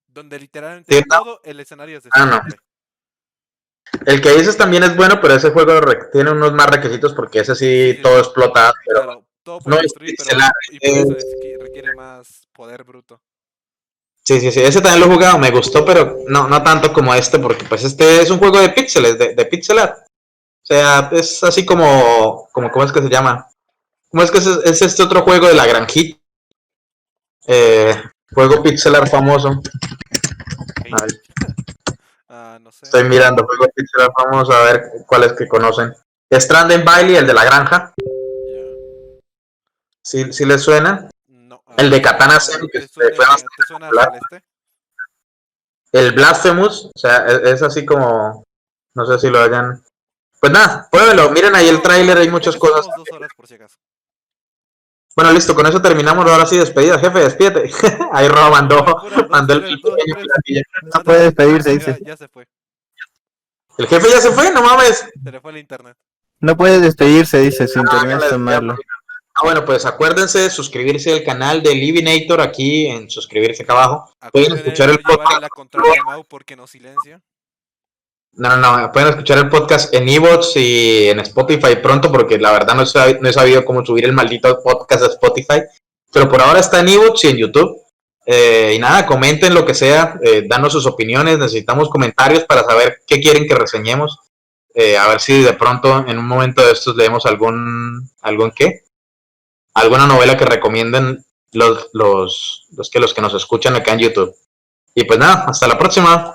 Donde literalmente todo el escenario es Ah, no. El que dices también es bueno, pero ese juego tiene unos más requisitos porque ese sí Sí, todo explota. Pero todo por No es pero pixelar, y por eso es- es que requiere más poder bruto. Sí, sí, sí, ese también lo he jugado, me gustó, pero no, no tanto como este, porque pues este es un juego de píxeles, de, de pixel art. O sea, es así como, como, ¿cómo es que se llama? ¿Cómo es que es, es este otro juego de la granjita? Eh, juego pixel art famoso. *laughs* Ah, no sé. estoy mirando, juego pixel art famoso, a ver cuáles que conocen. Stranded Valley, el de la granja. ¿Sí, sí les suena? No, El de Katana Zero, que ¿te fue suena, bastante ¿te suena popular. Celeste? El Blasphemous, o sea, es, es así como, no sé si lo hayan... Pues nada, pruébelo, miren ahí el tráiler, hay muchas cosas. dos horas por si acaso. Bueno, listo, con eso terminamos, ahora sí, despedida, jefe, despídete. *laughs* ahí Rob mandó, el. No puede despedirse, Ya- dice. Ya se fue. El jefe ya se fue, no mames. Se le fue el internet. No puede despedirse, dice, su Ah, la- malo. Ah, bueno, pues acuérdense de suscribirse al canal de Livinator aquí, en suscribirse acá abajo. Pueden escuchar el podcast. porque no silencia. No, no, no, pueden escuchar el podcast en Evox y en Spotify pronto, porque la verdad no he, sab- no he sabido cómo subir el maldito podcast a Spotify. Pero por ahora está en Evox y en YouTube. Eh, y nada, comenten lo que sea, eh, danos sus opiniones, necesitamos comentarios para saber qué quieren que reseñemos. Eh, a ver si de pronto en un momento de estos leemos algún, algún qué, alguna novela que recomienden los, los, los que los que nos escuchan acá en YouTube. Y pues nada, hasta la próxima.